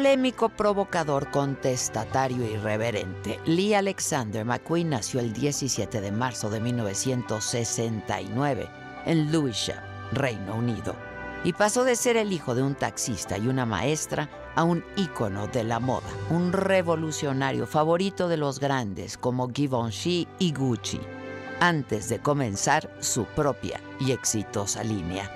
Polémico, provocador, contestatario irreverente, Lee Alexander McQueen nació el 17 de marzo de 1969 en Lewisham, Reino Unido, y pasó de ser el hijo de un taxista y una maestra a un ícono de la moda, un revolucionario favorito de los grandes como Givenchy y Gucci, antes de comenzar su propia y exitosa línea.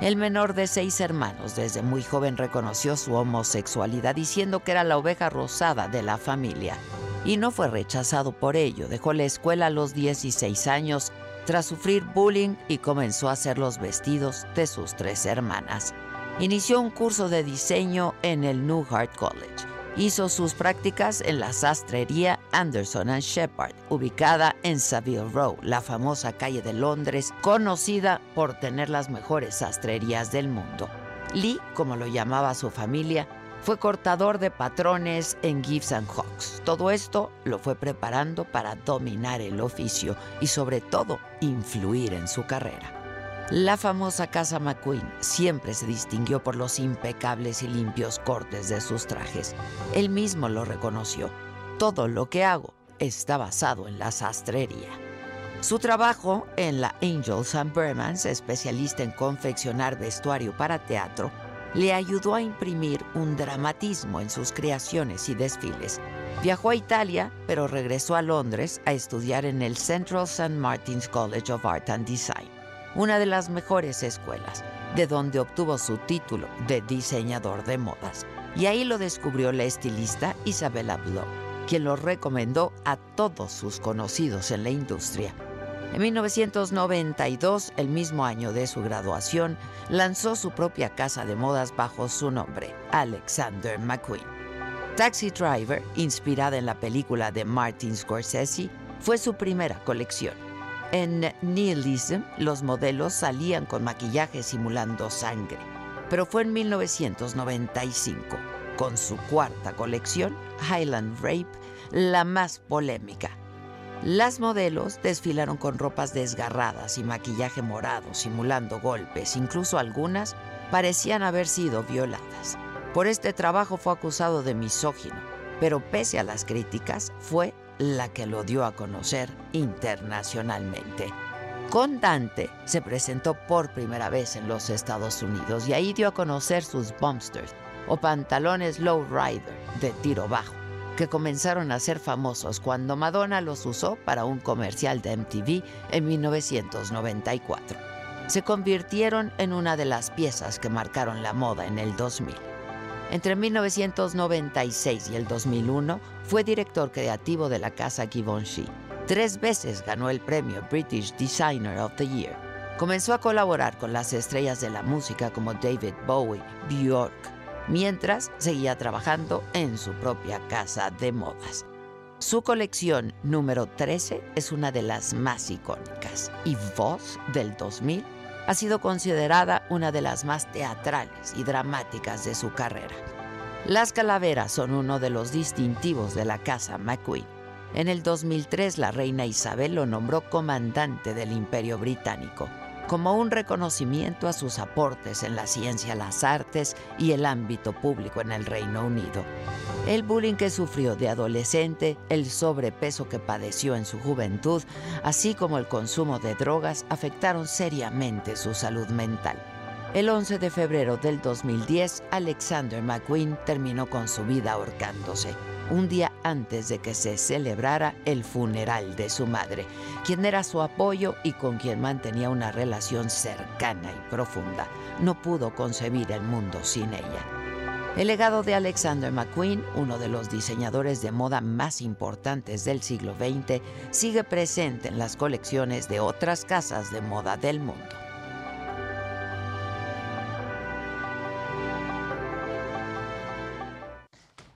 El menor de seis hermanos desde muy joven reconoció su homosexualidad diciendo que era la oveja rosada de la familia y no fue rechazado por ello. Dejó la escuela a los 16 años tras sufrir bullying y comenzó a hacer los vestidos de sus tres hermanas. Inició un curso de diseño en el Newhart College Hizo sus prácticas en la sastrería Anderson and Shepard, ubicada en Savile Row, la famosa calle de Londres, conocida por tener las mejores sastrerías del mundo. Lee, como lo llamaba su familia, fue cortador de patrones en Gibbs and Hawks. Todo esto lo fue preparando para dominar el oficio y sobre todo influir en su carrera. La famosa Casa McQueen siempre se distinguió por los impecables y limpios cortes de sus trajes. Él mismo lo reconoció. Todo lo que hago está basado en la sastrería. Su trabajo en la Angels and Bermans, especialista en confeccionar vestuario para teatro, le ayudó a imprimir un dramatismo en sus creaciones y desfiles. Viajó a Italia, pero regresó a Londres a estudiar en el Central St. Martin's College of Art and Design una de las mejores escuelas, de donde obtuvo su título de diseñador de modas. Y ahí lo descubrió la estilista Isabella Blow, quien lo recomendó a todos sus conocidos en la industria. En 1992, el mismo año de su graduación, lanzó su propia casa de modas bajo su nombre, Alexander McQueen. Taxi Driver, inspirada en la película de Martin Scorsese, fue su primera colección en Nihilism, los modelos salían con maquillaje simulando sangre, pero fue en 1995, con su cuarta colección, Highland Rape, la más polémica. Las modelos desfilaron con ropas desgarradas y maquillaje morado, simulando golpes, incluso algunas parecían haber sido violadas. Por este trabajo fue acusado de misógino, pero pese a las críticas, fue la que lo dio a conocer internacionalmente. Con Dante se presentó por primera vez en los Estados Unidos y ahí dio a conocer sus bumpsters o pantalones low rider de tiro bajo, que comenzaron a ser famosos cuando Madonna los usó para un comercial de MTV en 1994. Se convirtieron en una de las piezas que marcaron la moda en el 2000. Entre 1996 y el 2001 fue director creativo de la casa Givenchy. Tres veces ganó el premio British Designer of the Year. Comenzó a colaborar con las estrellas de la música como David Bowie, Bjork, mientras seguía trabajando en su propia casa de modas. Su colección número 13 es una de las más icónicas y Voz del 2000 ha sido considerada una de las más teatrales y dramáticas de su carrera. Las calaveras son uno de los distintivos de la casa McQueen. En el 2003 la reina Isabel lo nombró comandante del Imperio Británico, como un reconocimiento a sus aportes en la ciencia, las artes y el ámbito público en el Reino Unido. El bullying que sufrió de adolescente, el sobrepeso que padeció en su juventud, así como el consumo de drogas afectaron seriamente su salud mental. El 11 de febrero del 2010, Alexander McQueen terminó con su vida ahorcándose, un día antes de que se celebrara el funeral de su madre, quien era su apoyo y con quien mantenía una relación cercana y profunda. No pudo concebir el mundo sin ella. El legado de Alexander McQueen, uno de los diseñadores de moda más importantes del siglo XX, sigue presente en las colecciones de otras casas de moda del mundo.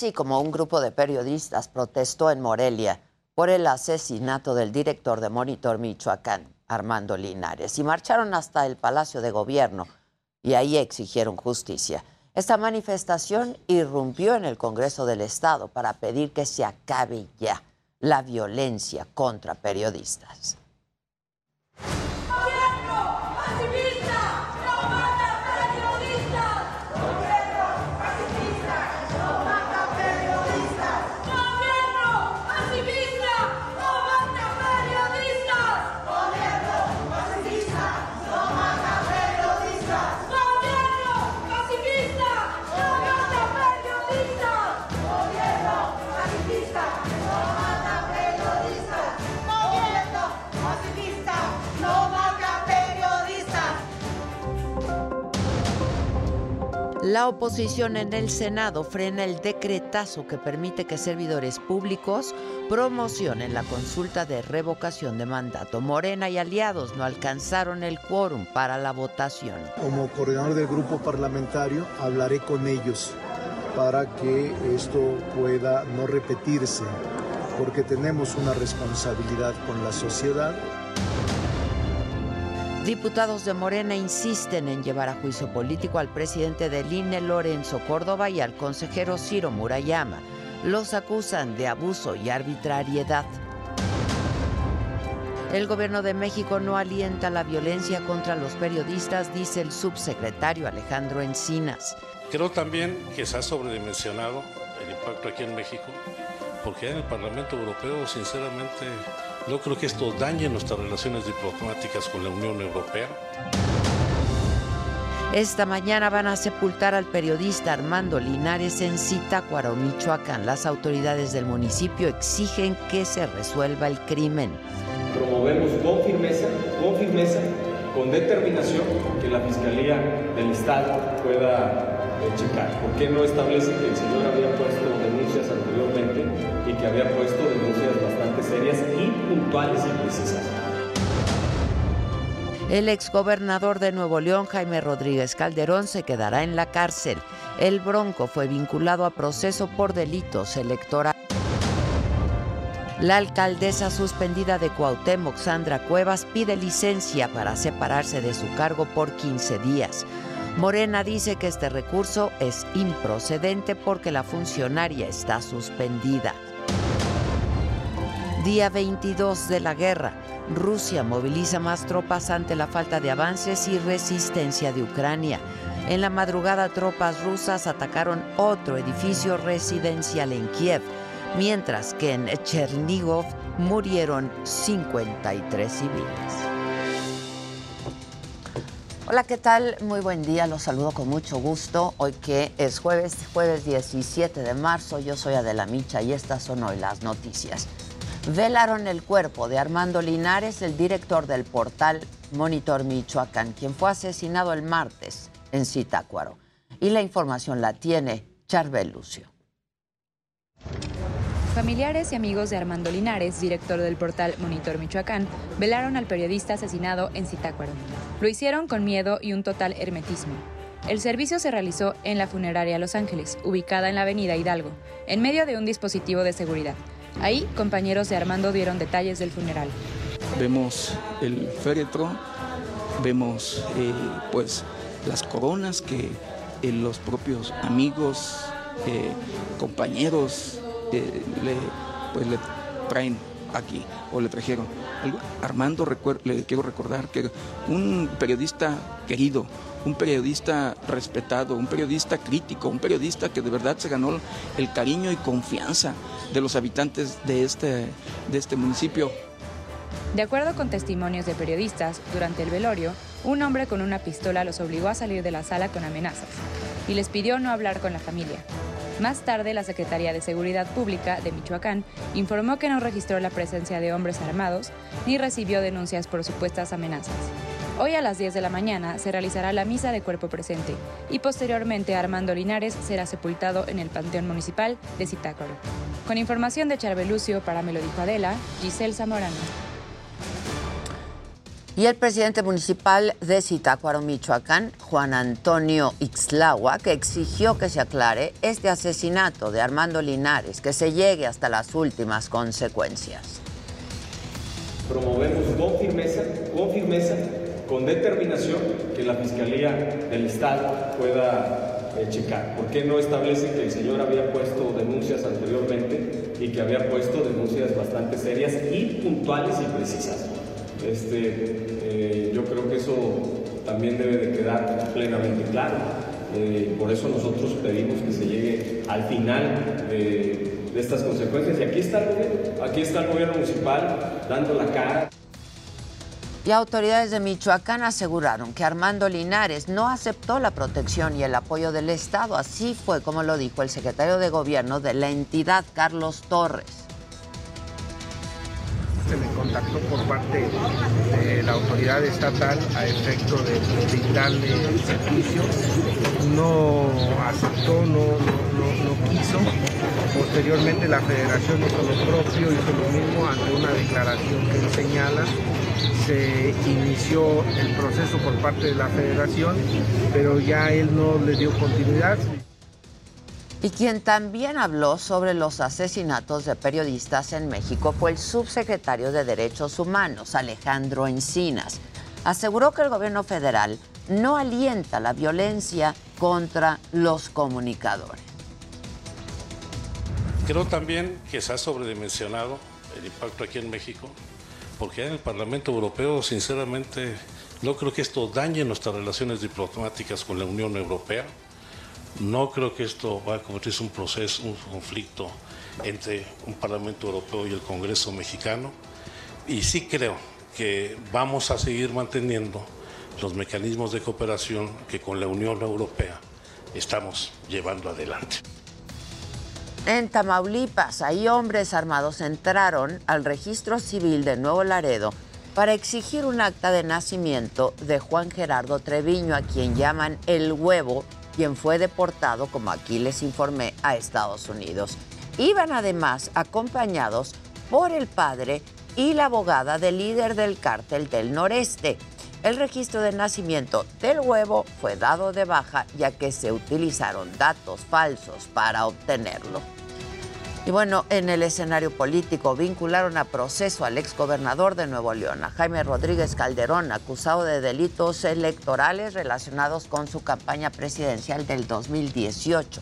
Así como un grupo de periodistas protestó en Morelia por el asesinato del director de Monitor Michoacán, Armando Linares, y marcharon hasta el Palacio de Gobierno y ahí exigieron justicia. Esta manifestación irrumpió en el Congreso del Estado para pedir que se acabe ya la violencia contra periodistas. La oposición en el Senado frena el decretazo que permite que servidores públicos promocionen la consulta de revocación de mandato. Morena y aliados no alcanzaron el quórum para la votación. Como coordinador del grupo parlamentario hablaré con ellos para que esto pueda no repetirse, porque tenemos una responsabilidad con la sociedad. Diputados de Morena insisten en llevar a juicio político al presidente del INE, Lorenzo Córdoba, y al consejero Ciro Murayama. Los acusan de abuso y arbitrariedad. El gobierno de México no alienta la violencia contra los periodistas, dice el subsecretario Alejandro Encinas. Creo también que se ha sobredimensionado el impacto aquí en México, porque en el Parlamento Europeo, sinceramente, no creo que esto dañe nuestras relaciones diplomáticas con la Unión Europea. Esta mañana van a sepultar al periodista Armando Linares en Zitácuaro, Michoacán. Las autoridades del municipio exigen que se resuelva el crimen. Promovemos con firmeza, con firmeza, con determinación que la Fiscalía del Estado pueda eh, checar. ¿Por qué no establece que el señor había puesto denuncias anteriormente y que había puesto denuncias bastante serias El exgobernador de Nuevo León, Jaime Rodríguez Calderón, se quedará en la cárcel. El Bronco fue vinculado a proceso por delitos electorales. La alcaldesa suspendida de Cuauhtémoc, Sandra Cuevas, pide licencia para separarse de su cargo por 15 días. Morena dice que este recurso es improcedente porque la funcionaria está suspendida. Día 22 de la guerra. Rusia moviliza más tropas ante la falta de avances y resistencia de Ucrania. En la madrugada tropas rusas atacaron otro edificio residencial en Kiev, mientras que en Chernigov murieron 53 civiles. Hola, ¿qué tal? Muy buen día, los saludo con mucho gusto. Hoy que es jueves, jueves 17 de marzo, yo soy Adela Micha y estas son hoy las noticias. Velaron el cuerpo de Armando Linares, el director del portal Monitor Michoacán, quien fue asesinado el martes en Zitácuaro. Y la información la tiene Charbel Lucio. Familiares y amigos de Armando Linares, director del portal Monitor Michoacán, velaron al periodista asesinado en Zitácuaro. Lo hicieron con miedo y un total hermetismo. El servicio se realizó en la funeraria Los Ángeles, ubicada en la avenida Hidalgo, en medio de un dispositivo de seguridad. Ahí, compañeros de Armando dieron detalles del funeral. Vemos el féretro, vemos eh, pues las coronas que eh, los propios amigos, eh, compañeros le, pues, le traen aquí o le trajeron. Armando, le quiero recordar que un periodista querido, un periodista respetado, un periodista crítico, un periodista que de verdad se ganó el cariño y confianza de los habitantes de este, de este municipio. De acuerdo con testimonios de periodistas, durante el velorio, un hombre con una pistola los obligó a salir de la sala con amenazas y les pidió no hablar con la familia. Más tarde, la Secretaría de Seguridad Pública de Michoacán informó que no registró la presencia de hombres armados ni recibió denuncias por supuestas amenazas. Hoy a las 10 de la mañana se realizará la misa de cuerpo presente y posteriormente Armando Linares será sepultado en el Panteón Municipal de Zitácuaro. Con información de Charbelucio para Me lo dijo Adela, Giselle Zamorano. Y el presidente municipal de Zitácuaro, Michoacán, Juan Antonio Ixlagua, que exigió que se aclare este asesinato de Armando Linares, que se llegue hasta las últimas consecuencias. Promovemos con firmeza, con firmeza, con determinación, que la Fiscalía del Estado pueda eh, checar. ¿Por qué no establece que el señor había puesto denuncias anteriormente y que había puesto denuncias bastante serias y puntuales y precisas? Este, eh, yo creo que eso también debe de quedar plenamente claro. Eh, por eso nosotros pedimos que se llegue al final de, de estas consecuencias. Y aquí está el gobierno, aquí está el gobierno municipal dando la cara. Y autoridades de Michoacán aseguraron que Armando Linares no aceptó la protección y el apoyo del Estado. Así fue como lo dijo el secretario de Gobierno de la entidad, Carlos Torres se le contactó por parte de la autoridad estatal a efecto de brindarle el servicio. No aceptó, no, no, quiso. Posteriormente la federación hizo lo propio, hizo lo mismo ante una declaración que él señala se inició el proceso por parte de la federación, pero ya él no le dio continuidad y quien también habló sobre los asesinatos de periodistas en México fue el subsecretario de Derechos Humanos, Alejandro Encinas. Aseguró que el gobierno federal no alienta la violencia contra los comunicadores. Creo también que se ha sobredimensionado el impacto aquí en México, porque en el Parlamento Europeo, sinceramente, no creo que esto dañe nuestras relaciones diplomáticas con la Unión Europea. No creo que esto va a convertirse en un proceso, un conflicto entre un Parlamento Europeo y el Congreso mexicano. Y sí creo que vamos a seguir manteniendo los mecanismos de cooperación que con la Unión Europea estamos llevando adelante. En Tamaulipas, ahí hombres armados entraron al registro civil de Nuevo Laredo para exigir un acta de nacimiento de Juan Gerardo Treviño, a quien llaman el huevo quien fue deportado, como aquí les informé, a Estados Unidos. Iban además acompañados por el padre y la abogada del líder del cártel del noreste. El registro de nacimiento del huevo fue dado de baja ya que se utilizaron datos falsos para obtenerlo. Y bueno, en el escenario político vincularon a proceso al exgobernador de Nuevo León, a Jaime Rodríguez Calderón, acusado de delitos electorales relacionados con su campaña presidencial del 2018.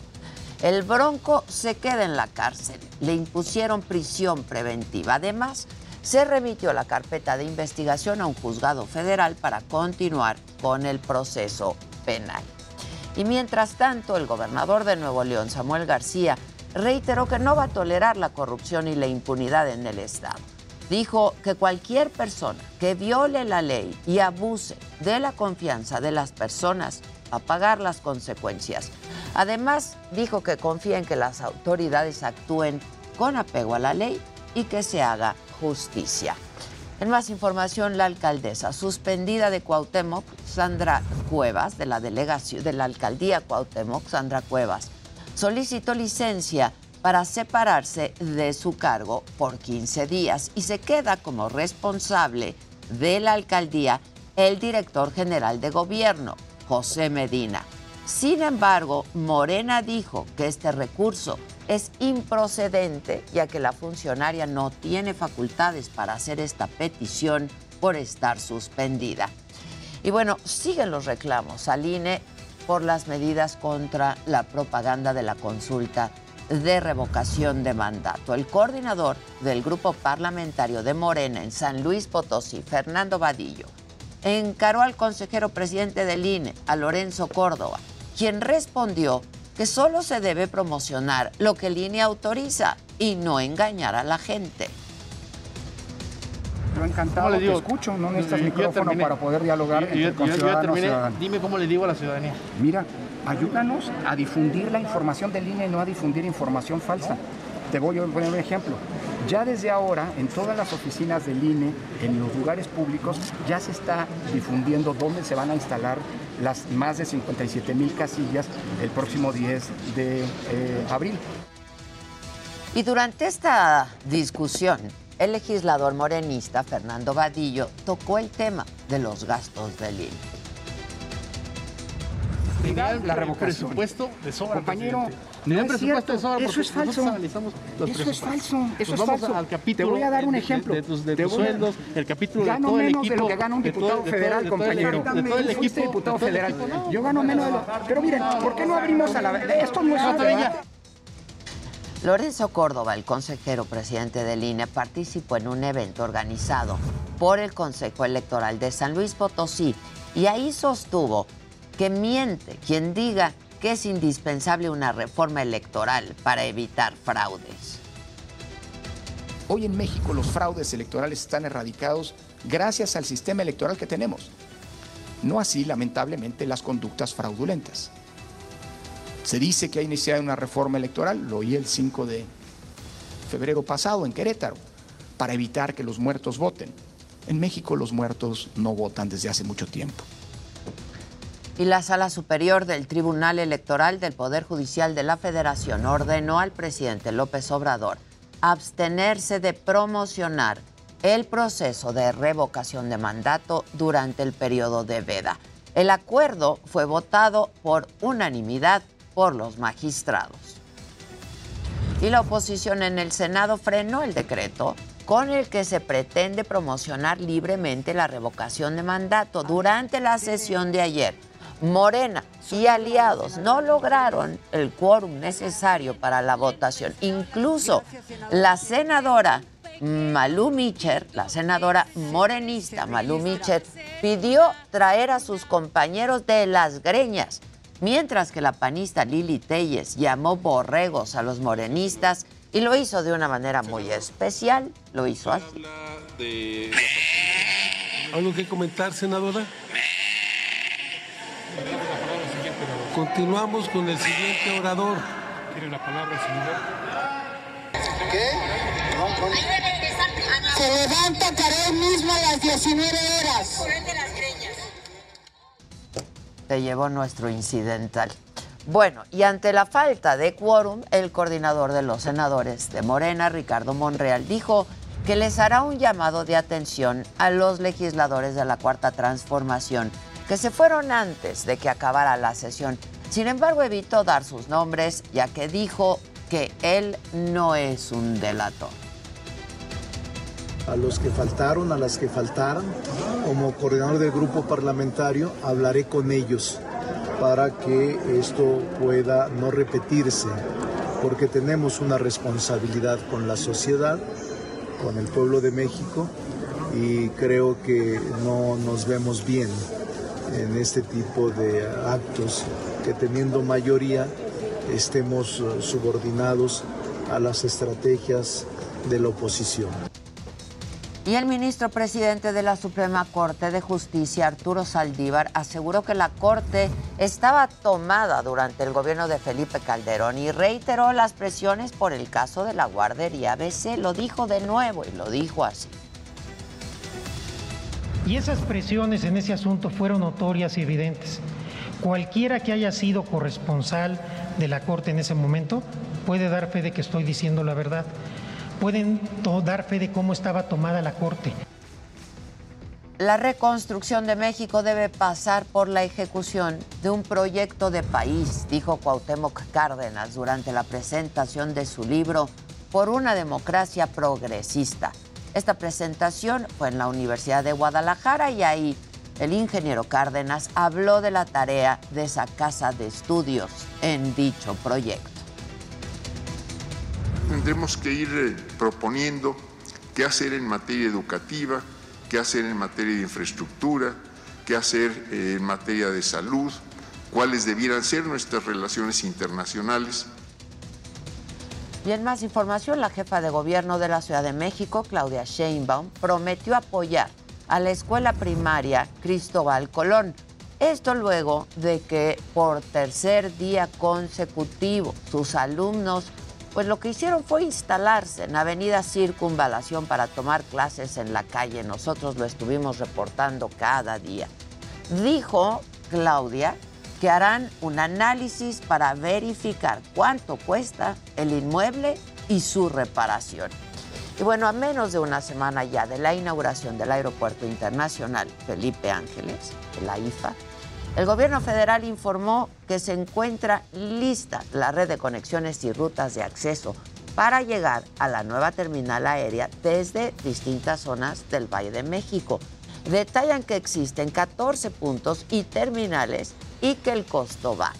El Bronco se queda en la cárcel. Le impusieron prisión preventiva. Además, se remitió la carpeta de investigación a un juzgado federal para continuar con el proceso penal. Y mientras tanto, el gobernador de Nuevo León, Samuel García, reiteró que no va a tolerar la corrupción y la impunidad en el Estado. Dijo que cualquier persona que viole la ley y abuse de la confianza de las personas va a pagar las consecuencias. Además, dijo que confía en que las autoridades actúen con apego a la ley y que se haga justicia. En más información, la alcaldesa suspendida de Cuauhtémoc, Sandra Cuevas, de la delegación de la alcaldía Cuauhtémoc, Sandra Cuevas, solicitó licencia para separarse de su cargo por 15 días y se queda como responsable de la alcaldía el director general de gobierno, José Medina. Sin embargo, Morena dijo que este recurso es improcedente ya que la funcionaria no tiene facultades para hacer esta petición por estar suspendida. Y bueno, siguen los reclamos al INE por las medidas contra la propaganda de la consulta de revocación de mandato. El coordinador del grupo parlamentario de Morena en San Luis Potosí, Fernando Vadillo, encaró al consejero presidente del INE, a Lorenzo Córdoba, quien respondió que solo se debe promocionar lo que el INE autoriza y no engañar a la gente. Yo encantado le digo? te escucho, no necesitas micrófono para poder dialogar entre ciudadanos Dime cómo le digo a la ciudadanía. Mira, ayúdanos a difundir la información del INE y no a difundir información falsa. Te voy a poner un ejemplo. Ya desde ahora, en todas las oficinas del INE, en los lugares públicos, ya se está difundiendo dónde se van a instalar las más de 57 mil casillas el próximo 10 de eh, abril. Y durante esta discusión, el legislador morenista Fernando Vadillo tocó el tema de los gastos del INE la revocación. presupuesto de sobra, Compañero, no es presupuesto de sobra eso es falso. Eso es falso. Eso es falso. Al capítulo Te voy a dar un ejemplo. De, tus, de tus sueldos, el capítulo gano de todo menos el equipo, de lo que gana un diputado federal, compañero. De todo el equipo. diputado federal. Yo gano menos de lo... Pero miren, ¿por qué no abrimos a la... Esto no es un Lorenzo Córdoba, el consejero presidente del INE, participó en un evento organizado por el Consejo Electoral de San Luis Potosí y ahí sostuvo que miente quien diga que es indispensable una reforma electoral para evitar fraudes. Hoy en México los fraudes electorales están erradicados gracias al sistema electoral que tenemos. No así, lamentablemente, las conductas fraudulentas. Se dice que ha iniciado una reforma electoral, lo oí el 5 de febrero pasado en Querétaro, para evitar que los muertos voten. En México los muertos no votan desde hace mucho tiempo y la Sala Superior del Tribunal Electoral del Poder Judicial de la Federación ordenó al presidente López Obrador abstenerse de promocionar el proceso de revocación de mandato durante el periodo de veda. El acuerdo fue votado por unanimidad por los magistrados. Y la oposición en el Senado frenó el decreto con el que se pretende promocionar libremente la revocación de mandato durante la sesión de ayer Morena y aliados no lograron el quórum necesario para la votación. Incluso la senadora Malú Micher, la senadora morenista Malú Micher, pidió traer a sus compañeros de las greñas, mientras que la panista Lili Telles llamó borregos a los morenistas y lo hizo de una manera muy especial, lo hizo así. ¿Algo que comentar, senadora? Continuamos con el siguiente orador. ¿Quiere la palabra, senador? ¿Qué? Se levanta para él mismo a las 19 horas. Se llevó nuestro incidental. Bueno, y ante la falta de quórum, el coordinador de los senadores de Morena, Ricardo Monreal, dijo que les hará un llamado de atención a los legisladores de la Cuarta Transformación que se fueron antes de que acabara la sesión. Sin embargo, evitó dar sus nombres, ya que dijo que él no es un delator. A los que faltaron, a las que faltaron, como coordinador del grupo parlamentario, hablaré con ellos para que esto pueda no repetirse, porque tenemos una responsabilidad con la sociedad, con el pueblo de México, y creo que no nos vemos bien en este tipo de actos, que teniendo mayoría estemos eh, subordinados a las estrategias de la oposición. Y el ministro presidente de la Suprema Corte de Justicia, Arturo Saldívar, aseguró que la Corte estaba tomada durante el gobierno de Felipe Calderón y reiteró las presiones por el caso de la guardería ABC. Lo dijo de nuevo y lo dijo así. Y esas presiones en ese asunto fueron notorias y evidentes. Cualquiera que haya sido corresponsal de la Corte en ese momento puede dar fe de que estoy diciendo la verdad. Pueden dar fe de cómo estaba tomada la Corte. La reconstrucción de México debe pasar por la ejecución de un proyecto de país, dijo Cuauhtémoc Cárdenas durante la presentación de su libro Por una democracia progresista. Esta presentación fue en la Universidad de Guadalajara y ahí el ingeniero Cárdenas habló de la tarea de esa casa de estudios en dicho proyecto. Tendremos que ir eh, proponiendo qué hacer en materia educativa, qué hacer en materia de infraestructura, qué hacer eh, en materia de salud, cuáles debieran ser nuestras relaciones internacionales. Y en más información, la jefa de gobierno de la Ciudad de México, Claudia Sheinbaum, prometió apoyar a la escuela primaria Cristóbal Colón. Esto luego de que por tercer día consecutivo sus alumnos pues lo que hicieron fue instalarse en Avenida Circunvalación para tomar clases en la calle. Nosotros lo estuvimos reportando cada día. Dijo Claudia que harán un análisis para verificar cuánto cuesta el inmueble y su reparación. Y bueno, a menos de una semana ya de la inauguración del Aeropuerto Internacional Felipe Ángeles, la IFA, el gobierno federal informó que se encuentra lista la red de conexiones y rutas de acceso para llegar a la nueva terminal aérea desde distintas zonas del Valle de México. Detallan que existen 14 puntos y terminales y que el costo va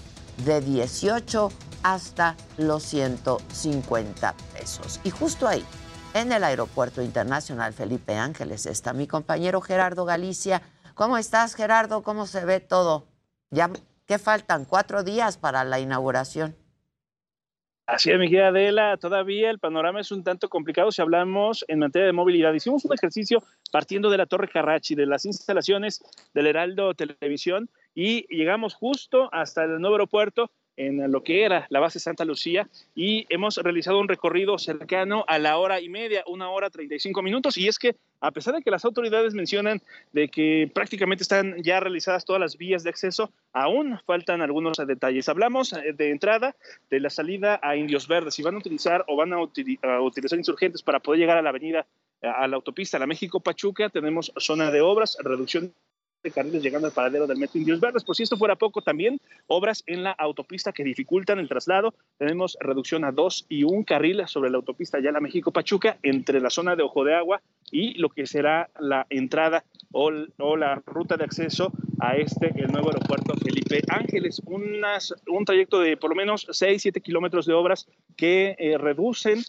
de 18 hasta los 150 pesos. Y justo ahí, en el Aeropuerto Internacional Felipe Ángeles, está mi compañero Gerardo Galicia ¿Cómo estás, Gerardo? ¿Cómo se ve todo? Ya, ¿Qué faltan? ¿Cuatro días para la inauguración? Así es, mi querida Adela, todavía el panorama es un tanto complicado si hablamos en materia de movilidad. Hicimos un ejercicio partiendo de la Torre Carrachi, de las instalaciones del Heraldo Televisión, y llegamos justo hasta el nuevo aeropuerto en lo que era la base Santa Lucía y hemos realizado un recorrido cercano a la hora y media, una hora 35 minutos. Y es que a pesar de que las autoridades mencionan de que prácticamente están ya realizadas todas las vías de acceso, aún faltan algunos detalles. Hablamos eh, de entrada de la salida a Indios Verdes. Si van a utilizar o van a, utilizar insurgentes para poder llegar a la avenida, a la autopista, a la México-Pachuca, tenemos zona de obras, reducción de carriles llegando al paradero del metro Indios Verdes. Por si esto fuera poco, también obras en la autopista que dificultan el traslado. Tenemos reducción a dos y un carril sobre la autopista Yala México Pachuca entre la zona de Ojo de Agua y lo que será la entrada o, la ruta de acceso a este, el nuevo aeropuerto Felipe Ángeles. un trayecto de por lo menos 6, 7 kilómetros de obras que eh, reducen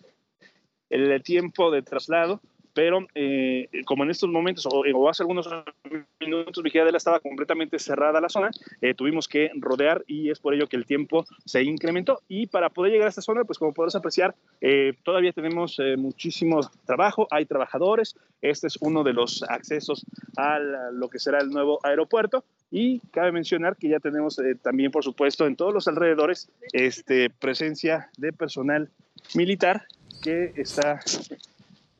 el tiempo de traslado pero eh, como en estos momentos o, hace algunos minutos Vigiladela estaba completamente cerrada la zona, eh, tuvimos que rodear y es por ello que el tiempo se incrementó. Y para poder llegar a esta zona, pues como podrás apreciar, eh, todavía tenemos muchísimo trabajo, hay trabajadores, este es uno de los accesos a lo que será el nuevo aeropuerto. Y cabe mencionar que ya tenemos también, por supuesto, en todos los alrededores este, presencia de personal militar que está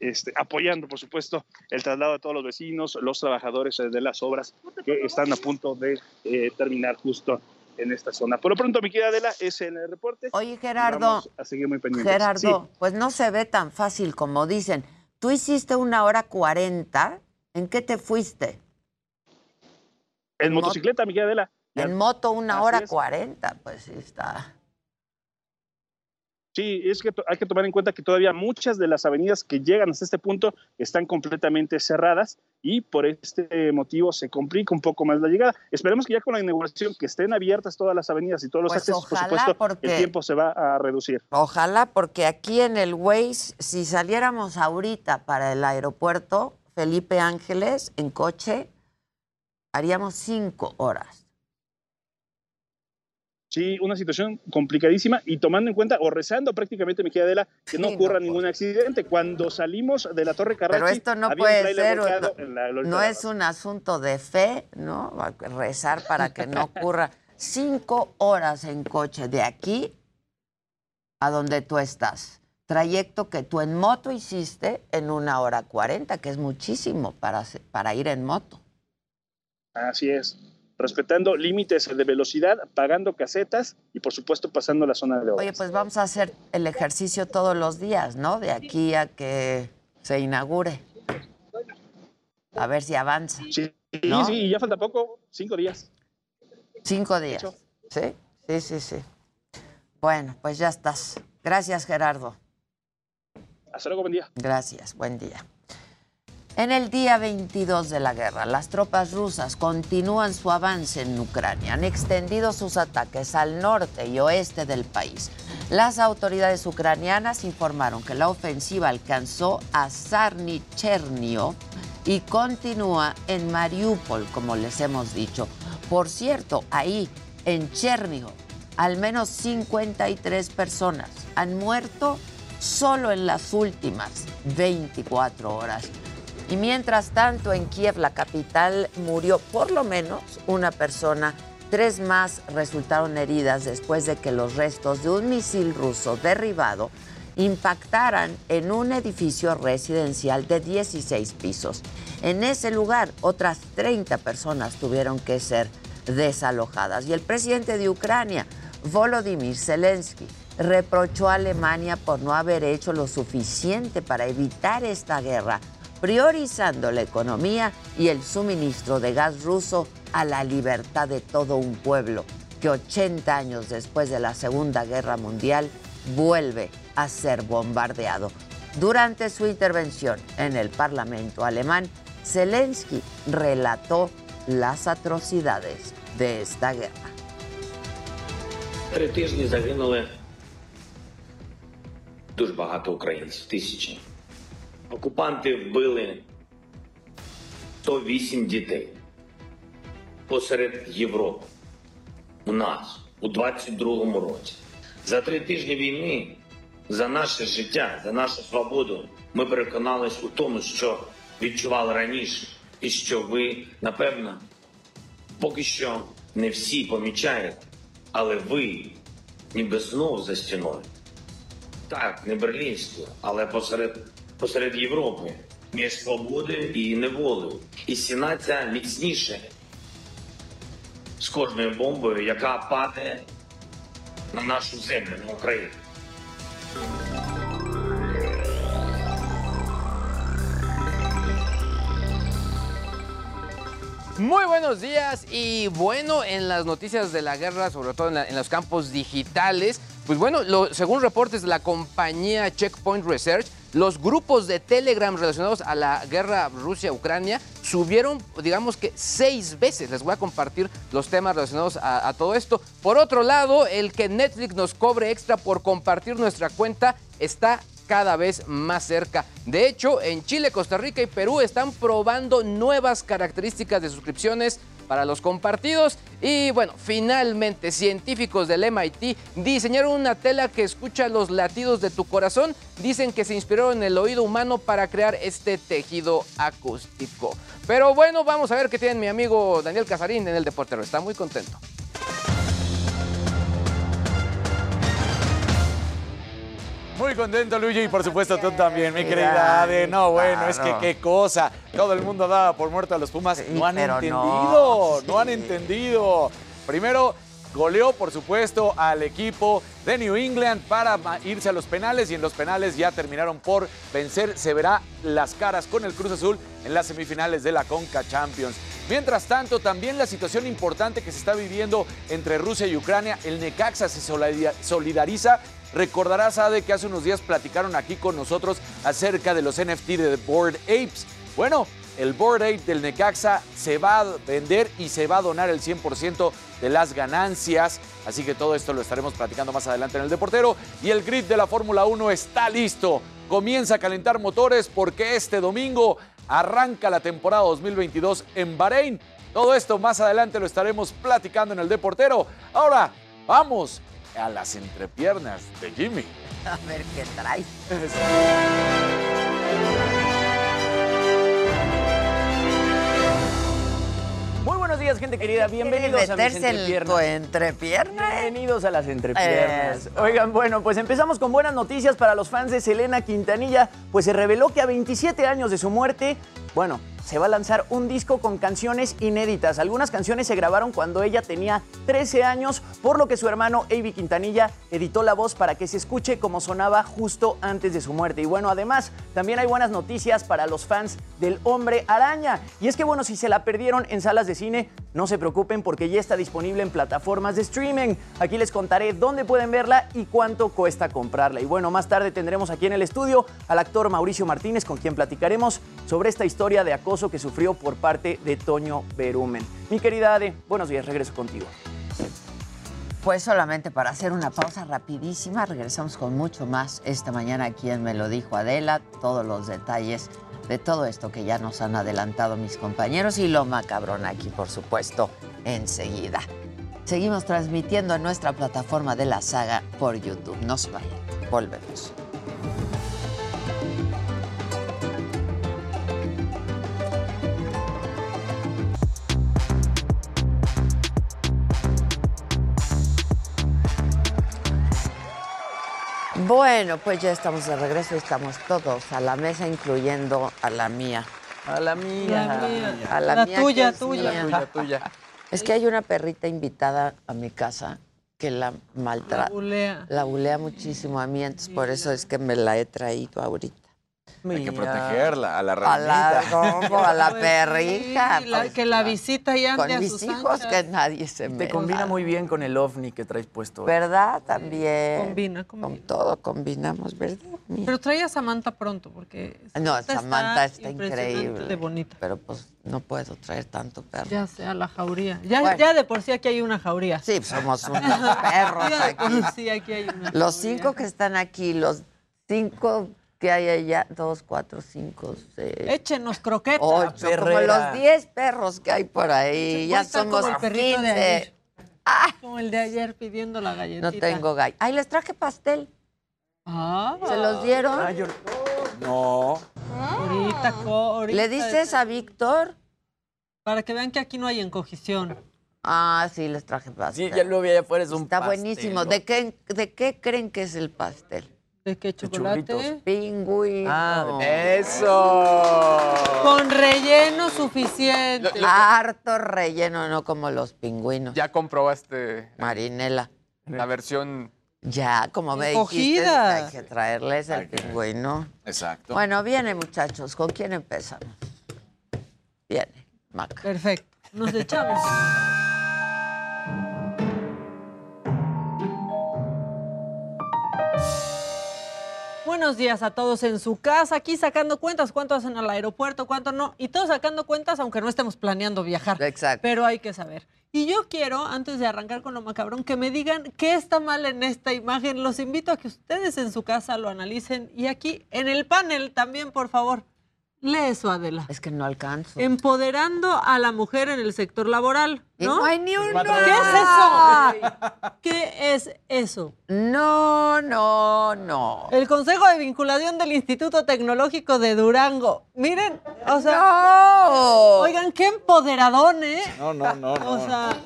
este, apoyando, por supuesto, el traslado de todos los vecinos, los trabajadores eh, de las obras que están a punto de eh, terminar justo en esta zona. Por lo pronto, mi querida Adela, es el reporte. Oye, Gerardo. a seguir muy pendientes. Gerardo, pues no se ve tan fácil como dicen. Tú hiciste una hora cuarenta. ¿En qué te fuiste? En motocicleta, mi querida Adela. En moto una hora cuarenta, pues sí está. Sí, es que hay que tomar en cuenta que todavía muchas de las avenidas que llegan hasta este punto están completamente cerradas y por este motivo se complica un poco más la llegada. Esperemos que ya con la inauguración que estén abiertas todas las avenidas y todos los pues accesos, por supuesto, el tiempo se va a reducir. Ojalá, porque aquí en el Waze, si saliéramos ahorita para el aeropuerto Felipe Ángeles en coche, haríamos cinco horas. Sí, una situación complicadísima y tomando en cuenta o rezando prácticamente, mi Adela, que no ocurra ningún accidente. Cuando salimos de la Torre Carrachi, Pero esto no puede ser, no, es un asunto de fe, ¿no? Rezar para que no ocurra. Cinco horas en coche de aquí a donde tú estás. Trayecto que tú en moto hiciste en una hora cuarenta, que es muchísimo para, para ir en moto. Así es. Respetando límites de velocidad, pagando casetas y por supuesto pasando la zona de obras. Oye, pues vamos a hacer el ejercicio todos los días, ¿no? De aquí a que se inaugure. A ver si avanza. Sí, ¿no? sí, y ya falta poco, cinco días. Cinco días. ¿Sí? Sí, sí, sí. Bueno, pues ya estás. Gracias, Gerardo. Hasta luego, buen día. Gracias, buen día. En el día 22 de la guerra, las tropas rusas continúan su avance en Ucrania. Han extendido sus ataques al norte y oeste del país. Las autoridades ucranianas informaron que la ofensiva alcanzó a Sarnichernio y continúa en Mariupol, como les hemos dicho. Por cierto, ahí, en Chernigov, al menos 53 personas han muerto solo en las últimas 24 horas. Y mientras tanto, en Kiev, la capital, murió por lo menos una persona. Tres más resultaron heridas después de que los restos de un misil ruso derribado impactaran en un edificio residencial de 16 pisos. En ese lugar, otras 30 personas tuvieron que ser desalojadas. Y el presidente de Ucrania, Volodymyr Zelensky, reprochó a Alemania por no haber hecho lo suficiente para evitar esta guerra, priorizando la economía y el suministro de gas ruso a la libertad de todo un pueblo que 80 años después de la Segunda Guerra Mundial vuelve a ser bombardeado. Durante su intervención en el Parlamento alemán, Zelensky relató las atrocidades de esta guerra. Окупанти вбили 108 дітей посеред Європи. У нас у 22-му році. За три тижні війни за наше життя, за нашу свободу ми переконались у тому, що відчували раніше, і що ви, напевно, поки що не всі помічаєте, але ви ніби знов за стіною. Так, не берлінською, але посеред, посеред Європи, між свободою і неволею. І стіна ця міцніше з кожною бомбою, яка падає на нашу землю, на Україну. Muy buenos días y bueno, en las noticias de la guerra, sobre todo en, la- en los campos digitales, pues bueno, lo- según reportes de la compañía Checkpoint Research, los grupos de Telegram relacionados a la guerra Rusia-Ucrania subieron, digamos que seis veces. Les voy a compartir los temas relacionados a, todo esto. Por otro lado, el que Netflix nos cobre extra por compartir nuestra cuenta está cada vez más cerca. De hecho, en Chile, Costa Rica y Perú están probando nuevas características de suscripciones para los compartidos. Y bueno, finalmente, científicos del MIT diseñaron una tela que escucha los latidos de tu corazón. Dicen que se inspiraron en el oído humano para crear este tejido acústico. Pero bueno, vamos a ver qué tiene mi amigo Daniel Casarín en el Deportero. Está muy contento. Muy contento, Luigi, y por supuesto tú también, mi querida Ade. No, bueno, es que qué cosa. Todo el mundo daba por muerto a los Pumas. no han no, entendido, no, sí. han entendido. Primero, goleó, por supuesto, al equipo de New England para irse a los penales y en los penales ya terminaron por vencer. Se verá las caras con el Cruz Azul en las semifinales de la Conca Champions. Mientras tanto, también la situación importante que se está viviendo entre Rusia y Ucrania, el Necaxa se solida- solidariza. Recordarás, Ade, que hace unos días platicaron aquí con nosotros acerca de los NFT de The Board Apes. Bueno, el Board Ape del Necaxa se va a vender y se va a donar el 100% de las ganancias. Así que todo esto lo estaremos platicando más adelante en el Deportero. Y el grid de la Fórmula 1 está listo. Comienza a calentar motores porque este domingo arranca la temporada 2022 en Bahrein. Todo esto más adelante lo estaremos platicando en el Deportero. Ahora, vamos a las entrepiernas de Jimmy. A ver qué trae. Muy buenos días, gente querida. Bienvenidos a mis entrepiernas. Bienvenidos a las entrepiernas. Eso. Oigan, bueno, pues empezamos con buenas noticias para los fans de Selena Quintanilla, pues se reveló que a 27 años de su muerte, bueno, se va a lanzar un disco con canciones inéditas. Algunas canciones se grabaron cuando ella tenía 13 años, por lo que su hermano Avi Quintanilla editó la voz para que se escuche como sonaba justo antes de su muerte. Y bueno, además, también hay buenas noticias para los fans del Hombre Araña. Y es que bueno, si se la perdieron en salas de cine, no se preocupen porque ya está disponible en plataformas de streaming. Aquí les contaré dónde pueden verla y cuánto cuesta comprarla. Y bueno, más tarde tendremos aquí en el estudio al actor Mauricio Martínez, con quien platicaremos sobre esta historia de acoso que sufrió por parte de Toño Berumen. Mi querida Ade, buenos días, regreso contigo. Pues solamente para hacer una pausa rapidísima, regresamos con mucho más esta mañana aquí en Me lo dijo Adela, todos los detalles de todo esto que ya nos han adelantado mis compañeros y lo macabrón aquí, por supuesto, enseguida. Seguimos transmitiendo en nuestra plataforma de la saga por YouTube. No se vayan, volvemos. Bueno, pues ya estamos de regreso y estamos todos a la mesa, incluyendo a la mía. A la mía. La mía. A la, La mía, tuya, tuya. mía. Tuya, tuya. Es que hay una perrita invitada a mi casa que la maltrata. La bulea. La bulea muchísimo a mí, entonces por eso es que me la he traído ahorita. Hay que protegerla, a la A la, ranita. ¿cómo? a la Pues perrija. sí, la- pues, que la visita y ande con a mis sus hijos anchas. que nadie se Te me combina muy bien con el ovni que traes puesto. hoy. ¿Verdad? También. Combina, combina. Con todo combinamos, ¿verdad? Pero trae a Samantha pronto, porque No, Samantha está, impresionante increíble. de bonita. Pero pues no puedo traer tanto perro. Ya sea la jauría. Ya, Bueno. ya de por sí aquí hay una jauría. Sí, pues, somos unos perros Ya de por aquí. sí aquí hay una Los jauría. cinco que están aquí, los cinco que hay allá, dos, cuatro, cinco, seis, Échenos croquetas. ocho, como los diez perros que hay por ahí. Ya Cuenta como somos el perrito de ayer. Como el de ayer pidiendo la galletita. No tengo gallo. Ay, les traje pastel. Ah, ¿Se los dieron? Ah, yo- No. ahorita, co- ahorita. ¿Le dices a Víctor? Para que vean que aquí no hay encogición. Ah, sí, les traje Sí, pastel. ya lo vi allá afuera, es un Está pastel, buenísimo. ¿no? ¿De qué, ¿De qué creen que es el pastel? ¿De qué chocolate? churritos. Pingüino. Ah, ¡Eso! Con relleno suficiente. Harto relleno, no como los pingüinos. Ya comprobaste Marinela. la versión. Ya, como me dijiste, hay que traerles el pingüino. Exacto. Bueno, viene, muchachos. ¿Con quién empezamos? Viene, Maca. Perfecto. Nos echamos. Buenos días a todos en su casa, aquí sacando cuentas, cuánto hacen al aeropuerto, cuánto no, y todos sacando cuentas aunque no estemos planeando viajar. Exacto. Pero hay que saber. Y yo quiero, antes de arrancar con lo macabrón, que me digan qué está mal en esta imagen. Los invito a que ustedes en su casa lo analicen y aquí en el panel también, por favor. Lee eso, Adela. Es que no alcanzo. Empoderando a la mujer en el sector laboral, Y ¿no? hay ni uno. ¿Qué es eso? ¿Qué es eso? No, no, no. El Consejo de Vinculación del Instituto Tecnológico de Durango. Miren, o sea, No. oigan, qué empoderadón, ¿eh? No, no, no, no. O sea,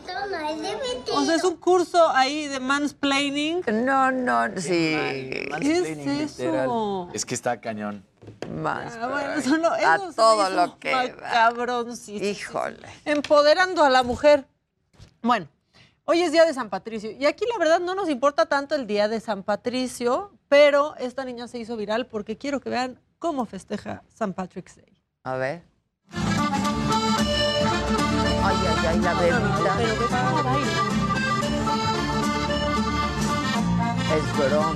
o sea, es un curso ahí de mansplaining. No, no, sí. ¿Qué es literal. eso? Es que está cañón. Más. Ah, bueno, eso no- a se todo hizo lo que da. macabroncísimo. Híjole. Empoderando a la mujer. Bueno, hoy es día de San Patricio y aquí la verdad no nos importa tanto el día de San Patricio, pero esta niña se hizo viral porque quiero que vean cómo festeja San Patrick's Day. A ver. Ay, ay, ay, la bebida. Es broma.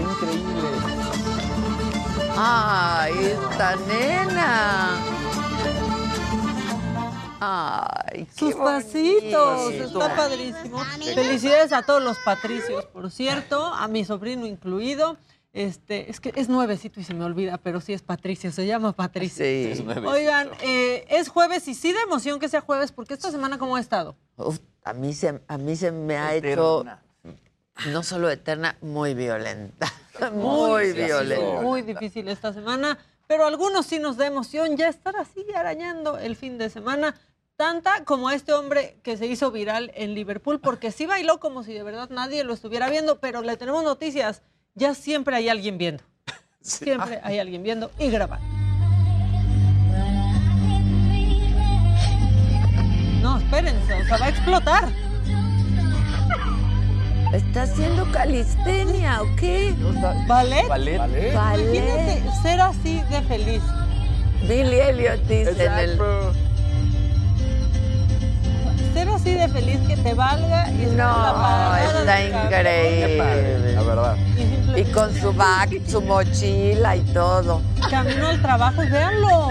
Increíble. Ay, esta nena. Ay, qué Sus pasitos, bonito. está padrísimo. Felicidades a todos los patricios, por cierto, a mi sobrino incluido. Este, es que es nuevecito y se me olvida, pero sí es Patricio, se llama Patricio. Sí. Oigan, eh, es jueves y sí de emoción que sea jueves, porque esta semana cómo ha estado. Uf, a mí se, a mí se me ha Eterna. hecho no solo eterna, muy violenta. Muy ha violenta. Muy difícil esta semana, pero a algunos sí nos da emoción ya estar así arañando el fin de semana. Tanta como este hombre que se hizo viral en Liverpool, porque sí bailó como si de verdad nadie lo estuviera viendo, pero le tenemos noticias. Ya siempre hay alguien viendo. Siempre hay alguien viendo y grabando. espérense, o sea, va a explotar. ¿Está haciendo calistenia o qué? ¿Ballet? Ballet. Ballet. Imagínate ser así de feliz. Billy Elliot dice en el... Ser así de feliz que te valga y la No, está increíble. La verdad. Y con su bag, su mochila y todo. Camino al trabajo, véanlo.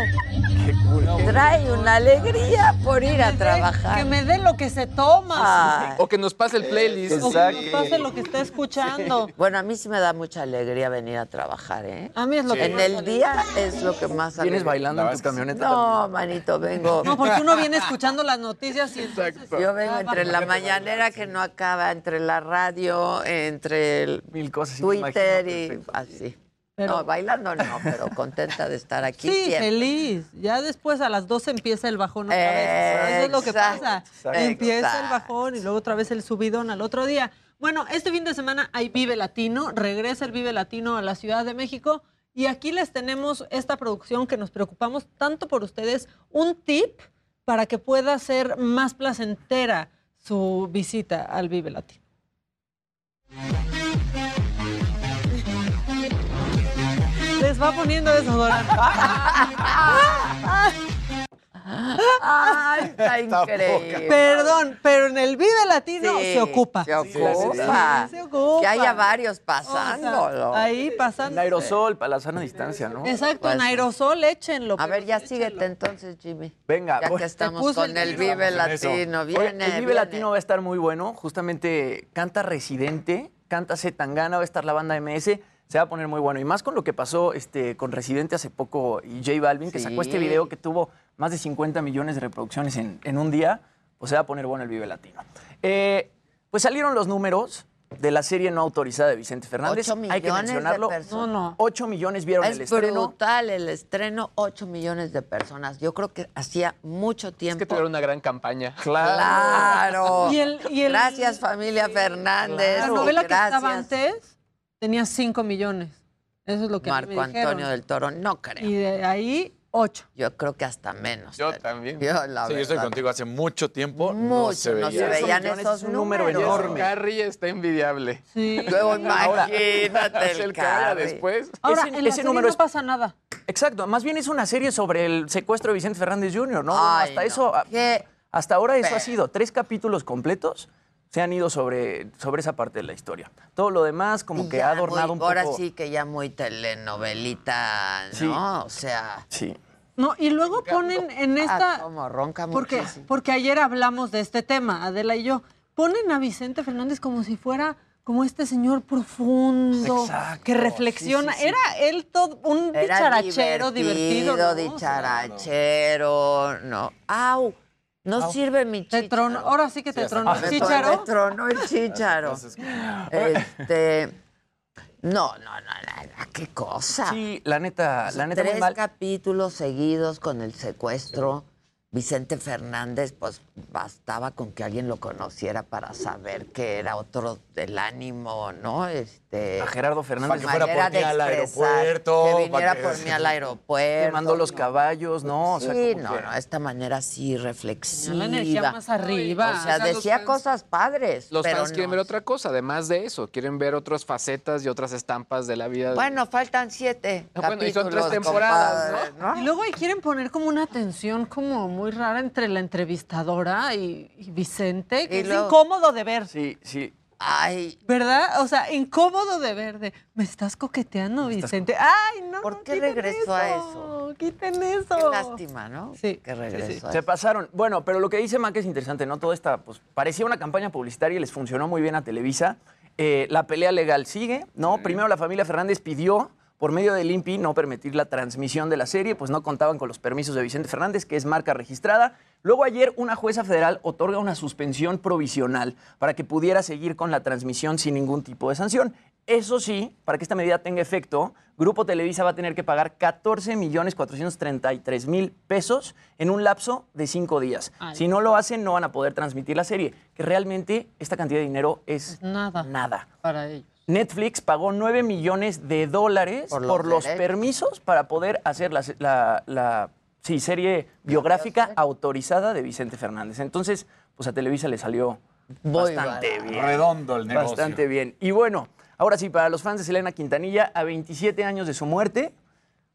Qué cool. Trae una alegría por ir a Que trabajar. me dé lo que se toma. Ay. O que nos pase el playlist. O que nos pase lo que está escuchando. Bueno, a mí sí me da mucha alegría venir a trabajar, ¿eh? A mí es lo que En más el día es lo que más ¿Vienes alegría. bailando en tu camioneta? No, manito, vengo. No, porque uno viene escuchando las noticias y entonces... Yo vengo Ah, entre la mañanera que no acaba, entre la radio, entre el Mil cosas. sí, Twitter y así. Pero- No, bailando no, pero contenta de estar aquí Sí, siempre. feliz. Ya después a las 12 empieza el bajón otra vez. Eso es lo que pasa. exacto. Empieza el bajón y luego otra vez el subidón al otro día. Bueno, este fin de semana hay Vive Latino, regresa el Vive Latino a la Ciudad de México y aquí les tenemos esta producción que nos preocupamos tanto por ustedes, un tip para que pueda ser más placentera su visita al Vive Latino. Les va poniendo desodorante. Ay, está increíble. Perdón, pero en el Vive Latino Sí, se ocupa. Se ocupa. Sí, se ocupa. Que haya varios O pasándolo. sea, ahí pasando. En aerosol, para la sana distancia, ¿no? Exacto, Pues, en aerosol échenlo. A ver, ya síguete entonces, Jimmy. Venga, Ya voy- que estamos con el. Vive Estamos en eso. Latino. Oye, Viene, el Vive viene. Latino va a estar muy bueno. Justamente canta Residente, canta Zetangana, va a estar la banda MS. Se va a poner muy bueno. Y más con lo que pasó este, con Residente hace poco y J Balvin, que sacó este video que tuvo más de 50 millones de reproducciones en, en un día, pues se va a poner bueno el Vive Latino. Eh, pues salieron los números de la serie no autorizada de Vicente Fernández. Ocho Hay que millones de mencionarlo. personas. No, no. 8 millones vieron el Es estreno. brutal el estreno, 8 millones de personas. Yo creo que hacía mucho Es tiempo. que tuvieron una gran campaña. Claro. Y el- y el- Gracias, familia Fernández. La novela que estaba antes tenía 5 millones. Eso es lo que a mí Marco me dijeron. Antonio del Toro. No creo. Y de ahí, 8. Yo creo que hasta menos. Yo también. Yo, la Sí, yo estoy contigo. Hace mucho tiempo no se veía. no se veían esos es un número números. enorme. Carrie está envidiable. Sí. Luego imagínate Es el el Carrie. después. Ahora, Ese- en la ese serie número no es- pasa nada. Exacto, más bien es una serie sobre el secuestro de Vicente Fernández Jr., ¿no? Ay, hasta no. eso, a- Qué hasta ahora eso ha sido tres capítulos completos se han ido sobre, sobre esa parte de la historia. Todo lo demás como Y que ha adornado muy- un poco. Ahora sí que ya muy telenovelita, ¿no? Sí. O sea, Sí. No, y luego ponen en ah, esta. como ronca porque, muchísimo. porque ayer hablamos de este tema, Adela y yo. Ponen a Vicente Fernández como si fuera como este señor profundo Exacto, que reflexiona. sí, sí, sí. Era él todo un Era dicharachero divertido. ¿no? dicharachero, no. ¡Au! No sirve mi Te chicharo. tronó- ahora sí que te Sí, hasta tronó el Me chícharo. me tronó el chícharo. Este, no, no, no, qué cosa. Sí, la neta, la neta muy Tres mal. capítulos seguidos con el secuestro. Vicente Fernández, pues bastaba con que alguien lo conociera para saber que era otro del ánimo, ¿no? Este, A Gerardo Fernández Para que fuera por mí al expresar, aeropuerto, Que para viniera que- por mí al aeropuerto. Mandó los no. caballos, ¿no? O sea, sí, no, que- no, esta manera sí reflexiva. La energía más arriba. O sea, O sea, los decía fans- cosas padres. Los pero fans quieren no. ver otra cosa, además de eso. Quieren ver otras facetas y otras estampas de la vida. Bueno, faltan siete Ah, bueno, y son tres temporadas, compadre, Y luego ahí quieren poner como una tensión como muy rara entre la entrevistadora y, y Vicente, que Y es incómodo de ver. Sí, sí. Ay, ¿Verdad? O sea, incómodo de ver. De, me estás coqueteando, Vicente. Ay, no. ¿Por qué regresó a eso? Quiten eso. qué lástima, ¿no? Sí, Que regresó. a Se eso. pasaron. Bueno, pero lo que dice Mac es interesante, ¿no? Todo esta, pues, parecía una campaña publicitaria y les funcionó muy bien a Televisa. Eh, la pelea legal sigue, ¿no? Primero la familia Fernández pidió, por medio del INPI, no permitir la transmisión de la serie, pues no contaban con los permisos de Vicente Fernández, que es marca registrada. Luego ayer una jueza federal otorga una suspensión provisional para que pudiera seguir con la transmisión sin ningún tipo de sanción. Eso sí, para que esta medida tenga efecto, Grupo Televisa va a tener que pagar 14 millones 433 mil pesos en un lapso de cinco días. Ay. Si no lo hacen, no van a poder transmitir la serie, que realmente esta cantidad de dinero es Nada. nada. Para ellos. Netflix pagó 9 millones de dólares Por por los permisos para poder hacer la, la- la Sí, serie biográfica autorizada de Vicente Fernández. Entonces, pues a Televisa le salió bastante bien. Redondo el negocio. Bastante bien. Y bueno, ahora sí, para los fans de Selena Quintanilla, a 27 años de su muerte,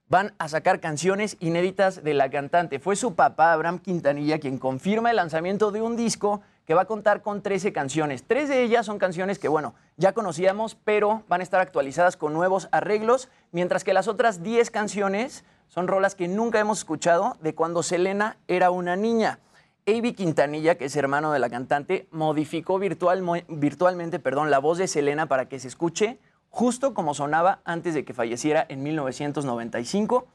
van a sacar canciones inéditas de la cantante. Fue su papá, Abraham Quintanilla, quien confirma el lanzamiento de un disco que va a contar con 13 canciones. Tres de ellas son canciones que, bueno, ya conocíamos, pero van a estar actualizadas con nuevos arreglos, mientras que las otras 10 canciones son rolas que nunca hemos escuchado de cuando Selena era una niña. Avi Quintanilla, que es hermano de la cantante, modificó virtual- virtualmente perdón, la voz de Selena para que se escuche justo como sonaba antes de que falleciera en 1995.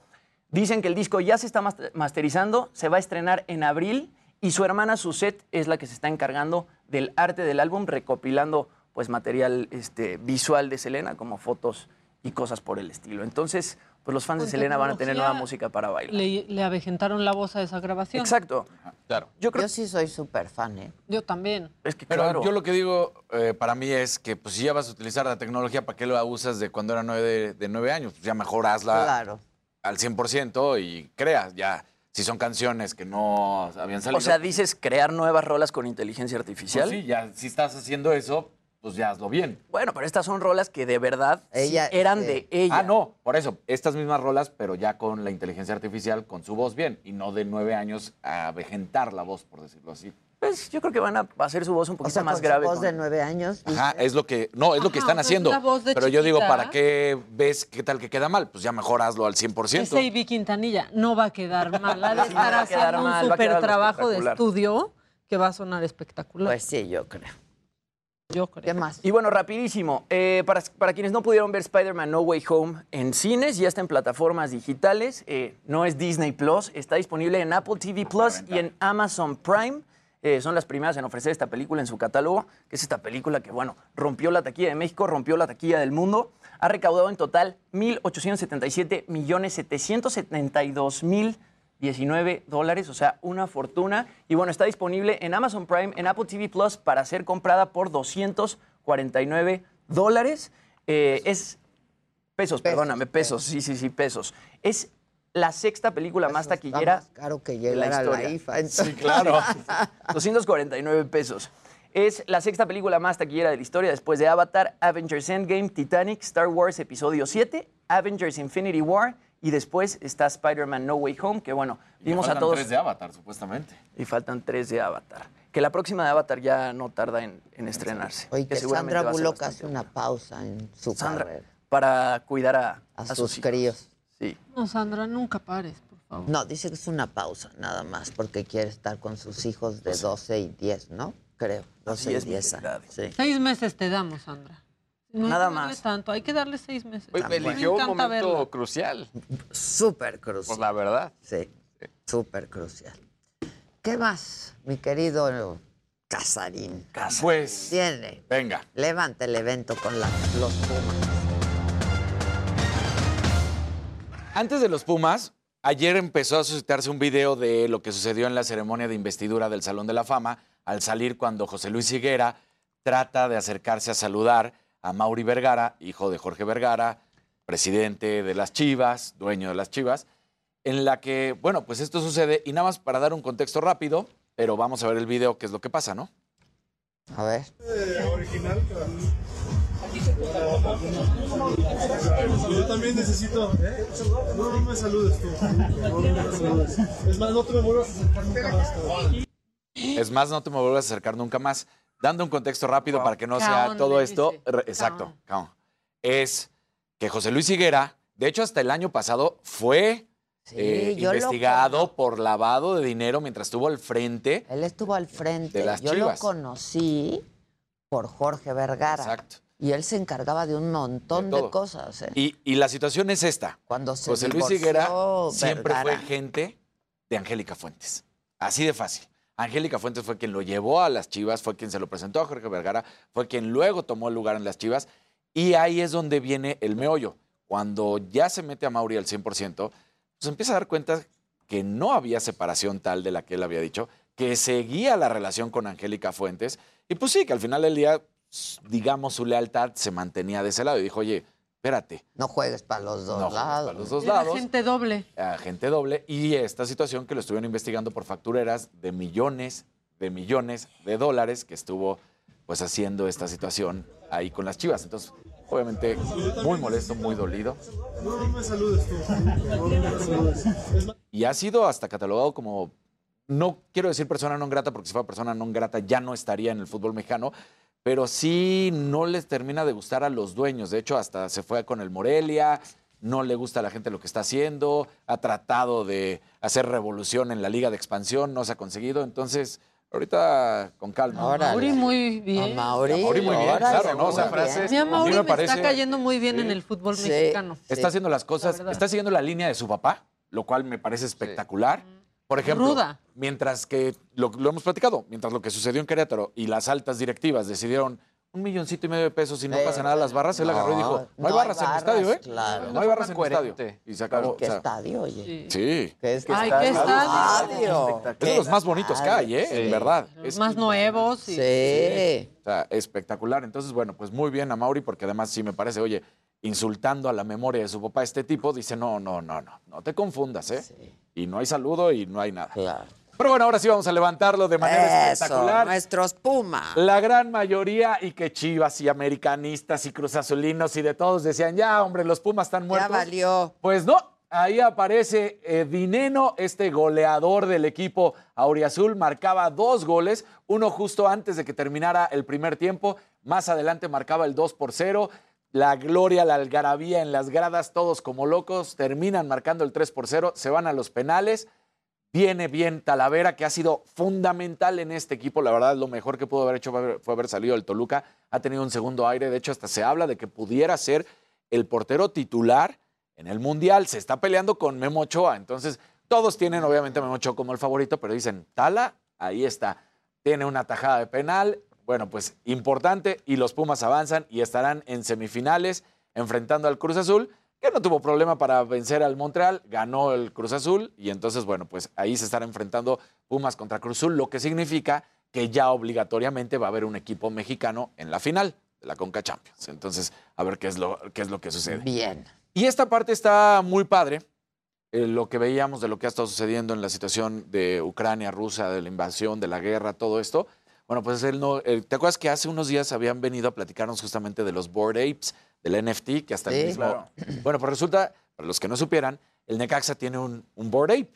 Dicen que el disco ya se está mas- masterizando, se va a estrenar en abril y su hermana Suzette es la que se está encargando del arte del álbum, recopilando pues material este, visual de Selena como fotos y cosas por el estilo. Entonces, pues los fans de Selena van a tener nueva música para bailar. Le, le avejentaron la voz a esa grabación. Exacto. Claro. Yo creo Yo sí soy súper fan, ¿eh? Yo también. Es que Pero claro. yo lo que digo eh, para mí es que pues si ya vas a utilizar la tecnología, ¿para qué la usas de cuando era nueve, de, de nueve años? Pues ya mejor hazla Claro. al 100% y creas ya. Si son canciones que no habían salido. O sea, dices crear nuevas rolas con inteligencia artificial. pues sí, ya si estás haciendo eso, pues ya hazlo bien. Bueno, pero estas son rolas que de verdad sí Ella, eran sí. de ella. Ah, no, por eso, estas mismas rolas, pero ya con la inteligencia artificial, con su voz bien, y no de nueve años a vejentar la voz, por decirlo así. Pues yo creo que van a hacer su voz un O poquito sea, más con grave. su voz con- de nueve años. Ajá, es lo que, no, es lo que Ajá, están o es haciendo. la voz de Pero yo digo, chiquita. ¿para qué ves qué tal que queda mal? Pues ya mejor hazlo al 100%. Ese Ivy Quintanilla no va a quedar mal. Ha de Sí, no estar va a quedar haciendo un quedar trabajo de estudio que va a sonar espectacular. Pues sí, yo creo. Yo creo. ¿Qué más? Y bueno, rapidísimo. eh, para, para quienes no pudieron ver Spider-Man No Way Home en cines, ya está en plataformas digitales. eh, no es Disney Plus, está disponible en Apple TV Plus y en Amazon Prime. Eh, son las primeras en ofrecer esta película en su catálogo, que es esta película que, bueno, rompió la taquilla de México, rompió la taquilla del mundo. Ha recaudado en total 1.877 millones 772 mil 19 dólares, o sea, una fortuna. Y bueno, está disponible en Amazon Prime, en Apple TV Plus, para ser comprada por 249 dólares. Eh, es pesos, perdóname, pesos, sí, sí, sí, pesos. Es la sexta película más taquillera más caro que de la llegar a la historia. IFA. entonces. Sí, claro. 249 pesos. Es la sexta película más taquillera de la historia después de Avatar, Avengers Endgame, Titanic, Star Wars Episodio 7, Avengers Infinity War y después está Spider-Man No Way Home, que bueno, Y vimos a faltan todos. tres de Avatar, supuestamente. Y faltan tres de Avatar. Que la próxima de Avatar ya no tarda en, en estrenarse. Oye, que Sandra Bullock hace una pausa en su Sandra, carrera. para cuidar a, A, a sus, hijos. críos. Sí. No, Sandra, nunca pares, por favor. No, dice que es una pausa, nada más, porque quiere estar con sus hijos de 12 y 10, ¿no? Creo, 12 Así y es, mi 10 querida años. Sí. Seis meses te damos, Sandra. No Nada más. tanto, hay que darle seis meses. Oye, Me eligió un momento verla. crucial. Súper crucial. Pues la verdad. Sí, súper crucial. ¿Qué más, mi querido Casarín? Pues, Tiene. venga. Levanta el evento con la- los Pumas. Antes de los Pumas, ayer empezó a suscitarse un video de lo que sucedió en la ceremonia de investidura del Salón de la Fama al salir cuando José Luis Higuera trata de acercarse a saludar a Mauri Vergara, hijo de Jorge Vergara, presidente de las Chivas, dueño de las Chivas, en la que, bueno, pues esto sucede y nada más para dar un contexto rápido, pero vamos a ver el video, qué es lo que pasa, ¿no? A ver. original. Yo también necesito. No, no me saludes tú. No, no me saludes. Es más, no te me vuelvas a acercar nunca más. cabrón. Es más, no te me vuelvas a acercar nunca más. Dando un contexto rápido para que no sea todo esto. re- Exacto, caón. Es que José Luis Higuera, de hecho, hasta el año pasado fue eh, lo investigado por lavado de dinero mientras estuvo al frente. Él estuvo al frente. De las Yo Chivas. lo conocí por Jorge Vergara. Exacto. Y él se encargaba de un montón De cosas. ¿eh? Y, y la situación es esta. Cuando se José Luis Higuera siempre Vergara. fue gente de Angélica Fuentes. Así de fácil. Angélica Fuentes fue quien lo llevó a las Chivas, fue quien se lo presentó a Jorge Vergara, fue quien luego tomó el lugar en las Chivas. Y ahí es donde viene el meollo. Cuando ya se mete a Mauri al 100%, pues empieza a dar cuenta que no había separación tal de la que él había dicho, que seguía la relación con Angélica Fuentes. Y pues sí, que al final del día, s- digamos, su lealtad se mantenía de ese lado. Y dijo, oye, espérate. No juegues para los dos No lados. para los dos lados. gente doble. agente doble y esta situación que lo estuvieron investigando por factureras de millones de millones de dólares que estuvo pues haciendo esta situación ahí con las Chivas. Entonces, obviamente muy molesto, muy dolido No, no me saludes tú. No, no me saludes. Es más, y ha sido hasta catalogado como no quiero decir persona non grata porque si fuera persona non grata ya no estaría en el fútbol mexicano, pero sí no les termina de gustar a los dueños. De hecho, hasta se fue con el Morelia, no le gusta a la gente lo que está haciendo, ha tratado de hacer revolución en la liga de expansión, no se ha conseguido. Entonces, ahorita con calma. Mauri muy bien. Mauri, Mauri muy bien, órale, claro, ¿no? O sea, muy frases- Mi a mí Mauri me me, parece- está cayendo muy bien en el fútbol Sí. mexicano. Está haciendo las cosas, está siguiendo la línea de su papá, lo cual me parece espectacular. Por ejemplo, Ruda. mientras que, lo, lo hemos platicado, mientras lo que sucedió en Querétaro y las altas directivas decidieron un milloncito y medio de pesos y no Eh, pasa nada a las barras, él no, agarró y dijo, no hay no hay barras en el estadio, ¿eh? claro. No hay barras en el estadio. Y se acabó. ¿Qué o sea, estadio, oye? sí. ¿Qué es Ay, qué estadio. Es de los más bonitos que hay, ¿eh? En verdad. Es Más nuevos. y- Sí. O sea, espectacular. Entonces, bueno, pues muy bien a Mauri, porque además sí me parece, oye, insultando a la memoria de su papá, este tipo dice, no, no, no, no, no te confundas, ¿eh? Y no hay saludo y no hay nada. Claro. Pero bueno, ahora sí vamos a levantarlo de manera Eso, espectacular. nuestros Pumas. La gran mayoría, y que chivas y americanistas y cruzazulinos y de todos decían, ya, hombre, los Pumas están Ya muertos. valió. Pues no, ahí aparece eh, Dineno, este goleador del equipo Auriazul, marcaba dos goles, uno justo antes de que terminara el primer tiempo, más adelante marcaba el 2 por 0. La gloria, la algarabía en las gradas, todos como locos, terminan marcando el 3 por 0, se van a los penales. Viene bien Talavera, que ha sido fundamental en este equipo. La verdad, lo mejor que pudo haber hecho fue haber, salido del Toluca. Ha tenido un segundo aire. De hecho, hasta se habla de que pudiera ser el portero titular en el Mundial. Se está peleando con Memo Ochoa. Entonces, todos tienen obviamente Memo Ochoa como el favorito, pero dicen, Tala, ahí está. Tiene una tajada de penal. Bueno, pues importante. Y los Pumas avanzan y estarán en semifinales enfrentando al Cruz Azul que no tuvo problema para vencer al Montreal, ganó el Cruz Azul y entonces, bueno, pues ahí se estará enfrentando Pumas contra Cruz Azul, lo que significa que ya obligatoriamente va a haber un equipo mexicano en la final de la Conca Champions. Entonces, a ver qué es lo, qué es lo que sucede. Bien. Y esta parte está muy padre, eh, lo que veíamos de lo que ha estado sucediendo en la situación de Ucrania, Rusia, de la invasión, de la guerra, todo esto. Bueno, pues él no, eh, ¿te acuerdas que hace unos días habían venido a platicarnos justamente de los Board Apes, del NFT, que hasta Sí. el mismo... Claro. Bueno, pues resulta, para los que no supieran, el Necaxa tiene un, un Board Ape.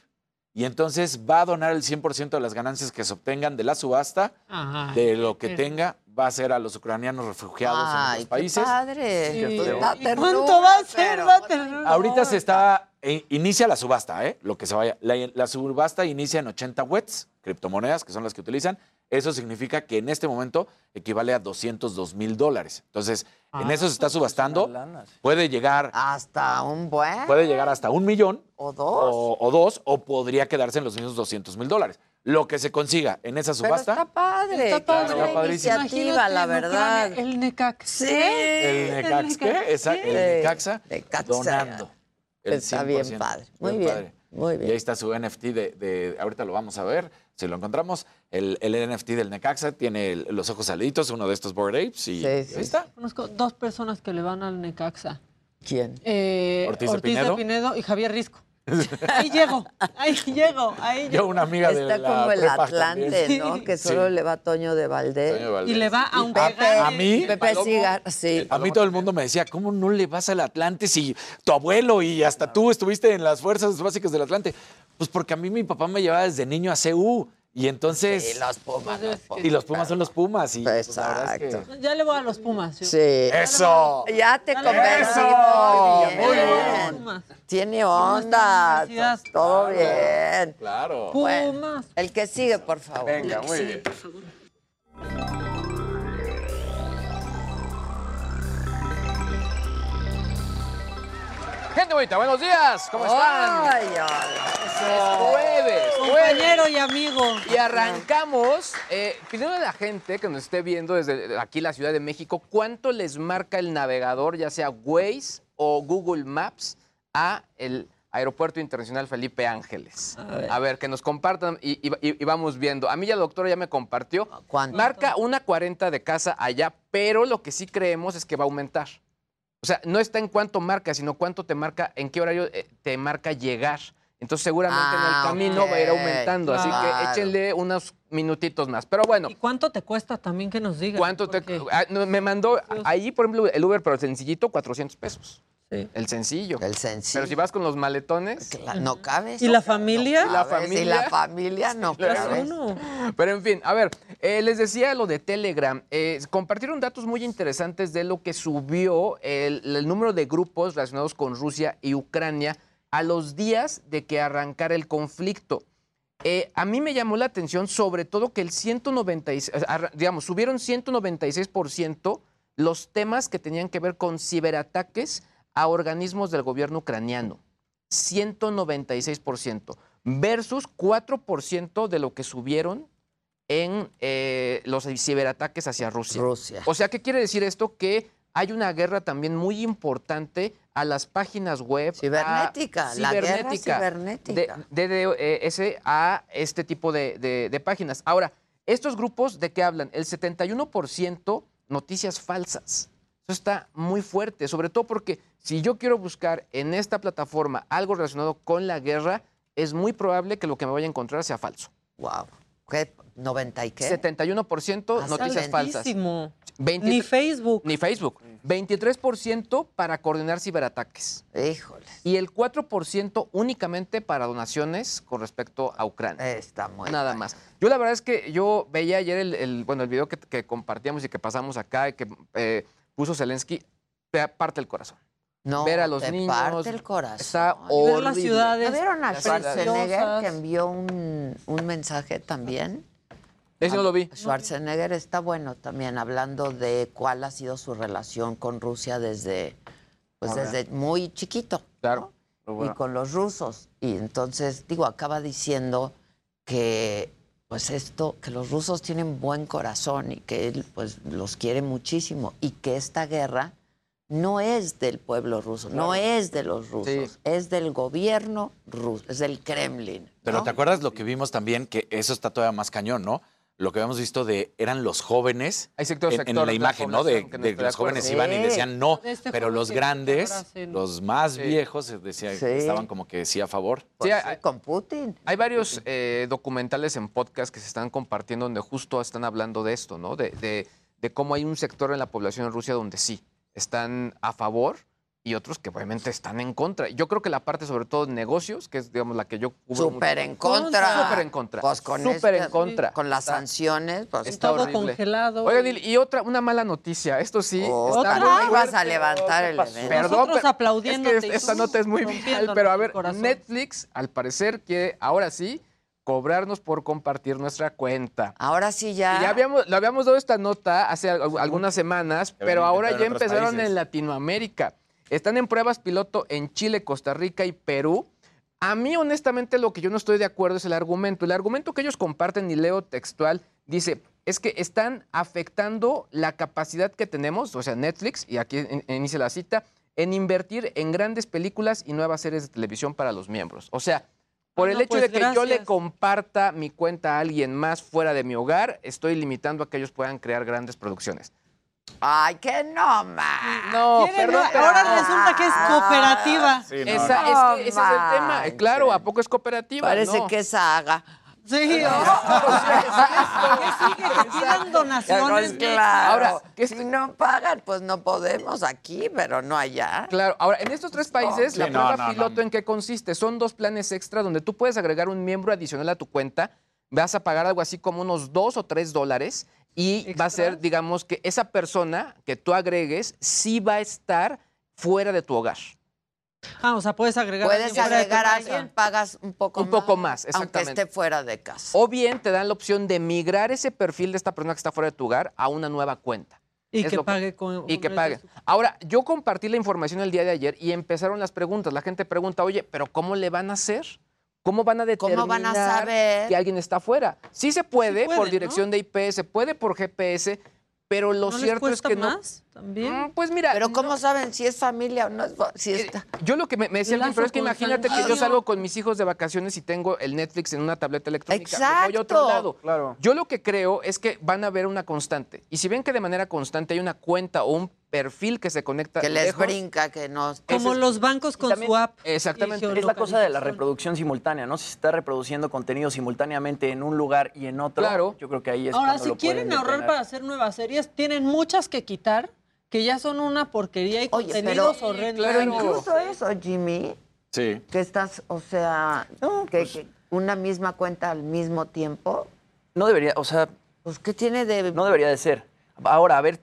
Y entonces va a donar el 100% de las ganancias que se obtengan de la subasta, Ajá. de lo que tenga, va a ser a los ucranianos refugiados en Ay, qué países. padre. Sí. Da ¿Y ternura, ¿Cuánto va a ser? pero-. Ahorita se está, eh, inicia la subasta, ¿eh? Lo que se vaya. La, la subasta inicia en 80 wets, criptomonedas, que son las que utilizan. Eso significa que en este momento equivale a 202 mil dólares. Entonces, en Ah, eso se está subastando. lana, sí. Puede llegar, Hasta un buen. puede llegar hasta un millón O dos. o, o dos, o podría quedarse en los mismos 200 mil dólares. Lo que se consiga en esa Pero subasta, está padre. Está padre. Está padrísimo. iniciativa, Imagínate la verdad. El Necax. Sí. el Necax, ¿qué? Esa- el Necaxa. donando. El Está bien 100%. padre. Muy bien. padre. Muy Y ahí bien. está su NFT de, de- ahorita lo vamos a ver, si lo encontramos. El, el NFT del Necaxa tiene el- los ojos saliditos, uno de estos Board Apes, y Sí, ahí sí. está. Conozco dos personas que le van al Necaxa. ¿Quién? Eh, Ortiz de Pinedo. y Javier Risco. Ahí llego, ahí llego, ahí Yo, llego. una amiga de Está la como el Atlante, también. ¿no? Sí. Que solo Sí. le va Toño de Valdés. Toño Valdés. Y le va a un Pepe, Pepe. a mí- Pepe Palomo. Siga, sí. A mí todo el mundo me decía, ¿cómo no le vas al Atlante si tu abuelo y hasta tú estuviste en las fuerzas básicas del Atlante? Pues porque a mí mi papá me llevaba desde niño a CU. Y entonces... Y los Pumas. los Pumas. y los Pumas son los Pumas. Y, pues, la verdad es que- Exacto. Ya le voy a los Pumas. yo. Sí. ¡Eso! Ya te. ¡Eso! Muy bien. Tiene onda. Todo bien. Claro. Bueno, Pumas. el que sigue, por favor. Venga, muy bien. Gente bonita, buenos días. ¿Cómo están? Ay, ay, Es jueves, jueves. Compañero y amigo. Y arrancamos eh, pidiendo a la gente que nos esté viendo desde aquí la Ciudad de México cuánto les marca el navegador, ya sea Waze o Google Maps, a el Aeropuerto Internacional Felipe Ángeles. A ver, que nos compartan y, y- y vamos viendo. A mí ya la doctora ya me compartió. ¿Cuánto? Marca una 40 de casa allá, pero lo que sí creemos es que va a aumentar. O sea, no está en cuánto marca, sino cuánto te marca, en qué horario eh, te marca llegar. Entonces seguramente en Ah, el camino va a ir aumentando. Así que échenle unos minutitos más. Pero bueno. ¿Y cuánto te cuesta también que nos digas? ¿Cuánto te.? ah, no, me mandó ahí, por ejemplo, el Uber, pero el sencillito, 400 pesos. El sencillo. El sencillo. Pero si vas con los maletones. no cabes. ¿Y la familia? Y la familia. Y la familia no cabes. Pero en fin, a ver, eh, les decía lo de Telegram. Eh, compartieron datos muy interesantes de lo que subió el, el número de grupos relacionados con Rusia y Ucrania a los días de que arrancara el conflicto. Eh, a mí me llamó la atención sobre todo que el 196, eh, arra- digamos, subieron 196% los temas que tenían que ver con ciberataques a organismos del gobierno ucraniano. 196% versus 4% de lo que subieron en eh, los ciberataques hacia Rusia. Rusia. O sea, ¿qué quiere decir esto? Que hay una guerra también muy importante a las páginas web. Cibernética, a- la guerra cibernética, cibernética. De, DDoS a este tipo de, de- de páginas. Ahora, estos grupos, ¿de qué hablan? El 71% noticias falsas. Eso está muy fuerte, sobre todo porque si yo quiero buscar en esta plataforma algo relacionado con la guerra, es muy probable que lo que me vaya a encontrar sea falso. Wow. ¿Qué? ¿90 y qué? 71% Ah, noticias falsas. altísimo. 20 Ni Facebook. Ni Facebook. 23% para coordinar ciberataques. Híjole. Y el 4% únicamente para donaciones con respecto a Ucrania. Está muy Nada más. Yo la verdad es que yo veía ayer el, el- bueno, el video que, que compartíamos y que pasamos acá y que eh, puso Zelensky, te parte el corazón. No, Ver a los te niños. parte el corazón. Está Ver las ciudades ¿No vieron a. Schwarzenegger que envió un, un mensaje también? Ese no lo vi. Schwarzenegger está bueno también hablando de cuál ha sido su relación con Rusia desde, pues desde muy chiquito. Claro. Y con los rusos. Y entonces, digo, acaba diciendo que pues esto, que los rusos tienen buen corazón y que él pues los quiere muchísimo y que esta guerra no es del pueblo ruso, no es de los rusos, es del gobierno ruso, es del Kremlin. Pero. ¿te acuerdas lo que vimos también? Que eso está todavía más cañón, ¿no? Lo que habíamos visto de eran los jóvenes Hay sector, en, en sector la de imagen, ¿no? De, no los jóvenes iban y decían no, este pero los grandes, ahora los más Sí. viejos, eh, decía, Sí. estaban como que sí a favor. Sí, Pues hay- con Putin. Hay varios eh, documentales en podcast que se están compartiendo donde justo están hablando de esto, ¿no? De, de- de cómo hay un sector en la población en Rusia donde sí están a favor y otros que obviamente están en contra. Yo creo que la parte, sobre todo de negocios, que es, digamos, la que yo cubro Súper en contra. Súper en contra. Pues con Súper este- en contra. Con las Está- sanciones, pues Está Todo horrible. congelado. Oigan, y, y otra, una mala noticia. Esto sí. Otra, está no muy ibas a levantar el evento. Perdón, Nosotros pero aplaudiéndote es que y esta nota es muy viral, pero a ver. Netflix, al parecer, quiere ahora sí cobrarnos por compartir nuestra cuenta. Ahora sí ya. Y ya habíamos, lo habíamos dado esta nota hace al- algunas semanas, pero ahora ya empezaron países. en Latinoamérica. Están en pruebas piloto en Chile, Costa Rica y Perú. A mí, honestamente, lo que yo no estoy de acuerdo es el argumento. El argumento que ellos comparten, y leo textual, dice, es que están afectando la capacidad que tenemos, o sea, Netflix, y aquí in- inicia la cita, en invertir en grandes películas y nuevas series de televisión para los miembros. O sea, por Ah, el no, hecho pues, de que yo le comparta mi cuenta a alguien más fuera de mi hogar, estoy limitando a que ellos puedan crear grandes producciones. Ay, que no, ma. No, perdón, pero- ahora resulta que es cooperativa. Sí, no, Esa- no. es No que ese es el tema. Claro, ¿a poco es cooperativa? Parece No. que es saga. Sí, ¿qué sigue? Que pidan donaciones. Claro. Ahora, ¿qué si no pagan, pues no podemos aquí, pero no allá. Claro, ahora, en estos tres países, la prueba no, no. piloto en qué consiste? Son dos planes extra donde tú puedes agregar un miembro adicional a tu cuenta, vas a pagar algo así como unos dos o tres dólares y va a ser, digamos, que esa persona que tú agregues sí va a estar fuera de tu hogar. Ah, o sea, puedes agregar Puedes alguien de tu agregar a alguien, pagas un poco Un más. poco más, Aunque exactamente. esté fuera de casa. O bien te dan la opción de migrar ese perfil de esta persona que está fuera de tu hogar a una nueva cuenta. Y Es que pague con. y que pague. Ahora, yo compartí la información el día de ayer y empezaron las preguntas. La gente pregunta, oye, ¿pero cómo le van a hacer? ¿Cómo van a determinar ¿Cómo van a saber? que alguien está afuera? Sí se puede puede, por ¿no? dirección de IP, se puede por GPS, pero lo ¿No les cierto es que no. También. Pues mira. Pero ¿cómo saben si es familia o no es si está? Yo lo que me, me decía alguien, pero es que imagínate que yo salgo con mis hijos de vacaciones y tengo el Netflix en una tableta electrónica. Me voy a otro Exacto. lado. Claro. Yo lo que creo es que van a ver una constante. Y si ven que de manera constante hay una cuenta o un perfil que se conecta Que les lejos, brinca, que no. Como los bancos con también- su app. Exactamente. Es la cosa de la reproducción simultánea, ¿no? Si se está reproduciendo contenido simultáneamente en un lugar y en otro, Claro. yo creo que ahí es Ahora, si lo quieren ahorrar detener. para hacer nuevas series, tienen muchas que quitar, que ya son una porquería y Oye, contenidos pero- horrendos. Pero incluso eso, Jimmy, Sí. que estás, o sea, que, que una misma cuenta al mismo tiempo, No debería, o sea, pues ¿qué tiene de...? no debería de ser. Ahora, a ver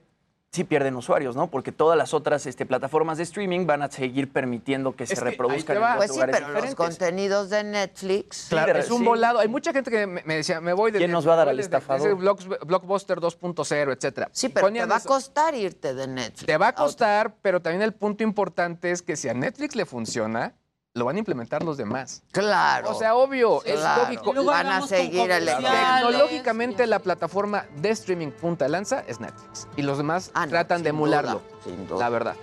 si pierden usuarios, ¿no? Porque todas las otras este, plataformas de streaming van a seguir permitiendo que se que reproduzcan en Pues sí, pero los contenidos de Netflix... Claro, de- es un sí. volado. Hay mucha gente que me, me decía, me voy de ¿Quién nos va a dar al de- estafador? de Blocks- Blockbuster 2.0, etcétera. Sí, pero te va a costar irte de Netflix. Te va a costar, pero también el punto importante es que si a Netflix le funciona, lo van a implementar los demás. Claro. O sea, obvio, es Claro. lógico. Luego Van a seguir el. Tecnológicamente, la plataforma de streaming punta de lanza es Netflix. Y los demás Ah, no, tratan de emularlo. duda, sin duda. La verdad.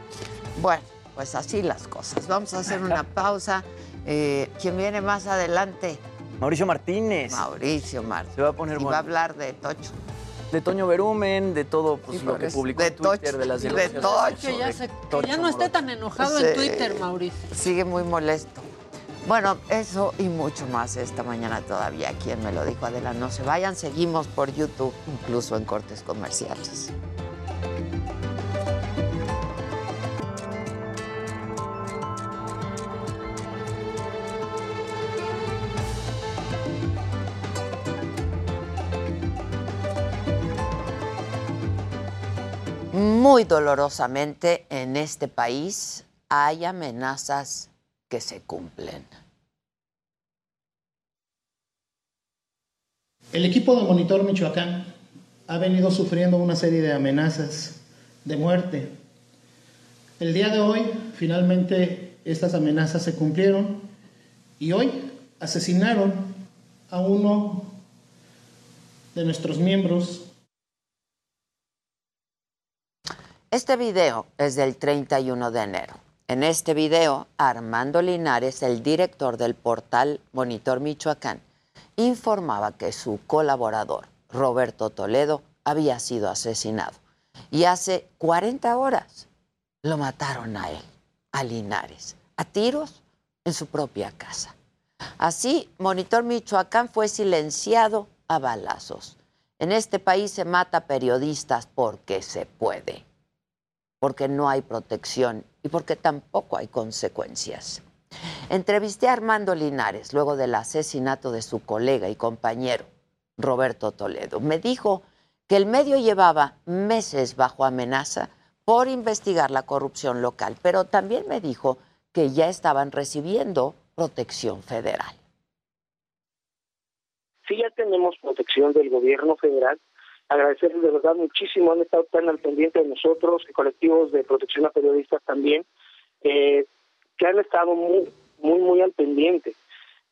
Bueno, pues así las cosas. Vamos a hacer una pausa. Eh, ¿Quién viene más adelante? Mauricio Martínez. Mauricio Martínez. Se va a poner Y bueno. va a hablar de Tocho. De Toño Berumen, de todo pues, Sí, lo que publicó De en Twitter, Tocho, de las de denuncias. Tocho. Que ya, de se- que Tocho ya no esté tan enojado en Twitter, Mauricio. Sigue muy molesto. Bueno, eso y mucho más esta mañana todavía. ¿Quién me lo dijo? Adela, no se vayan. Seguimos por YouTube, incluso en cortes comerciales. Muy dolorosamente en este país hay amenazas que se cumplen. El equipo de Monitor Michoacán ha venido sufriendo una serie de amenazas de muerte. El día de hoy, finalmente, estas amenazas se cumplieron y hoy asesinaron a uno de nuestros miembros Este video es del 31 de enero. En este video, Armando Linares, el director del portal Monitor Michoacán, informaba que su colaborador, Roberto Toledo, había sido asesinado. Y hace 40 horas lo mataron a él, a Linares, a tiros en su propia casa. Así, Monitor Michoacán fue silenciado a balazos. En este país se mata periodistas porque se puede porque no hay protección y porque tampoco hay consecuencias. Entrevisté a Armando Linares luego del asesinato de su colega y compañero, Roberto Toledo. Me dijo que el medio llevaba meses bajo amenaza por investigar la corrupción local, pero también me dijo que ya estaban recibiendo protección federal. Sí, ya tenemos protección del gobierno federal. Agradecerles de verdad muchísimo, han estado tan al pendiente de nosotros, y colectivos de protección a periodistas también, eh, que han estado muy, muy, muy al pendiente.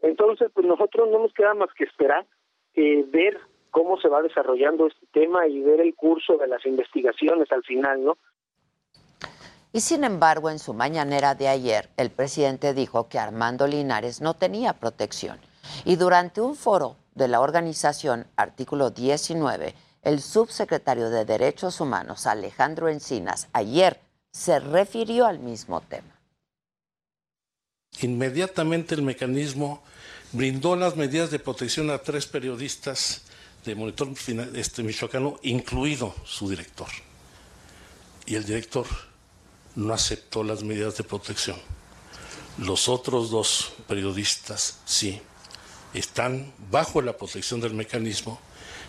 Entonces, pues nosotros no nos queda más que esperar, eh, ver cómo se va desarrollando este tema y ver el curso de las investigaciones al final, ¿no? Y sin embargo, en su mañanera de ayer, el presidente dijo que Armando Linares no tenía protección. Y durante un foro de la organización Artículo 19, el subsecretario de Derechos Humanos, Alejandro Encinas, ayer se refirió al mismo tema. Inmediatamente el mecanismo brindó las medidas de protección a tres periodistas de Monitor este, Michoacano, incluido su director. Y el director no aceptó las medidas de protección. Los otros dos periodistas sí están bajo la protección del mecanismo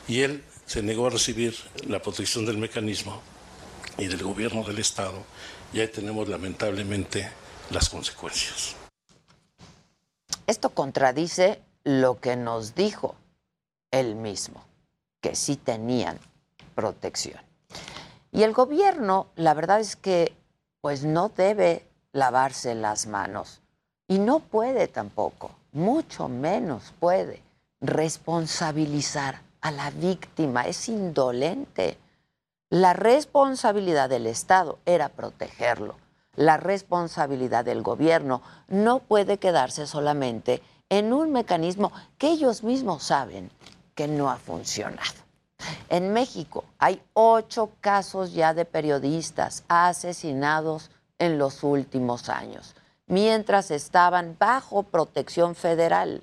y él se negó a recibir la protección del mecanismo y del gobierno del Estado. Y ahí tenemos lamentablemente las consecuencias. Esto contradice lo que nos dijo él mismo, que sí tenían protección. Y el gobierno, la verdad es que pues no debe lavarse las manos y no puede tampoco, mucho menos puede responsabilizar a la víctima, es indolente. La responsabilidad del Estado era protegerlo. La responsabilidad del gobierno no puede quedarse solamente en un mecanismo que ellos mismos saben que no ha funcionado. En México hay ocho casos ya de periodistas asesinados en los últimos años, mientras estaban bajo protección federal.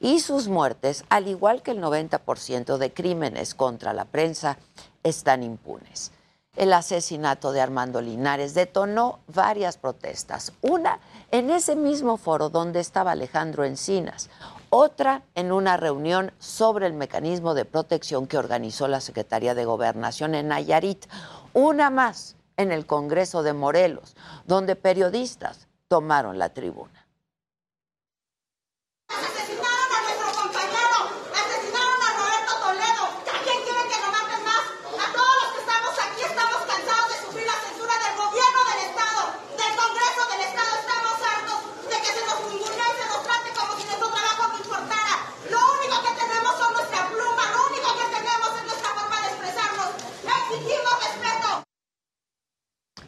Y sus muertes, al igual que el 90% de crímenes contra la prensa, están impunes. El asesinato de Armando Linares detonó varias protestas. Una en ese mismo foro donde estaba Alejandro Encinas, otra en una reunión sobre el mecanismo de protección que organizó la Secretaría de Gobernación en Nayarit, una más en el Congreso de Morelos, donde periodistas tomaron la tribuna. Asesinaron a nuestro compañero, asesinaron a Roberto Toledo. ¿A quién quieren que nos maten más? A todos los que estamos aquí estamos cansados de sufrir la censura del gobierno del Estado, del Congreso del Estado. Estamos hartos de que se nos ningunee y se nos trate como si nuestro trabajo no importara. Lo único que tenemos son nuestra pluma, lo único que tenemos es nuestra forma de expresarnos. Exigimos respeto.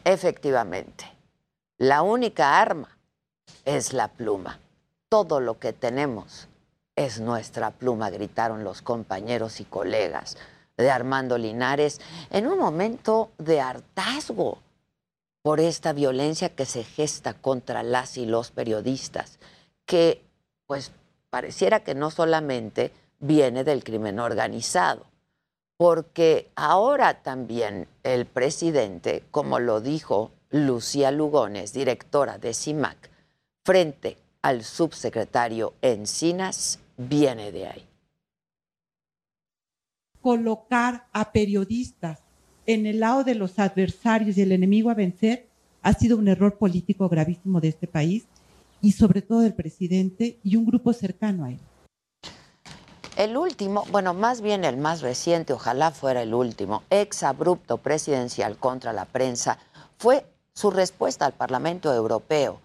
Efectivamente, la única arma es la pluma. Todo lo que tenemos es nuestra pluma, gritaron los compañeros y colegas de Armando Linares en un momento de hartazgo por esta violencia que se gesta contra las y los periodistas, que pues pareciera que no solamente viene del crimen organizado, porque ahora también el presidente, como lo dijo Lucía Lugones, directora de CIMAC, frente al subsecretario Encinas, viene de ahí. colocar a periodistas en el lado de los adversarios y el enemigo a vencer ha sido un error político gravísimo de este país y sobre todo del presidente y un grupo cercano a él. El último, bueno, más bien el más reciente, ojalá fuera el último, ex abrupto presidencial contra la prensa, fue su respuesta al Parlamento Europeo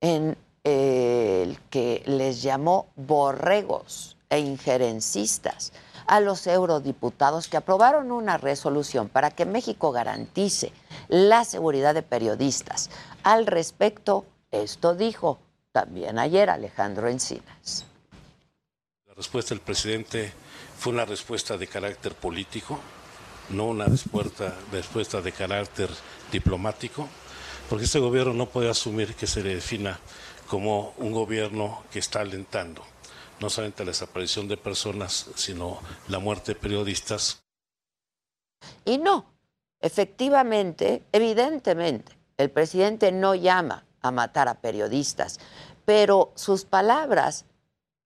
en eh, el que les llamó borregos e injerencistas a los eurodiputados que aprobaron una resolución para que México garantice la seguridad de periodistas. Al respecto, esto dijo también ayer Alejandro Encinas. Respuesta del presidente fue una respuesta de carácter político, no una respuesta, respuesta de carácter diplomático, porque este gobierno no puede asumir que se le defina como un gobierno que está alentando no solamente la desaparición de personas, sino la muerte de periodistas. Y no, efectivamente, evidentemente, el presidente no llama a matar a periodistas, pero sus palabras,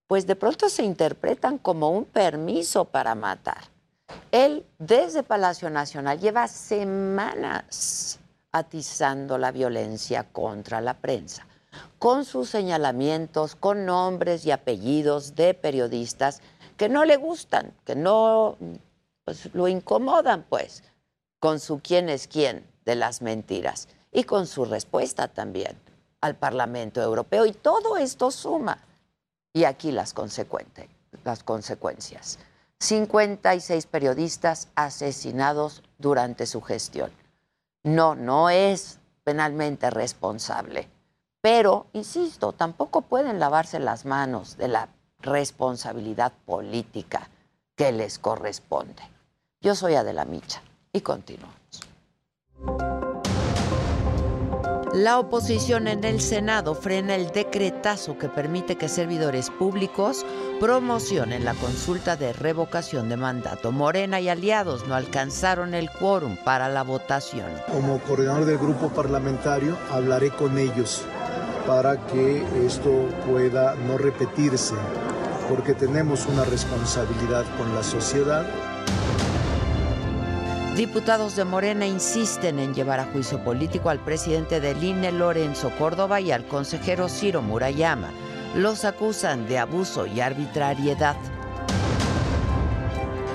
pues de pronto se interpretan como un permiso para matar. Él, desde Palacio Nacional, lleva semanas atizando la violencia contra la prensa, con sus señalamientos, con nombres y apellidos de periodistas que no le gustan, que no pues, lo incomodan, pues, con su quién es quién de las mentiras y con su respuesta también al Parlamento Europeo. Y todo esto suma. Y aquí las, las consecuencias. 56 periodistas asesinados durante su gestión. No, no es penalmente responsable. Pero, insisto, tampoco pueden lavarse las manos de la responsabilidad política que les corresponde. Yo soy Adela Micha y continuamos. La oposición en el Senado frena el decretazo que permite que servidores públicos promocionen la consulta de revocación de mandato. Morena y aliados no alcanzaron el quórum para la votación. Como coordinador del grupo parlamentario, hablaré con ellos para que esto pueda no repetirse, porque tenemos una responsabilidad con la sociedad. Diputados de Morena insisten en llevar a juicio político al presidente del INE, Lorenzo Córdoba, y al consejero Ciro Murayama. Los acusan de abuso y arbitrariedad.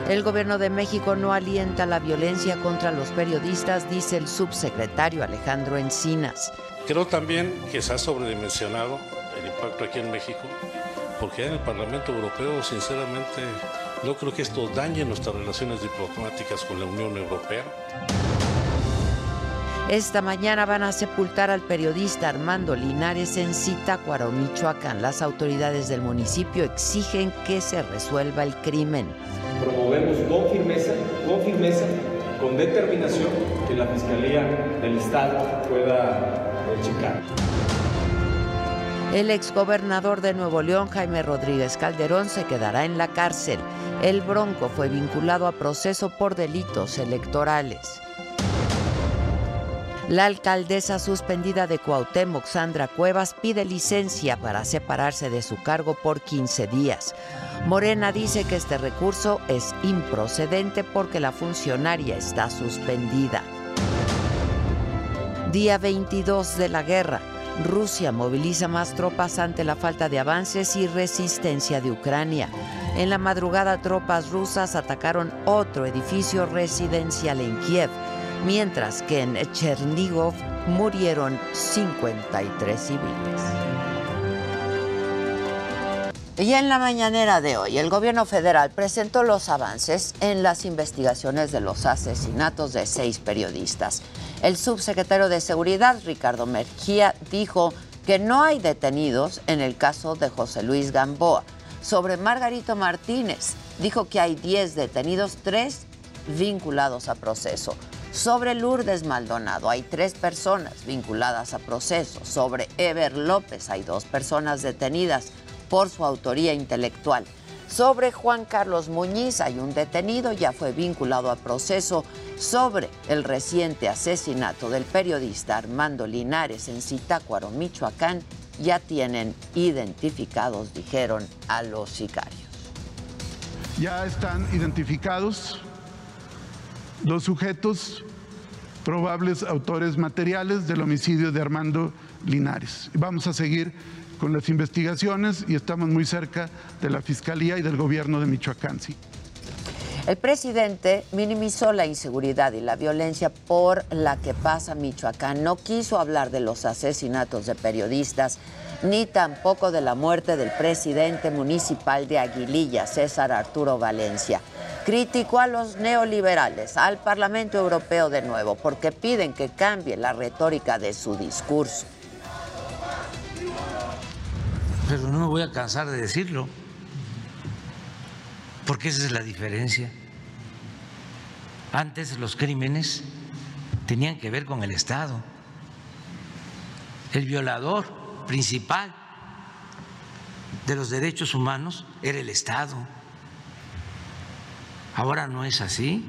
El gobierno de México no alienta la violencia contra los periodistas, dice el subsecretario Alejandro Encinas. Creo también que se ha sobredimensionado el impacto aquí en México, porque en el Parlamento Europeo, sinceramente, no creo que esto dañe nuestras relaciones diplomáticas con la Unión Europea. Esta mañana van a sepultar al periodista Armando Linares en Zitácuaro, Michoacán. Las autoridades del municipio exigen que se resuelva el crimen. Promovemos con firmeza, con firmeza, con determinación que la Fiscalía del Estado pueda eh, checar. El exgobernador de Nuevo León, Jaime Rodríguez Calderón, se quedará en la cárcel. El Bronco fue vinculado a proceso por delitos electorales. La alcaldesa suspendida de Cuauhtémoc, Sandra Cuevas, pide licencia para separarse de su cargo por 15 días. Morena dice que este recurso es improcedente porque la funcionaria está suspendida. Día 22 de la guerra. Rusia moviliza más tropas ante la falta de avances y resistencia de Ucrania. En la madrugada tropas rusas atacaron otro edificio residencial en Kiev mientras que en Chernigov murieron 53 civiles. Y en la mañanera de hoy, el gobierno federal presentó los avances en las investigaciones de los asesinatos de seis periodistas. El subsecretario de Seguridad, Ricardo Mejía, dijo que no hay detenidos en el caso de José Luis Gamboa. Sobre Margarito Martínez, dijo que hay 10 detenidos, 3 vinculados a proceso. Sobre Lourdes Maldonado hay tres personas vinculadas a proceso. Sobre Ever López hay dos personas detenidas por su autoría intelectual. Sobre Juan Carlos Muñiz hay un detenido, ya fue vinculado a proceso. Sobre el reciente asesinato del periodista Armando Linares en Zitácuaro, Michoacán, ya tienen identificados, dijeron, a los sicarios. Ya están identificados los sujetos probables autores materiales del homicidio de Armando Linares. Vamos a seguir con las investigaciones y estamos muy cerca de la Fiscalía y del gobierno de Michoacán. El presidente minimizó la inseguridad y la violencia por la que pasa Michoacán. No quiso hablar de los asesinatos de periodistas ni tampoco de la muerte del presidente municipal de Aguililla, César Arturo Valencia. Criticó a los neoliberales, al Parlamento Europeo de nuevo, porque piden que cambie la retórica de su discurso. Pero no me voy a cansar de decirlo, porque esa es la diferencia. Antes los crímenes tenían que ver con el Estado. El violador principal de los derechos humanos era el Estado. Ahora no es así.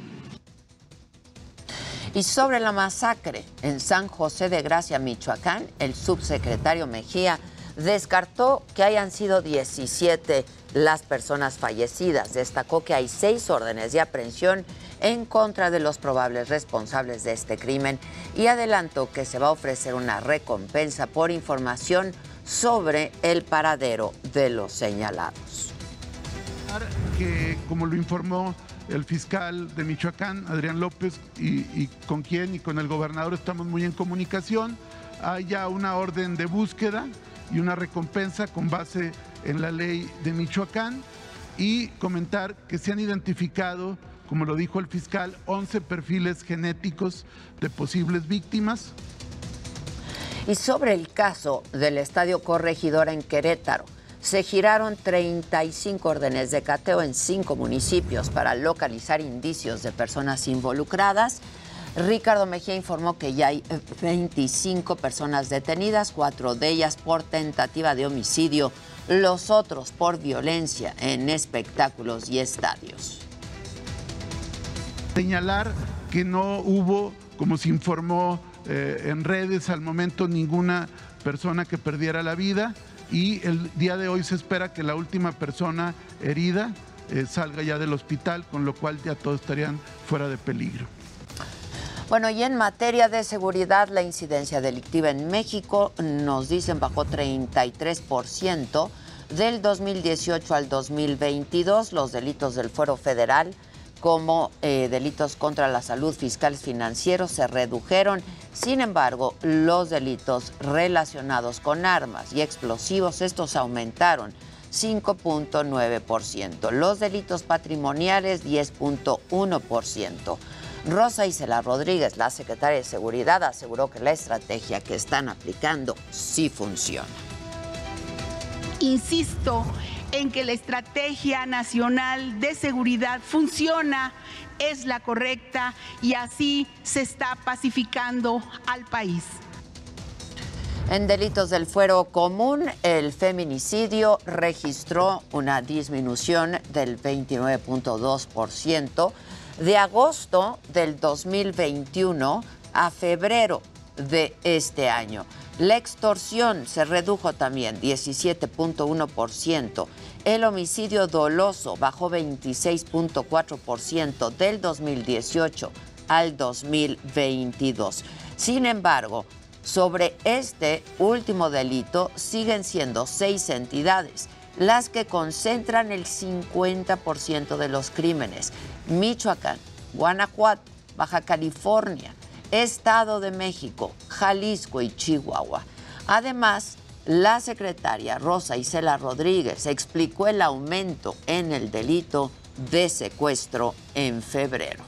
Y sobre la masacre en San José de Gracia, Michoacán, el subsecretario Mejía descartó que hayan sido 17 las personas fallecidas. Destacó que hay seis órdenes de aprehensión en contra de los probables responsables de este crimen y adelantó que se va a ofrecer una recompensa por información sobre el paradero de los señalados. Que, como lo informó el fiscal de Michoacán, Adrián López, y, con quien y con el gobernador estamos muy en comunicación. Hay ya una orden de búsqueda y una recompensa con base en la ley de Michoacán y comentar que se han identificado, como lo dijo el fiscal, 11 perfiles genéticos de posibles víctimas. Y sobre el caso del Estadio Corregidora en Querétaro, se giraron 35 órdenes de cateo en cinco municipios para localizar indicios de personas involucradas. Ricardo Mejía informó que ya hay 25 personas detenidas, cuatro de ellas por tentativa de homicidio, los otros por violencia en espectáculos y estadios. Señalar que no hubo, como se informó eh, en redes al momento, ninguna persona que perdiera la vida y el día de hoy se espera que la última persona herida eh, salga ya del hospital, con lo cual ya todos estarían fuera de peligro. Bueno, y en materia de seguridad, la incidencia delictiva en México nos dicen bajó 33% del 2018 al 2022. Los delitos del fuero federal como eh, delitos contra la salud, fiscales, financieros se redujeron. Sin embargo, los delitos relacionados con armas y explosivos, estos aumentaron 5.9%. Los delitos patrimoniales, 10.1%. Rosa Isela Rodríguez, la secretaria de Seguridad, aseguró que la estrategia que están aplicando sí funciona. Insisto en que la estrategia nacional de seguridad funciona, es la correcta y así se está pacificando al país. En delitos del fuero común, el feminicidio registró una disminución del 29.2% de agosto del 2021 a febrero de este año. La extorsión se redujo también 17.1%. El homicidio doloso bajó 26.4% del 2018 al 2022. Sin embargo, sobre este último delito siguen siendo seis entidades las que concentran el 50% de los crímenes. Michoacán, Guanajuato, Baja California, Estado de México, Jalisco y Chihuahua. Además, la secretaria Rosa Isela Rodríguez explicó el aumento en el delito de secuestro en febrero.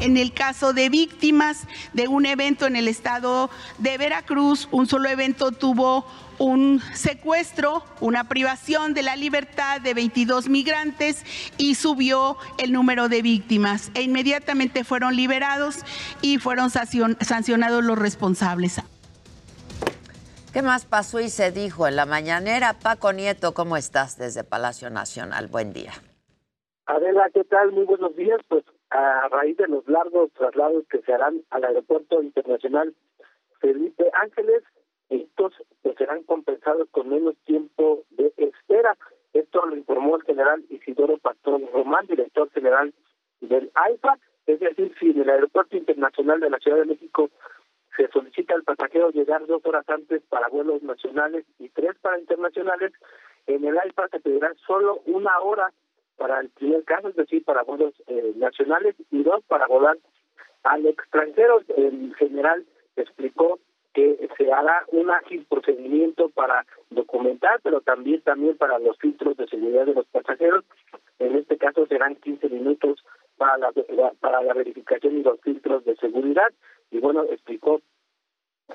En el caso de víctimas de un evento en el estado de Veracruz, un solo evento tuvo un secuestro, una privación de la libertad de 22 migrantes y subió el número de víctimas. E inmediatamente fueron liberados y fueron sancionados los responsables. ¿Qué más pasó y se dijo en la mañanera? Paco Nieto, ¿cómo estás desde Palacio Nacional? Buen día. Adela, ¿qué tal? Muy buenos días. Pues a raíz de los largos traslados que se harán al Aeropuerto Internacional Felipe Ángeles, estos pues, serán compensados con menos tiempo de espera. Esto lo informó el general Isidoro Pastor Román, director general del AIFA. Es decir, si en el Aeropuerto Internacional de la Ciudad de México se solicita al pasajero llegar dos horas antes para vuelos nacionales y tres para internacionales, en el AIFA se pedirá solo una hora para el primer caso, es decir, para vuelos eh, nacionales y dos para volar al extranjero. El general explicó que se hará un ágil procedimiento para documentar, pero también también para los filtros de seguridad de los pasajeros. En este caso serán 15 minutos para la, para la verificación y los filtros de seguridad. Y bueno, explicó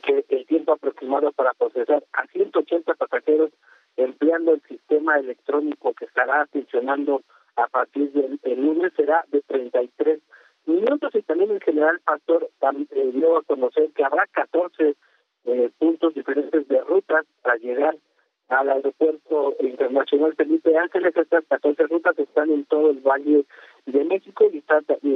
que el tiempo aproximado para procesar a 180 pasajeros empleando el sistema electrónico que estará funcionando a partir del lunes será de 33 minutos y también el general Pastor eh, dio a conocer que habrá 14 eh, puntos diferentes de rutas para llegar al aeropuerto internacional Felipe Ángeles. Estas 14 rutas están en todo el Valle de México y,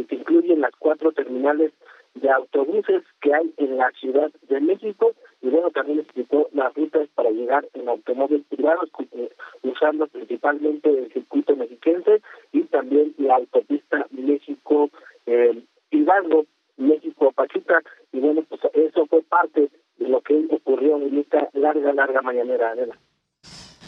que incluyen las cuatro terminales de autobuses que hay en la Ciudad de México y bueno, también explicó las rutas para llegar en automóviles privados, eh, usando principalmente el circuito mexiquense y también la autopista México eh, Hidalgo, México Pachuca y bueno, pues eso fue parte de lo que ocurrió en esta larga, larga mañanera, Adela.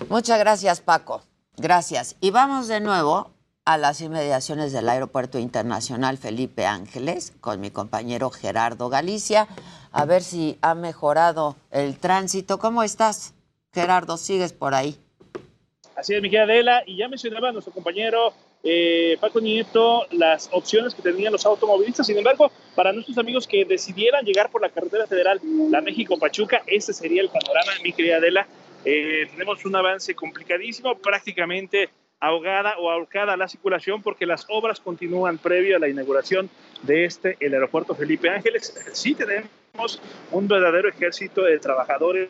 Muchas gracias, Paco. Gracias. Y vamos de nuevo a las inmediaciones del Aeropuerto Internacional Felipe Ángeles con mi compañero Gerardo Galicia, a ver si ha mejorado el tránsito. ¿Cómo estás, Gerardo? ¿Sigues por ahí? Así es, Miguel Adela, y ya mencionaba nuestro compañero eh, Paco Nieto las opciones que tenían los automovilistas. Sin embargo, para nuestros amigos que decidieran llegar por la carretera federal, la México-Pachuca, ese sería el panorama, mi querida Adela. Eh, tenemos un avance complicadísimo, prácticamente ahogada o ahorcada la circulación porque las obras continúan previo a la inauguración de este, el aeropuerto Felipe Ángeles. Sí tenemos un verdadero ejército de trabajadores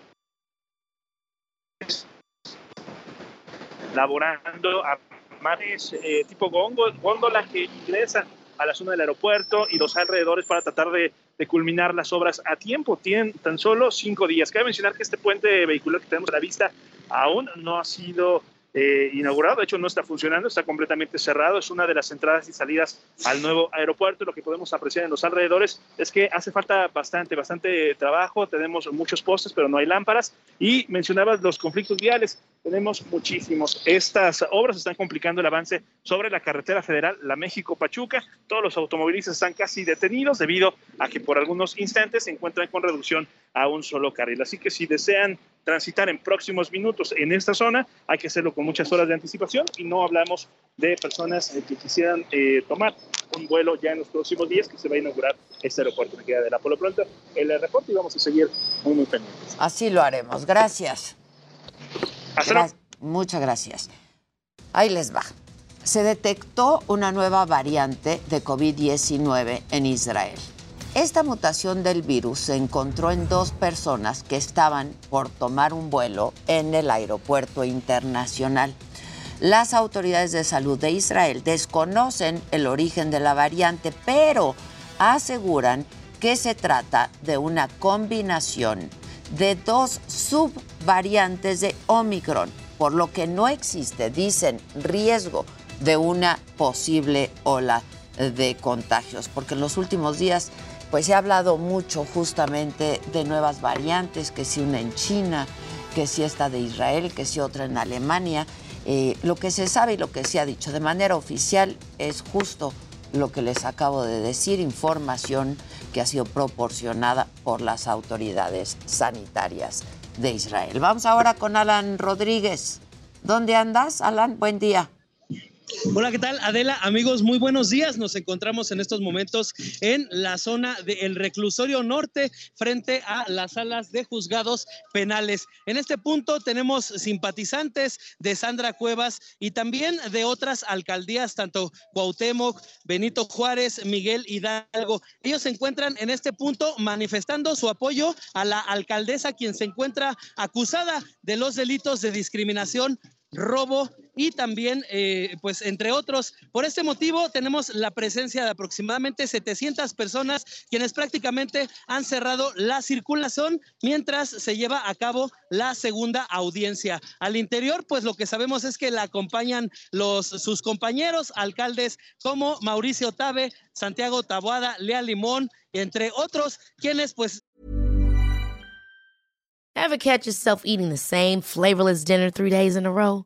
laborando a mares eh, tipo góndola que ingresan a la zona del aeropuerto y los alrededores para tratar de, de, culminar las obras a tiempo. Tienen tan solo cinco días. Cabe mencionar que este puente vehicular que tenemos a la vista aún no ha sido eh, inaugurado, de hecho no está funcionando, está completamente cerrado, es una de las entradas y salidas al nuevo aeropuerto. Lo que podemos apreciar en los alrededores es que hace falta bastante, bastante trabajo, tenemos muchos postes, pero no hay lámparas. Y mencionabas los conflictos viales, tenemos muchísimos. Estas obras están complicando el avance sobre la carretera federal, la México-Pachuca. Todos los automovilistas están casi detenidos debido a que por algunos instantes se encuentran con reducción a un solo carril. Así que si desean transitar en próximos minutos en esta zona, hay que hacerlo con muchas horas de anticipación y no hablamos de personas eh, que quisieran eh, tomar un vuelo ya en los próximos días que se va a inaugurar este aeropuerto. Me queda de la Polo Pronto el aeropuerto y vamos a seguir muy, muy pendientes. Así lo haremos. Gracias. Hasta luego. Gra- Muchas gracias. Ahí les va. Se detectó una nueva variante de COVID-19 en Israel. Esta mutación del virus se encontró en dos personas que estaban por tomar un vuelo en el aeropuerto internacional. Las autoridades de salud de Israel desconocen el origen de la variante, pero aseguran que se trata de una combinación de dos subvariantes de Omicron, por lo que no existe, dicen, riesgo de una posible ola de contagios, porque en los últimos días pues se ha hablado mucho justamente de nuevas variantes, que si una en China, que si esta de Israel, que si otra en Alemania. Eh, lo que se sabe y lo que se ha dicho de manera oficial es justo lo que les acabo de decir, información que ha sido proporcionada por las autoridades sanitarias de Israel. Vamos ahora con Alan Rodríguez. ¿Dónde andas, Alan? Buen día. Hola, ¿qué tal? Adela, amigos, muy buenos días. Nos encontramos en estos momentos en la zona del reclusorio norte frente a las salas de juzgados penales. En este punto tenemos simpatizantes de Sandra Cuevas y también de otras alcaldías, tanto Cuauhtémoc, Benito Juárez, Miguel Hidalgo. Ellos se encuentran en este punto manifestando su apoyo a la alcaldesa, quien se encuentra acusada de los delitos de discriminación robo y también, eh, pues, entre otros. Por este motivo, tenemos la presencia de aproximadamente 700 personas, quienes prácticamente han cerrado la circulación mientras se lleva a cabo la segunda audiencia. Al interior, pues, lo que sabemos es que la acompañan los, sus compañeros alcaldes como Mauricio Tabe, Santiago Taboada, Lea Limón, entre otros, quienes, pues, Ever catch yourself eating the same flavorless dinner three days in a row?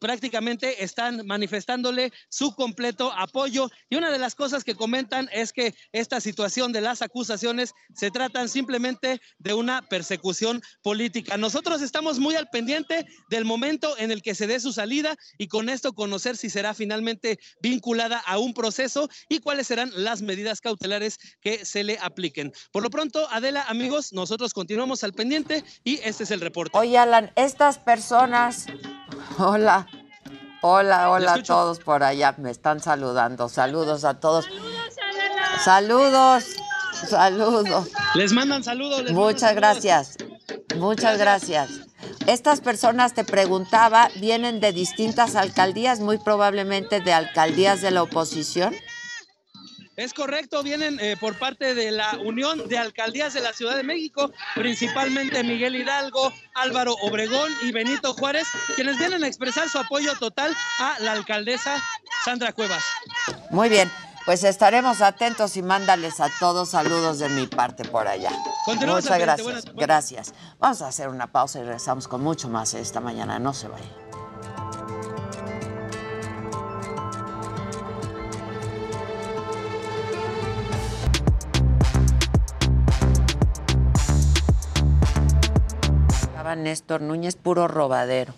Prácticamente están manifestándole su completo apoyo. Y una de las cosas que comentan es que esta situación de las acusaciones se tratan simplemente de una persecución política. Nosotros estamos muy al pendiente del momento en el que se dé su salida y con esto conocer si será finalmente vinculada a un proceso y cuáles serán las medidas cautelares que se le apliquen. Por lo pronto, Adela, amigos, nosotros continuamos al pendiente y este es el reporte. Oye, Alan, estas personas. Hola. Hola, hola a todos por allá. Me están saludando. Saludos a todos. Saludos. Saludos. Les mandan saludos. les Muchas mandan saludos. gracias. Muchas gracias. Estas personas, te preguntaba, vienen de distintas alcaldías, muy probablemente de alcaldías de la oposición. Es correcto, vienen eh, por parte de la Unión de Alcaldías de la Ciudad de México, principalmente Miguel Hidalgo, Álvaro Obregón y Benito Juárez, quienes vienen a expresar su apoyo total a la alcaldesa Sandra Cuevas. Muy bien, pues estaremos atentos y mándales a todos saludos de mi parte por allá. Continuamos Muchas gracias. Buenas- Gracias. Vamos a hacer una pausa y regresamos con mucho más esta mañana. No se vayan. Estaba Néstor Núñez, puro robadero.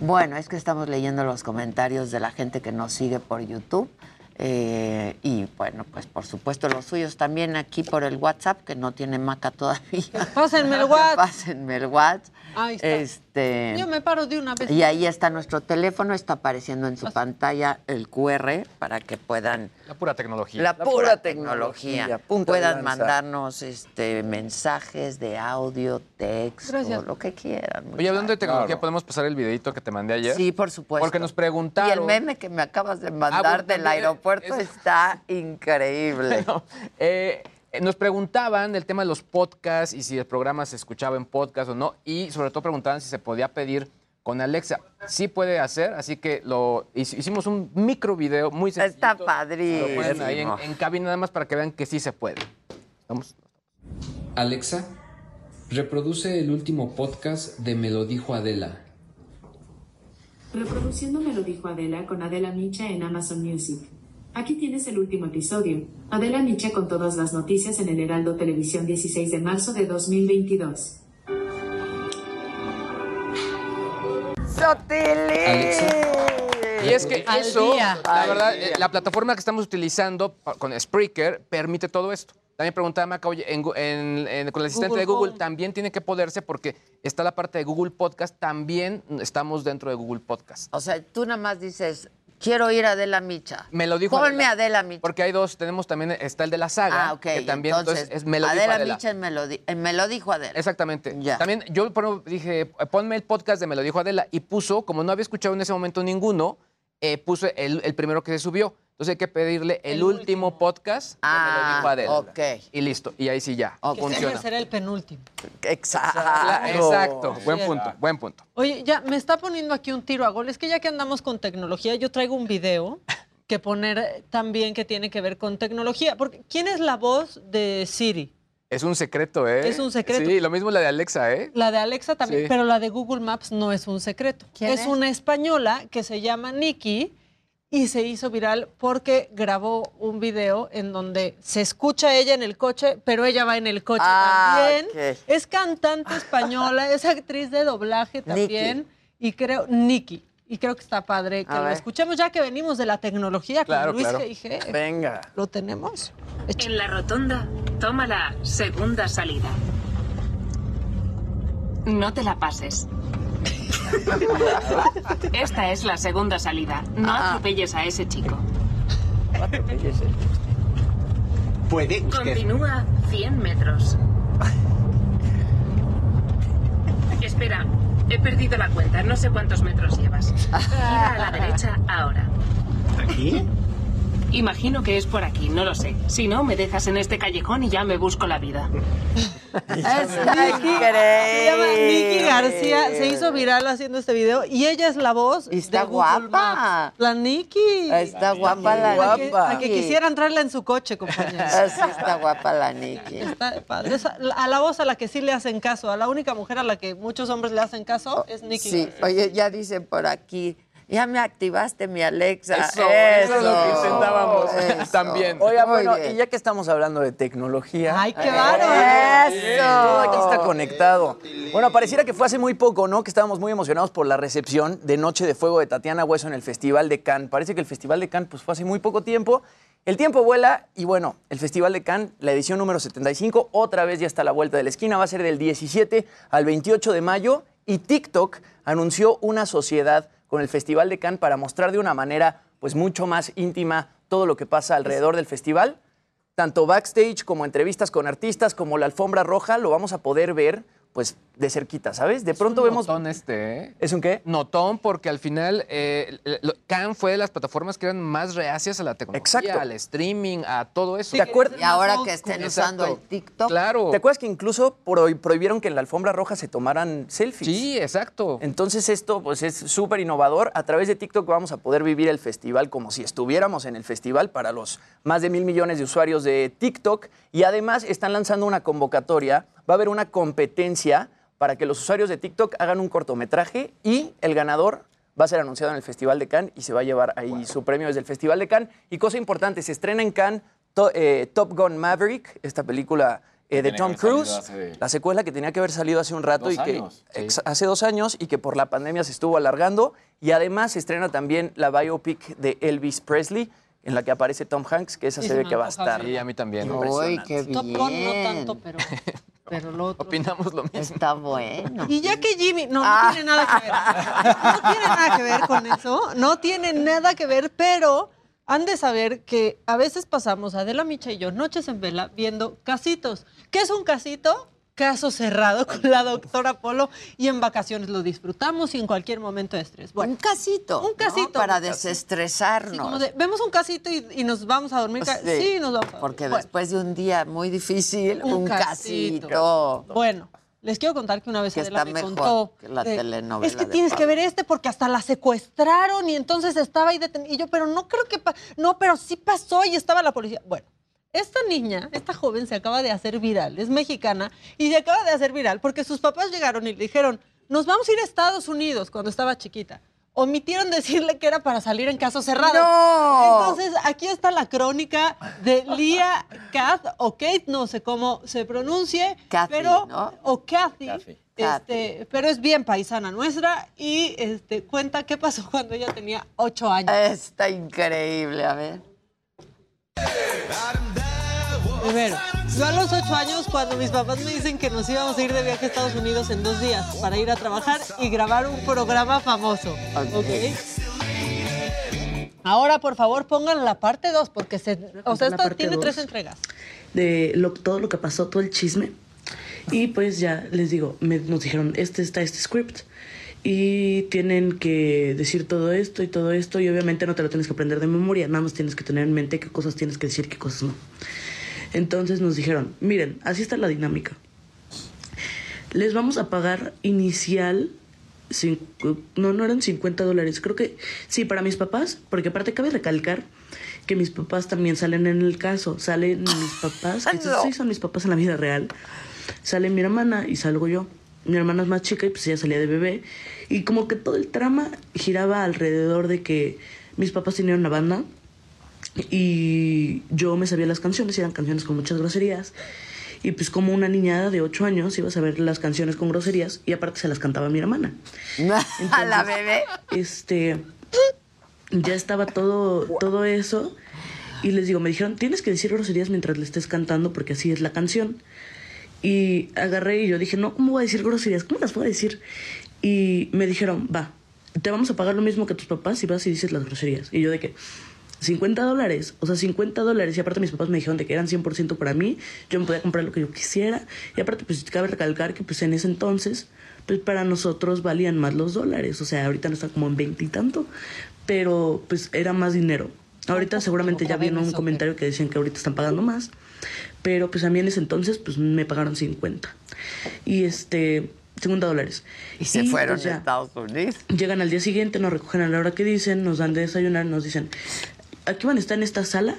Bueno, es que estamos leyendo los comentarios de la gente que nos sigue por YouTube. eh, y bueno, pues por supuesto los suyos también aquí por el WhatsApp, que no tiene maca todavía. Pásenme el WhatsApp. Pásenme el WhatsApp. Ahí está. Este. Yo me paro de una vez. Y ahí está nuestro teléfono, está apareciendo en su pantalla el QR para que puedan. La pura tecnología. La pura tecnología. Puedan mandarnos este, mensajes de audio, texto, Gracias. lo que quieran. Oye, hablando de tecnología, Claro. ¿podemos pasar el videito que te mandé ayer? Sí, por supuesto. Porque nos Y preguntaron. el meme que me acabas de mandar bueno, del aeropuerto es- está increíble. No, eh, eh, nos preguntaban del tema de los podcasts y si el programa se escuchaba en podcast o no, y sobre todo preguntaban si se podía pedir con Alexa. Sí puede hacer, así que lo hic- hicimos un micro video muy sencillo. Está Lo ponen ahí en, padrísimo. en cabina nada más para que vean que sí se puede. Vamos. Alexa, reproduce el último podcast de Me lo dijo Adela. Reproduciendo Me lo dijo Adela con Adela Micha en Amazon Music. Aquí tienes el último episodio. Adela Micha con todas las noticias en el Heraldo Televisión 16 de marzo de 2022. Y es que Al eso, día. la verdad, día. la plataforma que estamos utilizando con Spreaker permite todo esto. También preguntaba Maca, oye, en Gu- en- en- con el asistente Google de Google Home. también tiene que poderse porque está la parte de Google Podcast, también estamos dentro de Google Podcast. O sea, tú nada más dices, quiero ir a Adela Micha. Me lo dijo Ponme Adela. Adela Micha. Porque hay dos, tenemos también, está el de la saga, Ah, ok. que también entonces, entonces, es Me lo dijo Adela Adela. Micha en me lo, di- me lo dijo Adela. Exactamente. Ya. También yo dije, ponme el podcast de Me lo dijo Adela y puso, como no había escuchado en ese momento ninguno, eh, puso el, el primero que se subió. Entonces hay que pedirle el, último podcast de Me lo dijo Adela. Ah, ok. Y listo. Y ahí sí ya. Que Funciona. siempre será el penúltimo. Exacto. Exacto. Buen punto, buen punto. Oye, ya me está poniendo aquí un tiro a gol. Es que ya que andamos con tecnología, yo traigo un video que poner también que tiene que ver con tecnología. Porque ¿quién es la voz de Siri? Es un secreto, ¿eh? Es un secreto. Sí, lo mismo la de Alexa, ¿eh? La de Alexa también, Sí. pero la de Google Maps no es un secreto. ¿Quién es, es? una española que se llama Nikki y se hizo viral porque grabó un video en donde se escucha ella en el coche, pero ella va en el coche Ah, también. Es cantante española, es actriz de doblaje también y creo Nikki. Y creo que está padre que A lo ver. escuchemos ya que venimos de la tecnología Claro, con Luis claro. G.I.G. Venga. ¿Lo tenemos? En la rotonda, toma la segunda salida. No te la pases. Esta es la segunda salida. No atropelles a ese chico. Puede usted. Continúa 100 metros. Espera, he perdido la cuenta. No sé cuántos metros llevas. Gira a la derecha ahora. ¿Aquí? Imagino que es por aquí, no lo sé. Si no, me dejas en este callejón y ya me busco la vida. Está Se llama Nikki increíble. García, se hizo viral haciendo este video y ella es la voz está de Google guapa. Maps. La Nikki. Está guapa la A que- guapa. A que quisiera entrarla en su coche, compañeros. Así está guapa la Nikki. Está padre. Es a, a la voz a la que sí le hacen caso, a la única mujer a la que muchos hombres le hacen caso es Nikki. Sí, oye, ya dicen por aquí, ya me activaste mi Alexa. Eso, eso es lo que intentábamos Eso. también. Oiga, Muy bueno, bien. y ya que estamos hablando de tecnología. ¡Ay, qué bárbaro! Todo aquí está conectado. Bueno, pareciera que fue hace muy poco, ¿no? Que estábamos muy emocionados por la recepción de Noche de Fuego de Tatiana Hueso en el Festival de Cannes. Parece que el Festival de Cannes pues, fue hace muy poco tiempo. El tiempo vuela y bueno, el Festival de Cannes, la edición número 75, otra vez ya está a la vuelta de la esquina, va a ser del 17 al 28 de mayo y TikTok anunció una sociedad con el Festival de Cannes para mostrar de una manera pues mucho más íntima todo lo que pasa alrededor del festival. Tanto backstage como entrevistas con artistas, como la alfombra roja, lo vamos a poder ver pues de cerquita, ¿sabes? De pronto un vemos... Notón este, ¿eh? ¿Es un qué? Notón, porque al final eh, Cannes fue de las plataformas que eran más reacias a la tecnología, Exacto. al streaming, a todo eso. ¿Te acuerdas? Y ahora que estén Exacto. usando el TikTok. Claro. ¿Te acuerdas que incluso prohi- prohibieron que en la alfombra roja se tomaran selfies? Sí, exacto. Entonces esto pues es súper innovador. A través de TikTok vamos a poder vivir el festival como si estuviéramos en el festival para los más de mil millones de usuarios de TikTok. Y además están lanzando una convocatoria. Va a haber una competencia para que los usuarios de TikTok hagan un cortometraje y el ganador va a ser anunciado en el Festival de Cannes y se va a llevar ahí su premio desde el Festival de Cannes. Y cosa importante, se estrena en Cannes To- eh, Top Gun Maverick, esta película eh, de Tom Cruise, hace- la secuela que tenía que haber salido hace un rato Dos y que años, sí. ex- hace dos años y que por la pandemia se estuvo alargando. Y además se estrena también la biopic de Elvis Presley, en la que aparece Tom Hanks, que esa Sí, se ve que va a estar. Sí, a mí también. Uy, qué Top. Gun no tanto, pero pero lo otro... Opinamos lo mismo. Está bueno. Y ya que Jimmy, no, no Ah. tiene nada que ver. No tiene nada que ver con eso. No tiene nada que ver, pero han de saber que a veces pasamos, Adela Micha y yo, noches en vela, viendo casitos. ¿Qué es un casito? Caso cerrado con la doctora Polo y en vacaciones lo disfrutamos y en cualquier momento de estrés. Bueno, un casito. Un casito. Para Un desestresarnos. Sí, como de, vemos un casito y, y nos vamos a dormir. ca- Sí, nos vamos a dormir. Porque Bueno. después de un día muy difícil, un, Un casito. casito. Bueno, les quiero contar que una vez Que Adela me contó. que la de, telenovela Es que tienes que Pablo". ver este porque hasta la secuestraron y entonces estaba ahí detenida. Y yo, pero no creo que. No, pero sí pasó y estaba la policía. Bueno. Esta niña, esta joven se acaba de hacer viral, es mexicana y se acaba de hacer viral porque sus papás llegaron y le dijeron, nos vamos a ir a Estados Unidos cuando estaba chiquita. Omitieron decirle que era para salir en caso cerrado. ¡No! Entonces, aquí está la crónica de Lia Kath, o Kate, no sé cómo se pronuncie, Kathy, pero, ¿no? o Kathy, Kathy. Este, pero es bien paisana nuestra y este, cuenta qué pasó cuando ella tenía ocho años. Está increíble, a ver. Primero, yo a los ocho años, cuando mis papás me dicen que nos íbamos a ir de viaje a Estados Unidos en dos días para ir a trabajar y grabar un programa famoso. ¿ok? Ahora, por favor, pongan la parte 2, porque se, o sea, esto tiene dos. tres entregas. de lo- todo lo que pasó, todo el chisme. Y pues ya les digo, me- nos dijeron, este está este script. Y tienen que decir todo esto y todo esto. Y obviamente no te lo tienes que aprender de memoria, nada más tienes que tener en mente qué cosas tienes que decir, qué cosas no. Entonces nos dijeron, miren, así está la dinámica. Les vamos a pagar inicial, no, no eran 50 dólares, creo que sí, para mis papás, porque aparte cabe recalcar que mis papás también salen en el caso, salen mis papás, que No. sí son mis papás en la vida real, sale mi hermana y salgo yo. Mi hermana es más chica y pues ella salía de bebé. Y como que todo el trama giraba alrededor de que mis papás tenían una banda y yo me sabía las canciones eran canciones con muchas groserías. Y pues como una niñada de 8 años iba a saber las canciones con groserías y aparte se las cantaba mi hermana. A la bebé. Este, ya estaba todo, todo eso. Y les digo, me dijeron, tienes que decir groserías mientras le estés cantando porque así es la canción. Y agarré y yo dije, no, ¿cómo voy a decir groserías? ¿Cómo las voy a decir? Y me dijeron, va, te vamos a pagar lo mismo que tus papás si vas y dices las groserías. Y yo de que, 50 dólares, o sea, 50 dólares. Y aparte mis papás me dijeron de que eran 100% para mí, yo me podía comprar lo que yo quisiera. Y aparte, pues cabe recalcar que pues en ese entonces, pues para nosotros valían más los dólares. O sea, ahorita no está como en 20 y tanto, pero pues era más dinero. Ahorita seguramente ya vieron un comentario que decían que ahorita están pagando más, pero pues a mí en ese entonces pues me pagaron 50. Y este, 50 dólares. Y se fueron pues, a. Estados Unidos. Llegan al día siguiente, nos recogen a la hora que dicen, nos dan de desayunar, nos dicen, aquí van a estar en esta sala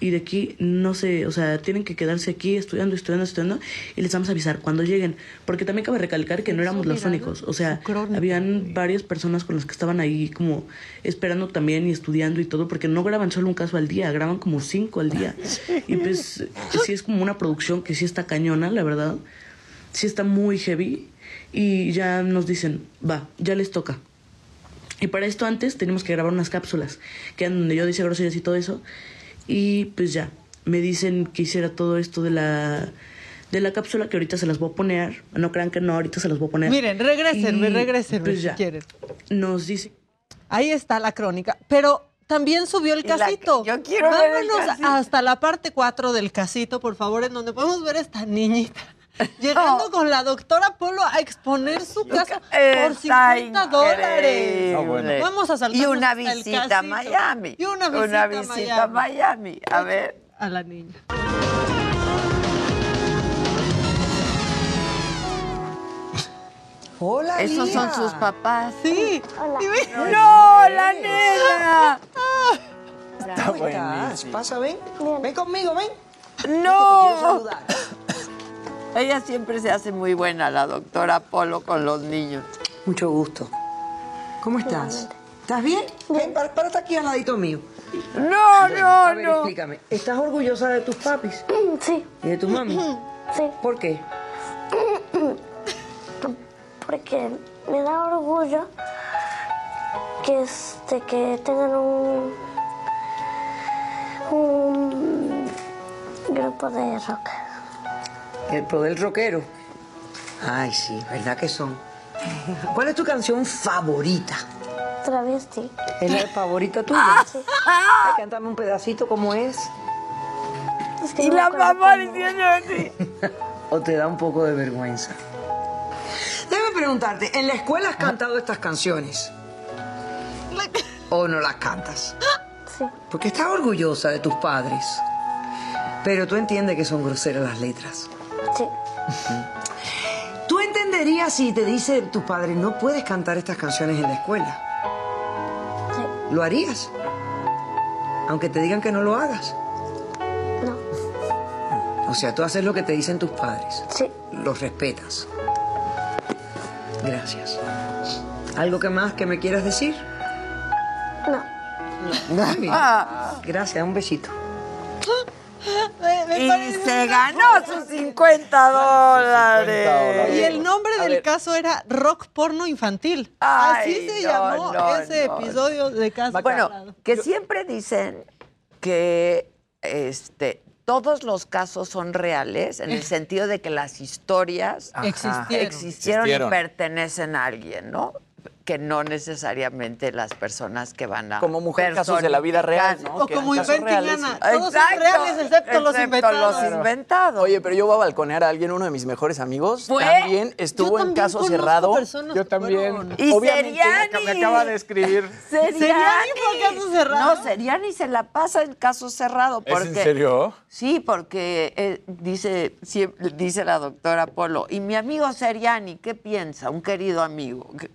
y de aquí no sé, o sea, tienen que quedarse aquí estudiando, estudiando, estudiando y les vamos a avisar cuando lleguen. Porque también cabe recalcar que no éramos los únicos, o sea, habían varias personas con las que estaban ahí como esperando también y estudiando y todo, porque no graban solo un caso al día, graban como cinco al día. Y pues sí es como una producción que sí está cañona, la verdad. Sí está muy heavy y ya nos dicen, va, ya les toca. Y para esto antes tenemos que grabar unas cápsulas, que eran donde yo decía groserías y todo eso. Y pues ya, me dicen que hiciera todo esto de la, de la cápsula, que ahorita se las voy a poner. No crean que no, ahorita se las voy a poner. Miren, regrésenme, Y, regrésenme pues si ya, quieren. Nos dice... Ahí está la crónica. Pero también subió el la- casito. yo quiero ver el Vámonos casito. hasta la parte 4 del casito, por favor, en donde podemos ver a esta niñita. Llegando con la doctora Polo a exponer su casa por Está 50 dólares. increíble. Ah, bueno. Vamos a saltar Y una visita a Miami. Y una visita, Una a visita a Miami. A ver. A la niña. Hola, Esos son sus papás. Sí. ¡No, la nena! Está ¿Cómo estás? Pasa, ven. Ven conmigo, ven. ¡No! Ella siempre se hace muy buena, la doctora Polo, con los niños. Mucho gusto. ¿Cómo estás? ¿Estás bien? Ven, para, párate aquí al ladito mío. No, Bueno, no, a ver, no. explícame. ¿Estás orgullosa de tus papis? Sí. ¿Y de tu mami? Sí. ¿Por qué? Porque me da orgullo que, este, que tengan un, un grupo de rock. El pro del rockero. Ay, sí, ¿verdad que son? ¿Cuál es tu canción favorita? Travesti. ¿Es la favorita tuya? Sí. Ay, cántame un pedacito, ¿cómo es? y la mamá diciendo así. ¿O te da un poco de vergüenza? Déjame preguntarte, ¿en la escuela has cantado estas canciones? ¿O no las cantas? Sí. Porque estás orgullosa de tus padres. Pero tú entiendes que son groseras las letras. Sí. ¿Tú entenderías si te dice tu padre no puedes cantar estas canciones en la escuela? Sí. ¿Lo harías? Aunque te digan que no lo hagas. No. O sea, tú haces lo que te dicen tus padres. Sí. Los respetas. Gracias. ¿Algo que más que me quieras decir? No. Muy bien. Gracias, un besito. Y se ganó sus 50 dólares. Y el nombre A del ver. caso era rock porno infantil. Ay, Así se no, llamó no, ese no, episodio de caso. Bueno, que siempre dicen que este, todos los casos son reales en el sentido de que las historias Ajá. Existieron. existieron y Existieron. pertenecen a alguien, ¿no? Que no necesariamente las personas que van a Como mujer, casos de la vida real. ¿no? O Que como reales. Anna. Todos son reales excepto los excepto inventados. los inventados. Oye, pero yo voy a balconear a alguien, uno de mis mejores amigos. ¿Fue? También estuvo en caso cerrado. personas Yo también. Y Obviamente, me Seriani. me acaba de escribir. Seriani. Seriani fue caso cerrado. No, Seriani se la pasa en caso cerrado. ¿Es en serio? Sí, porque eh, dice, siempre- dice la doctora Polo, y mi amigo Seriani, ¿qué piensa? Un querido amigo. Que-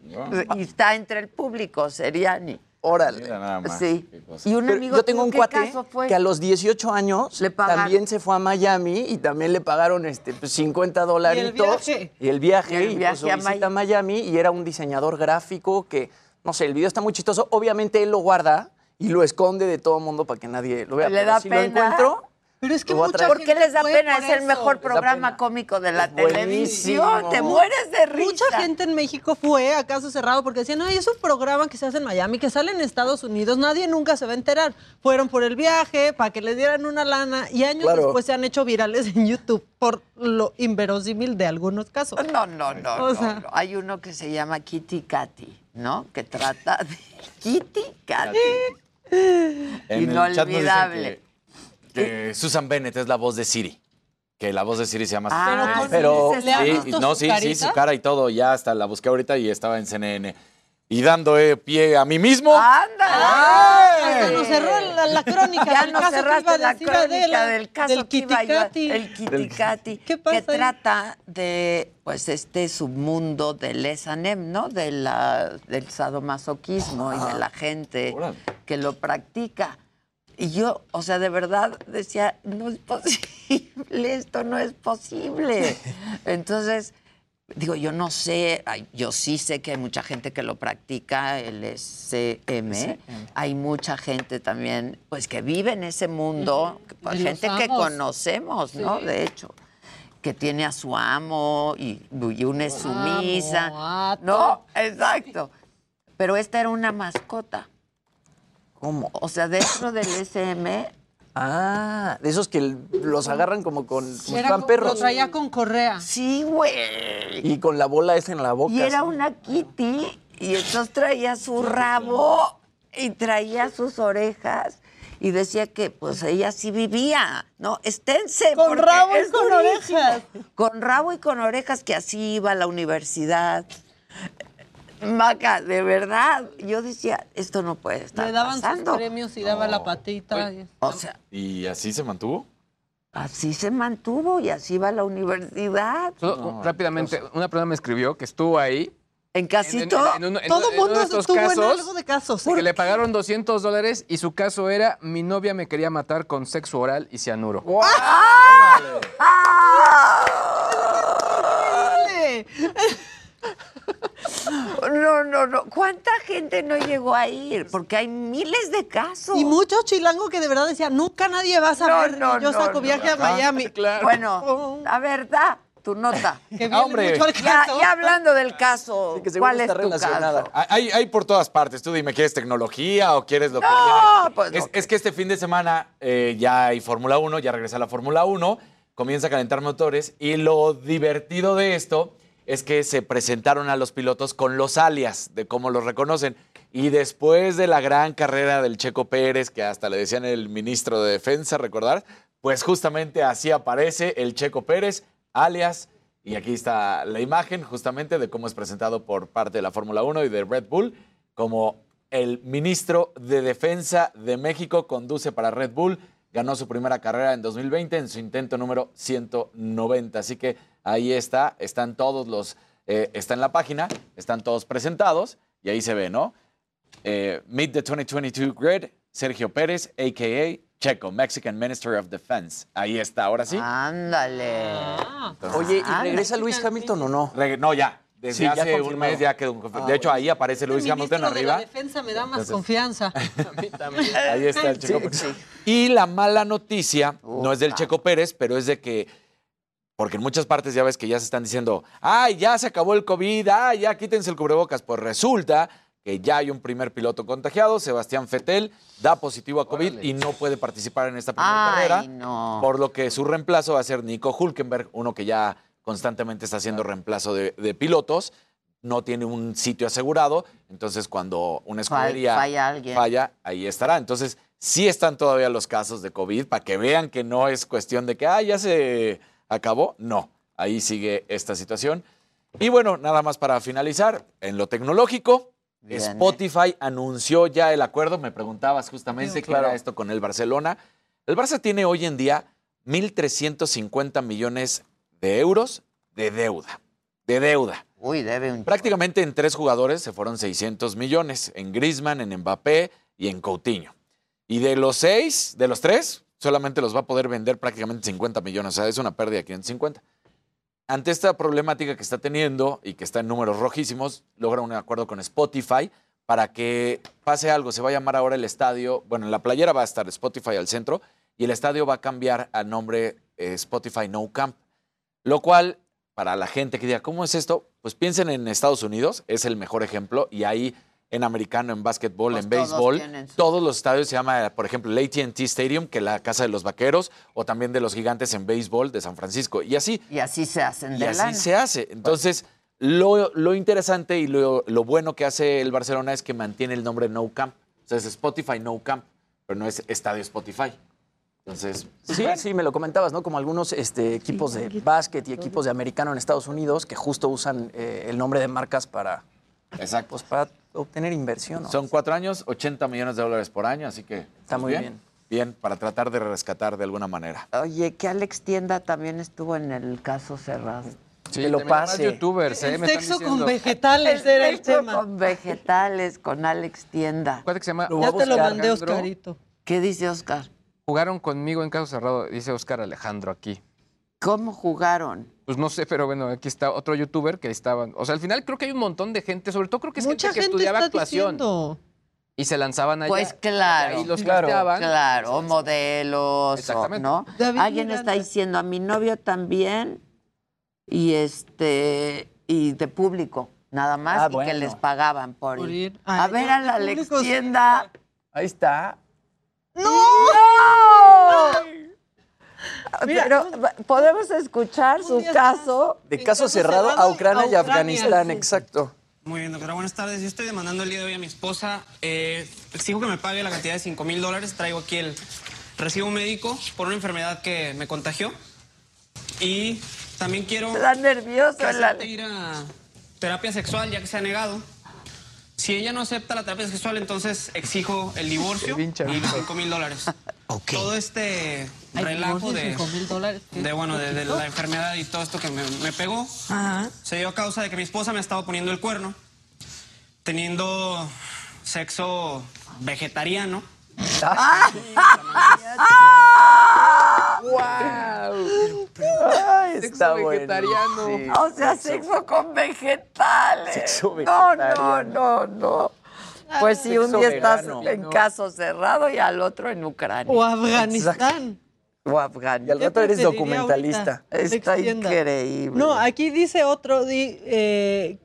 Y está entre el público, Seriani. Órale. Mira nada más. Sí. Y un Pero amigo yo tengo un ¿qué cuate que a los 18 años Le también se fue a Miami y también le pagaron este, pues, 50 dolaritos. viaje? Y el viaje. Y el y, pues, viaje su a visita a Miami. Y era un diseñador gráfico que, no sé, el video está muy chistoso. Obviamente él lo guarda y lo esconde de todo el mundo para que nadie lo vea. ¿Le Pero da si pena? lo encuentro, Pero es que mucha. ¿Por qué les da pena? Es el mejor programa cómico de la Es televisión. Te mueres de risa. Mucha gente en México fue a caso cerrado porque decían, ay, es un programa que se hace en Miami, que sale en Estados Unidos, nadie nunca se va a enterar. Fueron por el viaje, para que les dieran una lana, y años Claro. después se han hecho virales en YouTube por lo inverosímil de algunos casos. No, no, no, O no, sea- no. Hay uno que se llama Kitty Katy, ¿no? Que trata de Kitty Katy. En el chat nos dicen Inolvidable. Susan Bennett es la voz de Siri. Que la voz de Siri se llama Ah, Susan Bennett. pero ¿Le has sí, visto no, su sí, sí, carita? su cara y todo. Ya hasta la busqué ahorita y estaba en CNN. Y dando eh, pie a mí mismo. Hasta nos cerró la, la crónica Ya del nos caso que cerraste iba a la crónica Adela, del caso del que iba el Kitikati, ¿Qué pasa que ahí? trata de pues este submundo del S&M, ¿no? De la, del sadomasoquismo y de la gente Órale. que lo practica. Y yo, o sea, de verdad decía, no es posible, esto no es posible. Entonces, digo, yo no sé, yo sí sé que hay mucha gente que lo practica, el SM. Hay mucha gente también, pues, que vive en ese mundo, pues, gente que conocemos, ¿no? Sí. De hecho, que tiene a su amo y, y una es sumisa. Amo, No, exacto. Pero esta era una mascota. ¿Cómo? O sea, dentro del SM Ah, de esos que los agarran como con como Era perros. Lo traía con correa. Sí, güey. Y con la bola esa en la boca. Y era así. una Kitty y entonces traía su rabo y traía sus orejas y decía que pues ella sí vivía, ¿no? Esténse. Con rabo y es con durísimo. orejas. Con rabo y con orejas que así iba a la universidad. Maca, de verdad, yo decía, esto no puede estar Le daban pasando. sus premios y daba la patita. O sea, ¿Y así se mantuvo? así se mantuvo y así iba a la universidad. Rápidamente, una persona me escribió que estuvo ahí. En casito. en en Todo en uno mundo estuvo en casos, algo de casos. Que le pagaron 200 dólares y su caso era: mi novia me quería matar con sexo oral y cianuro. Dale. No, no, no. ¿Cuánta gente no llegó a ir? Porque hay miles de casos. Y muchos chilangos que de verdad decían, nunca nadie va a saber. No, no, yo no, saco no. viaje a Miami. Bueno, la verdad, tu nota. Que viene Ah, hombre. mucho al Ya, caso. ya hablando del caso, Sí, que seguro ¿cuál es tu caso? Hay, hay por todas partes. Tú dime, ¿quieres tecnología o quieres lo que pues es, no. es que este fin de semana eh, ya hay Fórmula 1, ya regresa la Fórmula 1. comienza a calentar motores y lo divertido de esto es que se presentaron a los pilotos con los alias de cómo los reconocen. Y después de la gran carrera del Checo Pérez, que hasta le decían el ministro de Defensa, recordar, pues justamente así aparece el Checo Pérez, alias, y aquí está la imagen justamente de cómo es presentado por parte de la Fórmula 1 y de Red Bull, como el ministro de Defensa de México conduce para Red Bull, ganó su primera carrera en 2020 en su intento número 190. Así que ahí está, están todos los, eh, está en la página, están todos presentados y ahí se ve, ¿no? Eh, Meet the 2022 Grid, Sergio Pérez, a.k.a. Checo, Mexican Minister of Defense. Ahí está, ahora sí. Ándale. Oye, ¿y Ah, regresa Luis Hamilton o no? Reg- no, ya. Desde Sí, ya hace un mes ya quedó. Ah, de hecho, bueno. ahí aparece Luis El Hamilton de la arriba. defensa me da más Entonces- confianza. Ahí está el Checo Sí, Pérez. Y la mala noticia no es del Checo Pérez, pero es de que, porque en muchas partes ya ves que ya se están diciendo, ay, ya se acabó el COVID, ay, ya quítense el cubrebocas. Pues resulta que ya hay un primer piloto contagiado, Sebastián Fetel, da positivo a COVID y no puede participar en esta primera Ay, carrera. no. Por lo que su reemplazo va a ser Nico Hulkenberg, uno que ya constantemente está haciendo reemplazo de, de pilotos. No tiene un sitio asegurado, entonces cuando una escudería falla ahí estará. Entonces, sí están todavía los casos de COVID para que vean que no es cuestión de que, ah, ya se acabó. No, ahí sigue esta situación. Y bueno, nada más para finalizar, en lo tecnológico, Bien, Spotify anunció ya el acuerdo. Me preguntabas justamente Sí, qué claro. era esto con el Barcelona. El Barça tiene hoy en día 1.350 millones de euros de deuda. De deuda. Uy, debe un... Prácticamente en tres jugadores se fueron 600 millones, en Griezmann, en Mbappé y en Coutinho. Y de los seis, de los tres, solamente los va a poder vender prácticamente 50 millones, o sea, es una pérdida de 550. Ante esta problemática que está teniendo y que está en números rojísimos, logra un acuerdo con Spotify para que pase algo. Se va a llamar ahora el estadio, bueno, en la playera va a estar Spotify al centro y el estadio va a cambiar al nombre eh, Spotify No Camp. Lo cual, para la gente que diga, ¿cómo es esto? Pues piensen en Estados Unidos, es el mejor ejemplo, y ahí en americano, en básquetbol, Pues en todos béisbol, su- todos los estadios se llama, por ejemplo, el AT&T Stadium, que es la casa de los vaqueros, o también de los gigantes en béisbol de San Francisco, y así. Y así se hacen Y de así lana. se hace. Entonces, lo, lo interesante y lo, lo bueno que hace el Barcelona es que mantiene el nombre No Camp. O sea, es Spotify No Camp, pero no es Estadio Spotify. Entonces, Sí, sí, me lo comentabas, ¿no? Como algunos este, equipos de básquet y equipos de americano en Estados Unidos que justo usan eh, el nombre de marcas para, Exacto. pues, para obtener inversión. ¿no? Son cuatro años, 80 millones de dólares por año, así que Está pues, muy bien. Bien, para tratar de rescatar de alguna manera. Oye, que Alex Tienda también estuvo en el caso cerrado. Sí, Que lo pase. youtubers, ¿eh? El sexo con vegetales era el Sexo tema. con vegetales, con Alex Tienda. Acuérdate que se llama Ya te lo mandé. Oscarito. ¿Qué dice Oscar? Jugaron conmigo en caso cerrado, dice Oscar Alejandro aquí. ¿Cómo jugaron? Pues no sé, pero bueno, aquí está otro youtuber que estaban. O sea, al final creo que hay un montón de gente, sobre todo creo que es Mucha gente que gente estudiaba está actuación diciendo. y se lanzaban allá. Pues claro. Y los Claro, casteaban. Claro, modelos, o- Exactamente. ¿no? David Alguien está diciendo a mi novio también y este y de público, nada más Ah, y que les pagaban por, Por ir. ir. A Ay, ver a la de Alex público sí. Tienda. Ahí está. Mira, Pero podemos escuchar su caso. De caso caso cerrado cerrado a Ucrania y a Ucrania, Afganistán, sí. exacto. Muy bien, doctora, buenas tardes. Yo estoy demandando el día de hoy a mi esposa. Eh, exijo que me pague la cantidad de 5 mil dólares. Traigo aquí el recibo médico por una enfermedad que me contagió. Y también quiero Está nervioso que Ale- ir a terapia sexual, ya que se ha negado. Si ella no acepta la terapia sexual, entonces exijo el divorcio y los 5 mil dólares. Todo este relajo de, bueno, de, de la enfermedad y todo esto que me, me pegó Ajá. se dio a causa de que mi esposa me ha estado poniendo el cuerno, teniendo sexo vegetariano. Ay, Sexo bueno. vegetariano. Sí. O sea, sexo con vegetales. Sexo No, no, vegetariano. no, no. Pues sí, un día estás en caso cerrado y al otro en Ucrania. O Afganistán. O Y Afganistán. al rato eres documentalista. Está increíble. No, aquí dice otro di- eh,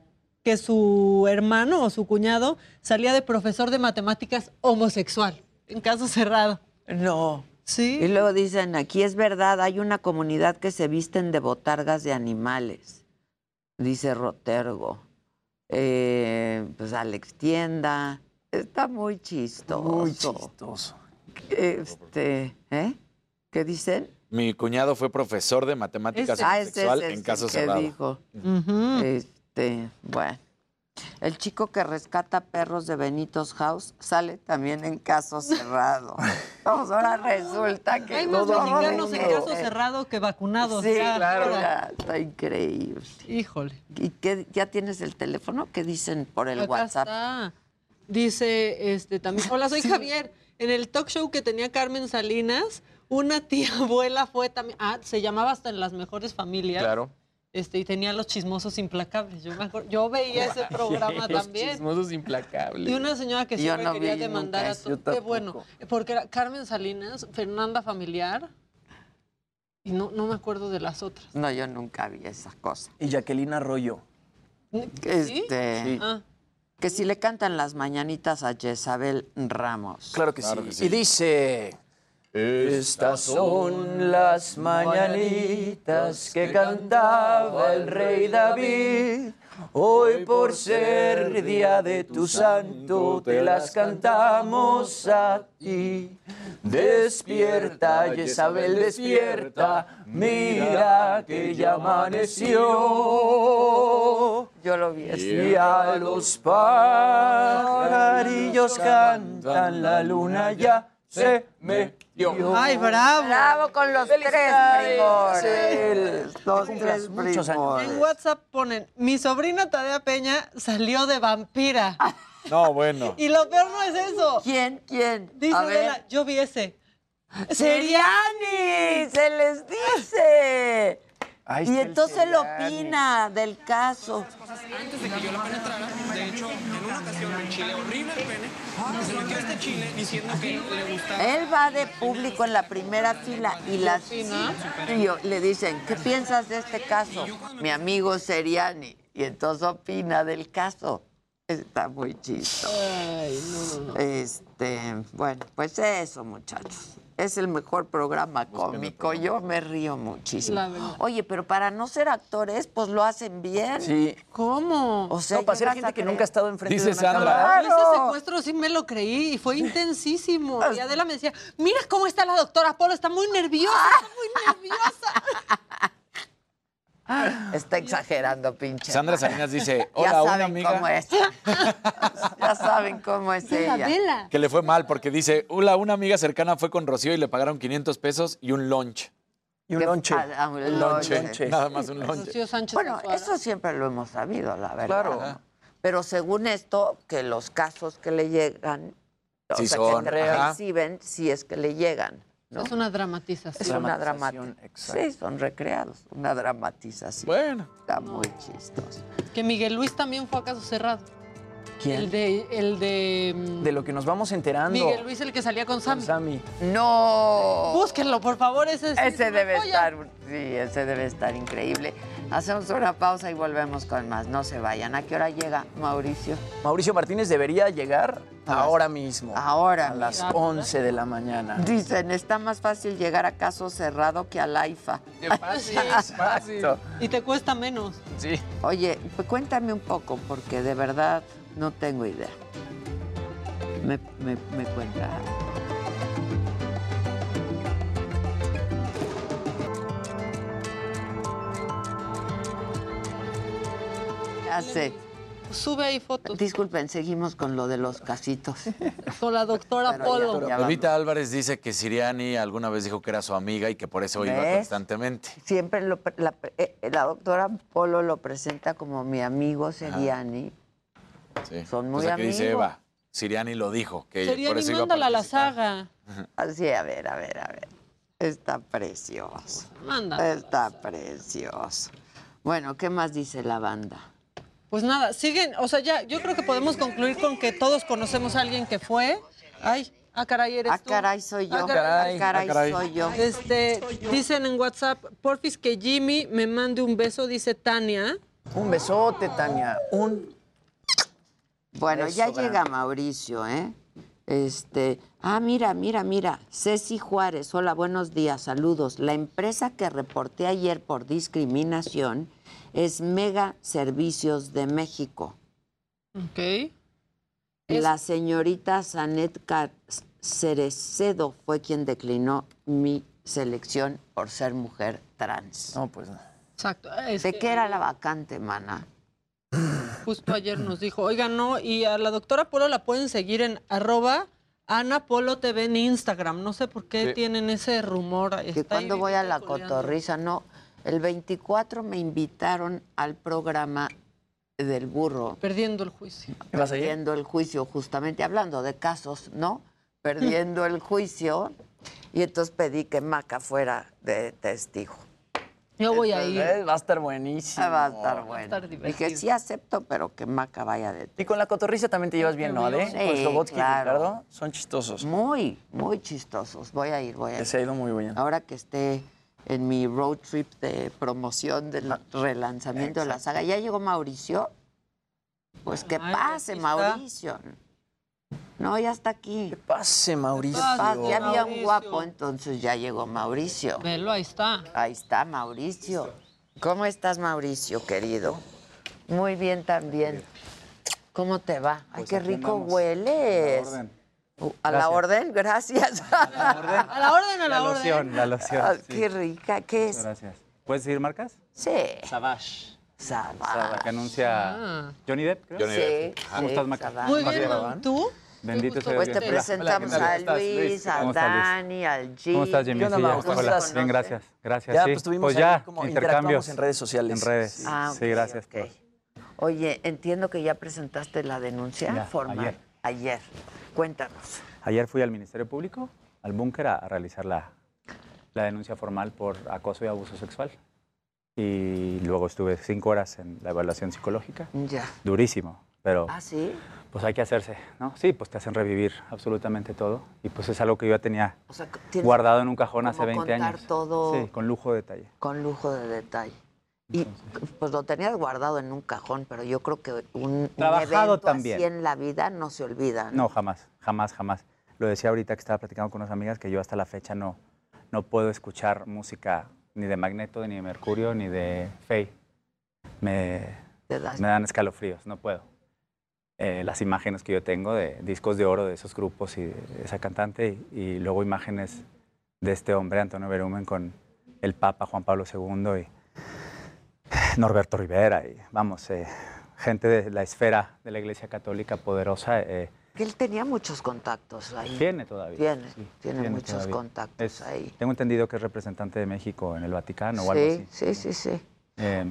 que su hermano o su cuñado salía de profesor de matemáticas homosexual, en caso cerrado. No. Sí. Y luego dicen, aquí es verdad, hay una comunidad que se visten de botargas de animales, dice Rotergo. Eh, pues Alex Tienda, está muy chistoso. Muy chistoso. Este, ¿eh? ¿Qué dicen? Mi cuñado fue profesor de matemáticas Ah, ese sexual es en el caso que cerrado. dijo. Este, bueno. El chico que rescata perros de Benitos House sale también en caso cerrado. Vamos, ahora resulta que Hay más mexicanos en caso cerrado que vacunados. Sí, ya, claro. ya, está increíble. Híjole. ¿Y qué, ya tienes el teléfono? ¿Qué dicen por el Acá WhatsApp? está. Dice este también. Hola, soy Javier. En el talk show que tenía Carmen Salinas, una tía abuela fue también. Ah, se llamaba hasta en las mejores familias. Claro. Este, y tenía los chismosos implacables. Yo, me acuerdo- yo veía ese programa Los también. chismosos implacables. Y una señora que siempre no quería demandar a yo Qué bueno. Porque era Carmen Salinas, Fernanda Familiar. Y no, no me acuerdo de las otras. No, yo nunca vi esa cosa. Y Jacqueline Arroyo. Este, Ah. Que si le cantan las mañanitas a Jezabel Ramos. Claro que sí. Y dice... Estas son las mañanitas que cantaba el rey David. Hoy por ser día de tu santo te las cantamos a ti. Despierta, Jezabel, despierta. Mira que ya amaneció. Yo lo vi Y a los pajarillos cantan, la luna ya se metió. ¡Ay, bravo! Bravo con los tres primores. Los tres muchos años. primores. En WhatsApp ponen, mi sobrina Tadea Peña salió de vampira. No, bueno. Y lo peor no es eso. ¿Quién? ¿Quién? Dice. Adela, yo vi ese. Seriani, se les dice. Ahí y entonces él Seriani. opina del caso. Antes de que yo la penetrara, de hecho, en una ocasión en Chile, horrible el pene, se metió este chile diciendo que le gustaba. Él va de público en la primera fila y las y yo- le dicen, ¿qué piensas de este caso? Mi amigo Seriani. Y entonces opina del caso. Está muy chistoso. Este, bueno, pues eso, muchachos. Es el mejor programa cómico. Yo me río muchísimo. Oye, pero para no ser actores, pues lo hacen bien. Sí. ¿Cómo? O sea, No, para ser gente que nunca ha estado enfrente Dice de una Sandra. cámara. Ese secuestro sí me lo creí y fue intensísimo. Y Adela me decía, mira cómo está la doctora Polo, está muy nerviosa, está muy nerviosa. Está exagerando, pinche. Sandra. Salinas dice, Ya hola, una saben amiga cómo es. ya saben cómo es ella. Que le fue mal porque dice, hola, una amiga cercana fue con Rocío y le pagaron 500 pesos y un lunch. Y un lonche. Ah, ah, un Un lonche. lonche. Nada más un Sánchez Bueno, eso siempre lo hemos sabido, la verdad. Claro. Pero según esto, que los casos que le llegan, o Sí sea, son, que reciben, si es que le llegan. ¿No? Es una dramatización. Es una Dramatización. Sí, son recreados. Una dramatización. Bueno. Está muy chistoso. Que Miguel Luis también fue a caso cerrado. ¿Quién? El de, el de mm, De lo que nos vamos enterando. Miguel Luis, el que salía con con Sammy. Sammy. No. Búsquenlo, por favor, ese sí es Ese debe joya. estar, sí, ese debe estar increíble. Hacemos una pausa y volvemos con más. No se vayan. ¿A qué hora llega Mauricio? Mauricio Martínez debería llegar ahora mismo. Ahora A las mismo. 11 de la mañana. Dicen, está más fácil llegar a caso cerrado que al AIFA. Qué fácil, fácil. Y te cuesta menos. Sí. Oye, cuéntame un poco, porque de verdad no tengo idea. Me, me, me cuenta. Ya sé. Sube ahí fotos Disculpen, seguimos con lo de los casitos. con la doctora Pero Polo. ya- ya Evita Álvarez dice que Siriani alguna vez dijo que era su amiga y que por eso iba constantemente. Siempre lo pre- la, eh, la doctora Polo lo presenta como mi amigo Seriani. Sí. Son muy que dice amigos. Eva. Siriani lo dijo. Que Sería por ni eso iba a mándala a la saga. Así, a ver, a ver, a ver. Está precioso. Manda. Está precioso. Bueno, ¿qué más dice la banda? Pues nada, siguen, o sea, ya, yo creo que podemos concluir con que todos conocemos a alguien que fue. Ay, ah, caray, eres Ah, tú. caray, soy yo. Ah, caray. Ah, caray, Ah, caray. soy yo. Este, dicen en WhatsApp, porfis que Jimmy me mande un beso, dice Tania. Un besote, Tania. Un. Bueno, ya grande. llega Mauricio, ¿eh? Este, ah, mira, mira, mira, Ceci Juárez, hola, buenos días, saludos. La empresa que reporté ayer por discriminación es Mega Servicios de México. Ok. La señorita Sanet Ca- Cerecedo fue quien declinó mi selección por ser mujer trans. No, pues no. Exacto. Es ¿De que qué era la vacante, mana? Justo ayer nos dijo, oiga, no, y a la doctora Polo la pueden seguir en arroba Ana Polo TV en Instagram. No sé por qué Sí. tienen ese rumor. Ahí cuando voy a la cotorriza, no. El 24 me invitaron al programa del burro. Perdiendo el juicio. Perdiendo el juicio, justamente hablando de casos, ¿no? Perdiendo el juicio. Y entonces pedí que Maca fuera de testigo. Yo voy a ir. Va a estar buenísimo. Va a estar Va a bueno. estar Dije, divertido. sí acepto, pero que Maca vaya de Y con la cotorriza también te llevas bien, ¿no, Ale? Sí, con Slobotsky y claro. Ricardo son chistosos. Muy, muy chistosos. Voy a ir, voy a ir. Les ha ido muy bien. Ahora que esté en mi road trip de promoción del relanzamiento de la saga. ¿Ya llegó Mauricio? Pues que Ay, pase. Mauricio. No, ya está aquí. Que pase, Mauricio. Pase, Ya había un guapo, entonces ya llegó Mauricio. Velo, ahí está. Ahí está Mauricio. ¿Cómo estás, Mauricio, querido? Muy bien también. ¿Cómo te va? Ay, Pues qué rico andamos. hueles. A la orden. Uh, ¿A la orden? Gracias. A la orden, a la, La orden. loción, la loción. Ah, sí. Qué rica. ¿Qué Muchas es? gracias. ¿Puedes decir marcas? Sí. Savage. Savage. que anuncia Ah. Johnny Depp, creo. Johnny Depp. ¿Cómo Sí, estás, Maca? Savage. Muy ¿Cómo bien? ¿tú? Bendito sea Pues te Hola. presentamos Hola, a ¿Estás, Luis, a ¿Cómo estás, Luis? Dani, al Jimmy. ¿Cómo estás, Jimmy? ¿Qué onda, Sí? ¿Cómo Hola. estás? Bien, gracias. Gracias, Ya, sí. pues tuvimos pues ya, como intercambios. en redes sociales. En redes. Sí. Ah, sí, ok, gracias. ok. Oye, entiendo que ya presentaste la denuncia Ya, formal. ayer. Ayer. Cuéntanos. Ayer fui al Ministerio Público, al búnker, a, a realizar la, la denuncia formal por acoso y abuso sexual. Y luego estuve cinco horas en la evaluación psicológica. Ya. Durísimo, pero ¿Ah, sí? Pues hay que hacerse, ¿no? Sí, pues te hacen revivir absolutamente todo. Y pues es algo que yo ya tenía O sea, tienes guardado en un cajón hace como 20 contar años. todo Sí, con lujo de detalle. con lujo de detalle. Y pues lo tenías guardado en un cajón, pero yo creo que un, un Trabajado evento también. así en la vida no se olvida. No, jamás, jamás, jamás. Lo decía ahorita que estaba platicando con unas amigas que yo hasta la fecha no, no puedo escuchar música ni de Magneto, ni de Mercurio, ni de Faye. Me, me dan escalofríos, no puedo. Eh, las imágenes que yo tengo de discos de oro de esos grupos y de esa cantante, y, y luego imágenes de este hombre, Antonio Berumen, con el Papa Juan Pablo II y Norberto Rivera, y vamos, eh, gente de la esfera de la Iglesia Católica poderosa. eh, Que él tenía muchos contactos ahí. tiene todavía. Tiene, sí, tiene muchos todavía. contactos Es- ahí. Tengo entendido que es representante de México en el Vaticano o algo Sí, así. sí, sí, sí. Eh,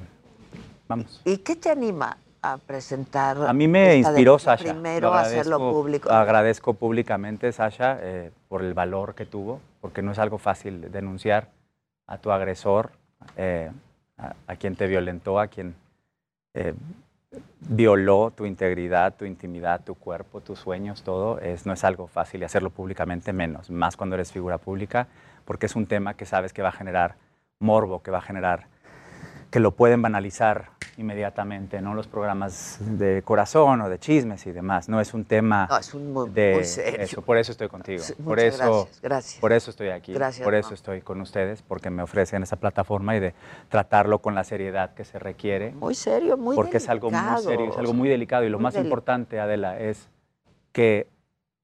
vamos. ¿Y qué te anima a presentar? A mí me inspiró Sasha. Primero a hacerlo público. Agradezco públicamente, Sasha, eh, por el valor que tuvo, porque no es algo fácil denunciar a tu agresor, eh, a, a quien te violentó, a quien eh, violó tu integridad, tu intimidad, tu cuerpo, tus sueños, todo. Es, no es algo fácil y hacerlo públicamente menos, más cuando eres figura pública, porque es un tema que sabes que va a generar morbo, que va a generar que lo pueden banalizar inmediatamente, ¿no? Los programas de corazón o de chismes y demás. No es un tema No, es un muy, de muy serio. eso. Por eso estoy contigo. Por eso, gracias, gracias. por eso estoy aquí. Gracias, por eso estoy con ustedes, porque me ofrecen esa plataforma y de tratarlo con la seriedad que se requiere. Muy serio, muy porque es algo muy serio, es algo muy delicado y lo Muy más importante, Adela, es que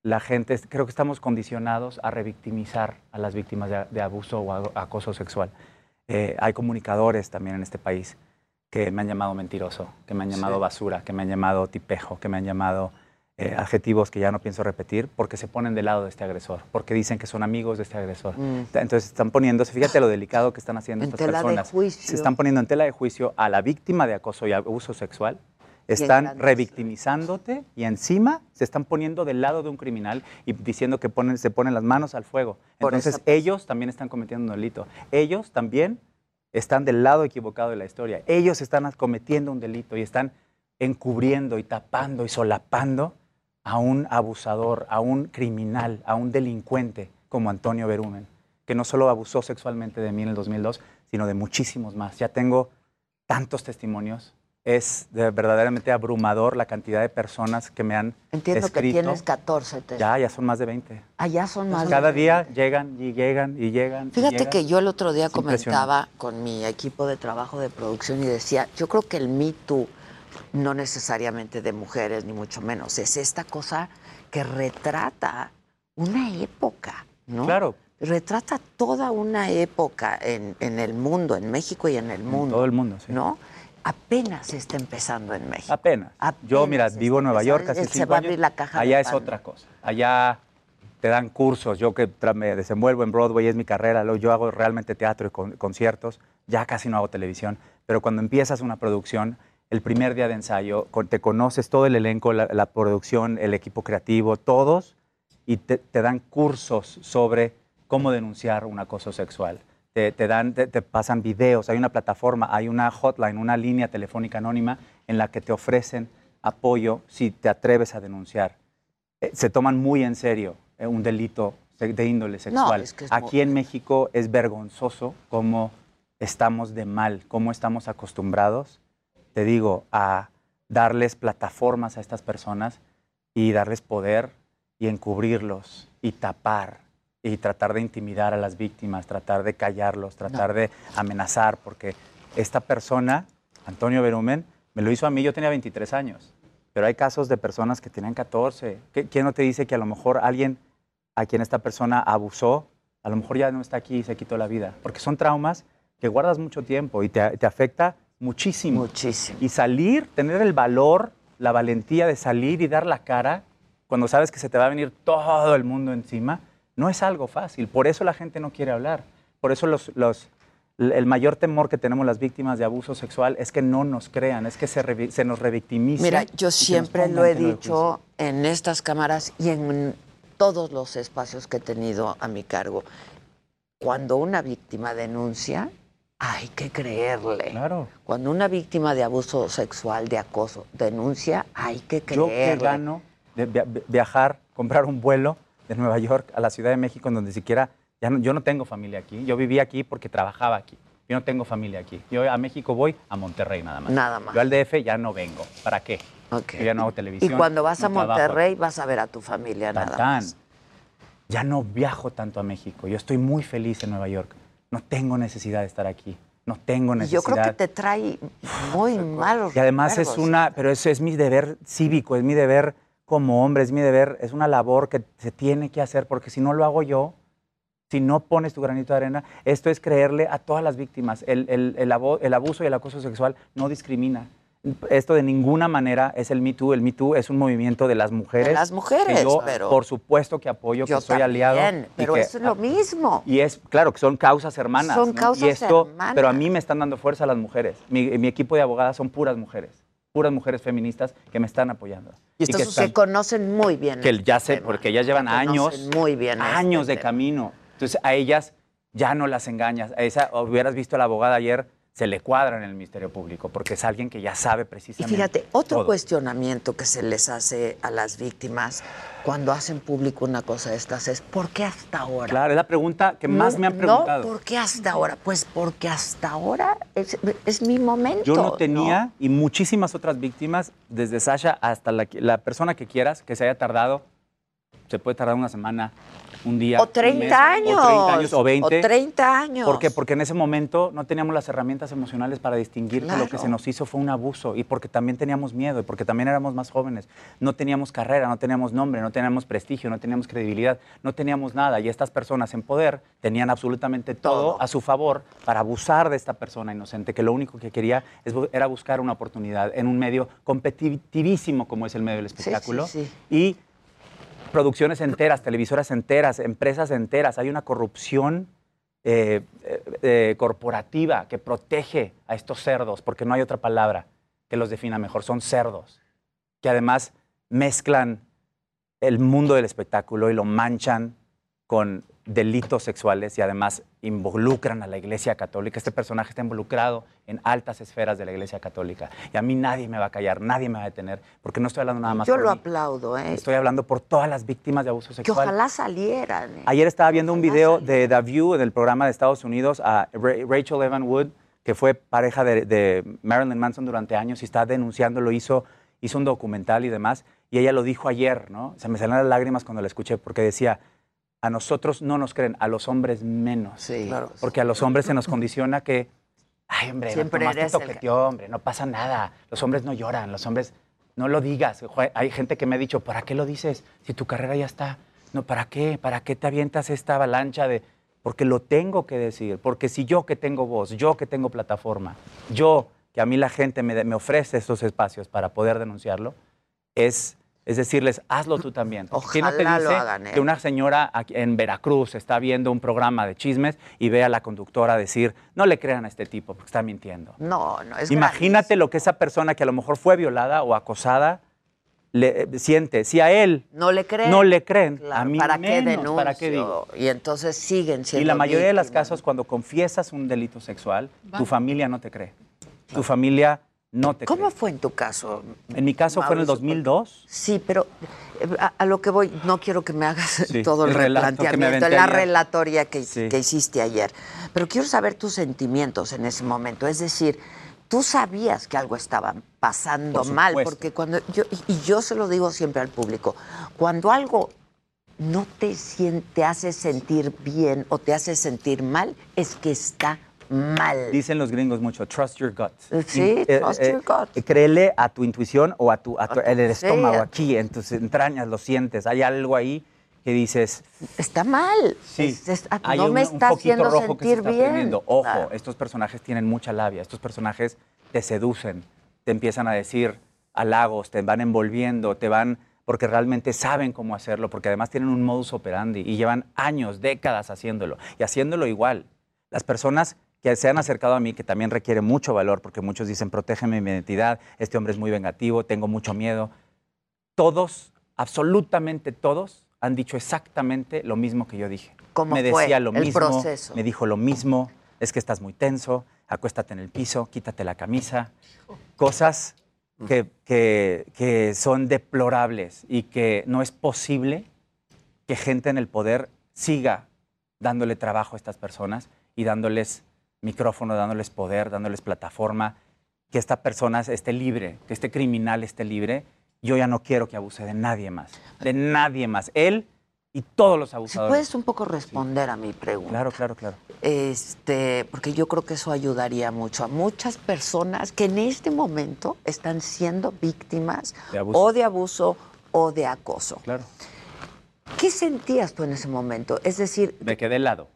la gente, creo que estamos condicionados a revictimizar a las víctimas de, de abuso o a- acoso sexual. Eh, hay comunicadores también en este país que me han llamado mentiroso, que me han llamado Sí. basura, que me han llamado tipejo, que me han llamado eh, adjetivos que ya no pienso repetir porque se ponen del lado de este agresor, porque dicen que son amigos de este agresor. Mm. Entonces están poniéndose, fíjate lo delicado que están haciendo En estas tela de personas. juicio. Se están poniendo en tela de juicio a la víctima de acoso y abuso sexual. Están revictimizándote y encima se están poniendo del lado de un criminal y diciendo que ponen, se ponen las manos al fuego. Por Entonces esa- ellos también están cometiendo un delito. Ellos también están del lado equivocado de la historia. Ellos están cometiendo un delito y están encubriendo y tapando y solapando a un abusador, a un criminal, a un delincuente como Antonio Berumen, que no solo abusó sexualmente de mí en el 2002, sino de muchísimos más. Ya tengo tantos testimonios es de- verdaderamente abrumador la cantidad de personas que me han Entiendo escrito. que tienes 14. Te... Ya, ya son más de 20. Allá son más. de Cada 20. día llegan y llegan y llegan. y Fíjate llegan. que yo el otro día Es comentaba con mi equipo de trabajo de producción y decía, yo creo que el Me Too, no necesariamente de mujeres, ni mucho menos, es esta cosa que retrata una época, ¿no? Claro. Retrata toda una época en, en el mundo, en México y en el mundo. todo el mundo, sí. ¿No? Apenas está empezando en México. Apenas. Yo, mira, vivo en Nueva York casi Se cinco va a años. abrir la caja de Allá es otra cosa. Allá te dan cursos. Yo que me desenvuelvo en Broadway, es mi carrera. Yo hago realmente teatro y con- conciertos. Ya casi no hago televisión. Pero cuando empiezas una producción, el primer día de ensayo, te conoces todo el elenco, la, la producción, el equipo creativo, todos, y te, te dan cursos sobre cómo denunciar un acoso sexual. Te, te dan, te, te pasan videos, hay una plataforma, hay una hotline, una línea telefónica anónima en la que te ofrecen apoyo si te atreves a denunciar. Eh, se toman muy en serio eh, un delito de índole sexual. es que es Aquí en México es vergonzoso cómo estamos de mal, cómo estamos acostumbrados, te digo, a darles plataformas a estas personas y darles poder y encubrirlos y tapar y tratar de intimidar a las víctimas, tratar de callarlos, tratar de amenazar, porque esta persona, Antonio Berumen, me lo hizo a mí, yo tenía 23 años, pero hay casos de personas que tenían 14. ¿Qué- ¿Quién no te dice que a lo mejor alguien a quien esta persona abusó, a lo mejor ya no está aquí y se quitó la vida? Porque son traumas que guardas mucho tiempo y te, te afecta muchísimo. Muchísimo. Y salir, tener el valor, la valentía de salir y dar la cara cuando sabes que se te va a venir todo el mundo encima, no es algo fácil. Por eso la gente no quiere hablar. Por eso los, los- el mayor temor que tenemos las víctimas de abuso sexual es que no nos crean, es que se, se nos revictimice. Mira, yo siempre lo he dicho en estas cámaras y en todos los espacios que he tenido a mi cargo. Cuando una víctima denuncia, hay que creerle. Claro. Cuando una víctima de abuso sexual, de acoso, denuncia, hay que Yo creerle. que gano de via- vi- viajar, comprar un vuelo de Nueva York a la Ciudad de México, en donde siquiera, ya no- yo no tengo familia aquí. Yo viví aquí porque trabajaba aquí. Yo no tengo familia aquí. Yo a México voy a Monterrey nada más. Nada más. Yo al DF ya no vengo. ¿Para qué? Ok. Yo ya no hago Y televisión. cuando vas no a trabajo Monterrey, vas a ver a tu familia nada más. Ya no viajo tanto a México. Yo estoy muy feliz en Nueva York. No tengo necesidad de estar aquí. No tengo Y necesidad. yo creo que te trae muy malos Y además es una, pero eso es mi deber cívico, es mi deber como hombre, es mi deber, es una labor que se tiene que hacer, porque si no lo hago yo, si no pones tu granito de arena, esto es creerle a todas las víctimas. El, el- el abo- el abuso y el acoso sexual no discrimina. Esto de ninguna manera es el Me Too. El Me Too es un movimiento de las mujeres. De las mujeres, que yo, pero- por supuesto que apoyo, Yo que soy aliado. también, y pero que- es lo mismo. y es, claro, que son causas hermanas. Son ¿no? causas y esto, hermanas. Pero a mí me están dando fuerza las mujeres. Mi, mi equipo de abogadas son puras mujeres. Puras mujeres feministas que me están apoyando. Y que que están- se conocen muy bien. que ya sé, tema. porque ellas llevan años, muy bien este años de tema. camino. Entonces a ellas ya no las engañas. A esa, hubieras visto a la abogada ayer, se le cuadra en el Ministerio Público, porque es alguien que ya sabe Y precisamente. fíjate, otro todo. cuestionamiento que se les hace a las víctimas cuando hacen público una cosa de estas es ¿por qué hasta ahora? Claro, es la pregunta que más No, me han preguntado. No, ¿por qué hasta ahora? Pues porque hasta ahora es, es mi momento. Yo no tenía, y muchísimas otras víctimas, desde Sasha hasta la, la persona que quieras, que se haya tardado, se puede tardar una semana, un día. O un 30 mes, años. O 30 años, o 20. O 30 años. ¿Por qué? Porque en ese momento no teníamos las herramientas emocionales para distinguir que lo que se nos hizo fue un abuso y porque también teníamos miedo y porque también éramos más jóvenes. No teníamos carrera, no teníamos nombre, no teníamos prestigio, no teníamos credibilidad, no teníamos nada. Y estas personas en poder tenían absolutamente todo, a su favor para abusar de esta persona inocente que lo único que quería era buscar una oportunidad en un medio competitivísimo como es el medio del espectáculo. sí. Y producciones enteras, televisoras enteras, empresas enteras. Hay una corrupción eh, eh, eh, corporativa que protege a estos cerdos, porque no hay otra palabra que los defina mejor. Son cerdos, que además mezclan el mundo del espectáculo y lo manchan con delitos sexuales y además involucran a la Iglesia Católica. Este personaje está involucrado en altas esferas de la Iglesia Católica. Y a mí nadie me va a callar, nadie me va a detener, porque no estoy hablando nada más Yo por lo mí. aplaudo, ¿eh? Estoy hablando por todas las víctimas de abuso Que sexual. ojalá salieran. ¿eh? Ayer estaba viendo un video de The View en el programa de Estados Unidos a Ra- Rachel Evan Wood, que fue pareja de, de Marilyn Manson durante años y está denunciándolo, hizo, hizo un documental y demás, y ella lo dijo ayer, ¿no? Se me salieron las lágrimas cuando la escuché porque decía, a nosotros no nos creen, a los hombres menos. Sí. Claro. Porque a los hombres se nos condiciona que, ay, hombre, Siempre te eres el hombre, no pasa nada. Los hombres no lloran, los hombres, no lo digas. Hay gente que me ha dicho, ¿para qué lo dices? Si tu carrera ya está. No, ¿para qué? ¿Para qué te avientas esta avalancha de...? Porque lo tengo que decir, porque si yo que tengo voz, yo que tengo plataforma, yo que a mí la gente me, me ofrece estos espacios para poder denunciarlo, es, es decirles, hazlo tú también. ¿Quién no te Ojalá lo dice hagan, ¿eh? que una señora en Veracruz está viendo un programa de chismes y ve a la conductora decir, no le crean a este tipo porque está mintiendo? No, no, es Imagínate lo que esa persona que a lo mejor fue violada o acosada le, eh, siente. Si a él No le creen. no le creen, Claro, a mí ¿para qué menos, ¿para qué denuncio? digo? Y entonces siguen siendo Y la mayoría de los casos, cuando confiesas un delito sexual, Va. tu familia no te cree. Tu familia no te ¿Cómo fue en tu caso? En mi caso fue en el Mauricio? 2002. Sí, pero eh, a, a lo que voy, no quiero que me hagas Sí, todo el, el replanteamiento, la ayer. relatoria que, Sí. que hiciste ayer. Pero quiero saber tus sentimientos en ese momento. Es decir, tú sabías que algo estaba pasando Por mal, porque cuando yo, y- yo se lo digo siempre al público, cuando algo no te, sien- te hace sentir bien o te hace sentir mal, es que está mal. Dicen los gringos mucho, trust your gut. Sí, Y, trust your gut. Créele a tu intuición o a tu, a tu- A tu en el estómago, aquí, en tus entrañas, lo sientes. Hay algo ahí que dices, Está mal. sí, Es- es- ah, hay no un, me está haciendo rojo que se sentir está bien. Ojo, estos personajes tienen mucha labia. Estos personajes te seducen, te empiezan a decir halagos, te van envolviendo, te van porque realmente saben cómo hacerlo, porque además tienen un modus operandi y llevan años, décadas haciéndolo y haciéndolo igual. Las personas que se han acercado a mí, que también requiere mucho valor, porque muchos dicen, protégeme mi identidad, este hombre es muy vengativo, tengo mucho miedo. Todos, absolutamente todos, han dicho exactamente lo mismo que yo dije. ¿Cómo me fue decía lo el mismo, proceso? me dijo lo mismo, es que estás muy tenso, acuéstate en el piso, quítate la camisa. Cosas que, que- que son deplorables y que no es posible que gente en el poder siga dándole trabajo a estas personas y dándoles micrófono, dándoles poder, dándoles plataforma, que esta persona esté libre, que este criminal esté libre. Yo ya no quiero que abuse de nadie más, de nadie más. Él y todos los abusadores. puedes un poco responder a mi pregunta. Claro, claro, claro. Este, porque yo creo que eso ayudaría mucho a muchas personas que en este momento están siendo víctimas De o de abuso o de acoso. Claro. ¿Qué sentías tú en ese momento? Es decir, Me quedé helado.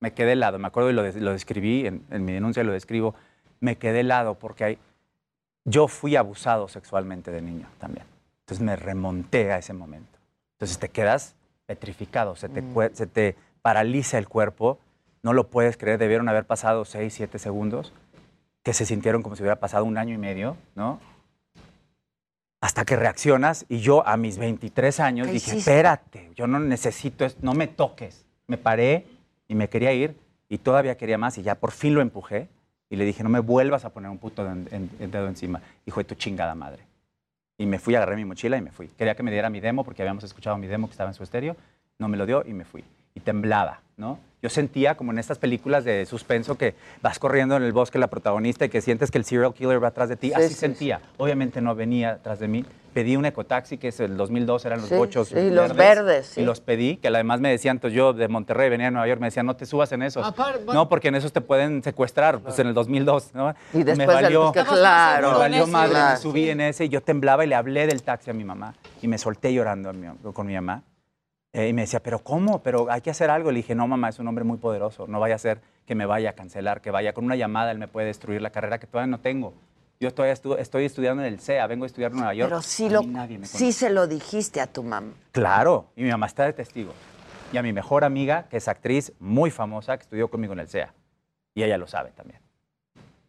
Me quedé helado. Me acuerdo y lo, lo describí, en, en mi denuncia lo describo. Me quedé helado porque hay, yo fui abusado sexualmente de niño también. Entonces me remonté a ese momento. Entonces te quedas petrificado, se te, cue- se te paraliza el cuerpo. No lo puedes creer, debieron haber pasado 6, 7 segundos, que se sintieron como si hubiera pasado un año y medio, ¿no? Hasta que reaccionas y yo a mis 23 años ¿Qué dije, hiciste? espérate, yo no necesito esto, no me toques. Me paré y me quería ir y todavía quería más y ya por fin lo empujé y le dije, no me vuelvas a poner un puto en dedo encima. Hijo de tu chingada madre. Y me fui, agarré mi mochila y me fui. Quería que me diera mi demo porque habíamos escuchado mi demo que estaba en su estéreo. No me lo dio y me fui. Y temblaba, ¿no? Yo sentía como en estas películas de suspenso que vas corriendo en el bosque la protagonista y que sientes que el serial killer va atrás de ti. Sí, Así sí, sentía. Obviamente no venía atrás de mí. Pedí un ecotaxi, que es el 2002, eran los Sí, bochos sí, los verdes, sí. Y los pedí, que además me decían, entonces yo de Monterrey venía a Nueva York, me decían, no te subas en esos. Apar- bueno. no, porque en esos te pueden secuestrar, pues en el 2002, ¿no? Y me después del- valió, que claro. me valió Sí, madre, claro. me subí en ese y yo temblaba y le hablé del taxi a mi mamá y me solté llorando a mi- con mi mamá. Eh, y me decía, ¿pero cómo? Pero hay que hacer algo. Le dije, no, mamá, es un hombre muy poderoso. No vaya a ser que me vaya a cancelar, que vaya con una llamada, él me puede destruir la carrera que todavía no tengo. Yo todavía estu- estoy estudiando en el CEA, vengo a estudiar en Nueva York. pero sí, lo, sí se lo dijiste a tu mamá. Claro, y mi mamá está de testigo. Y a mi mejor amiga, que es actriz muy famosa, que estudió conmigo en el CEA. Y ella lo sabe también.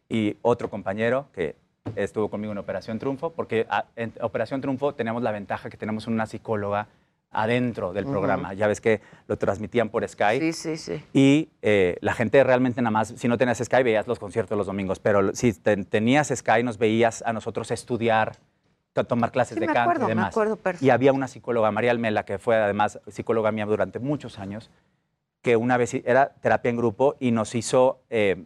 Y otro compañero que estuvo conmigo en Operación Triunfo, porque a- en Operación Triunfo tenemos la ventaja que tenemos una psicóloga adentro del Ujú. programa. Ya ves que lo transmitían por Skype. Sí, sí, sí. Y eh, la gente realmente nada más, si no tenías Sky, veías los conciertos los domingos, pero si ten- tenías Sky, nos veías a nosotros estudiar, to- tomar clases Sí, de me canto acuerdo, y me demás. acuerdo perfecto. Y había una psicóloga, María Almela, que fue además psicóloga mía durante muchos años, que una vez era terapia en grupo y nos hizo, eh,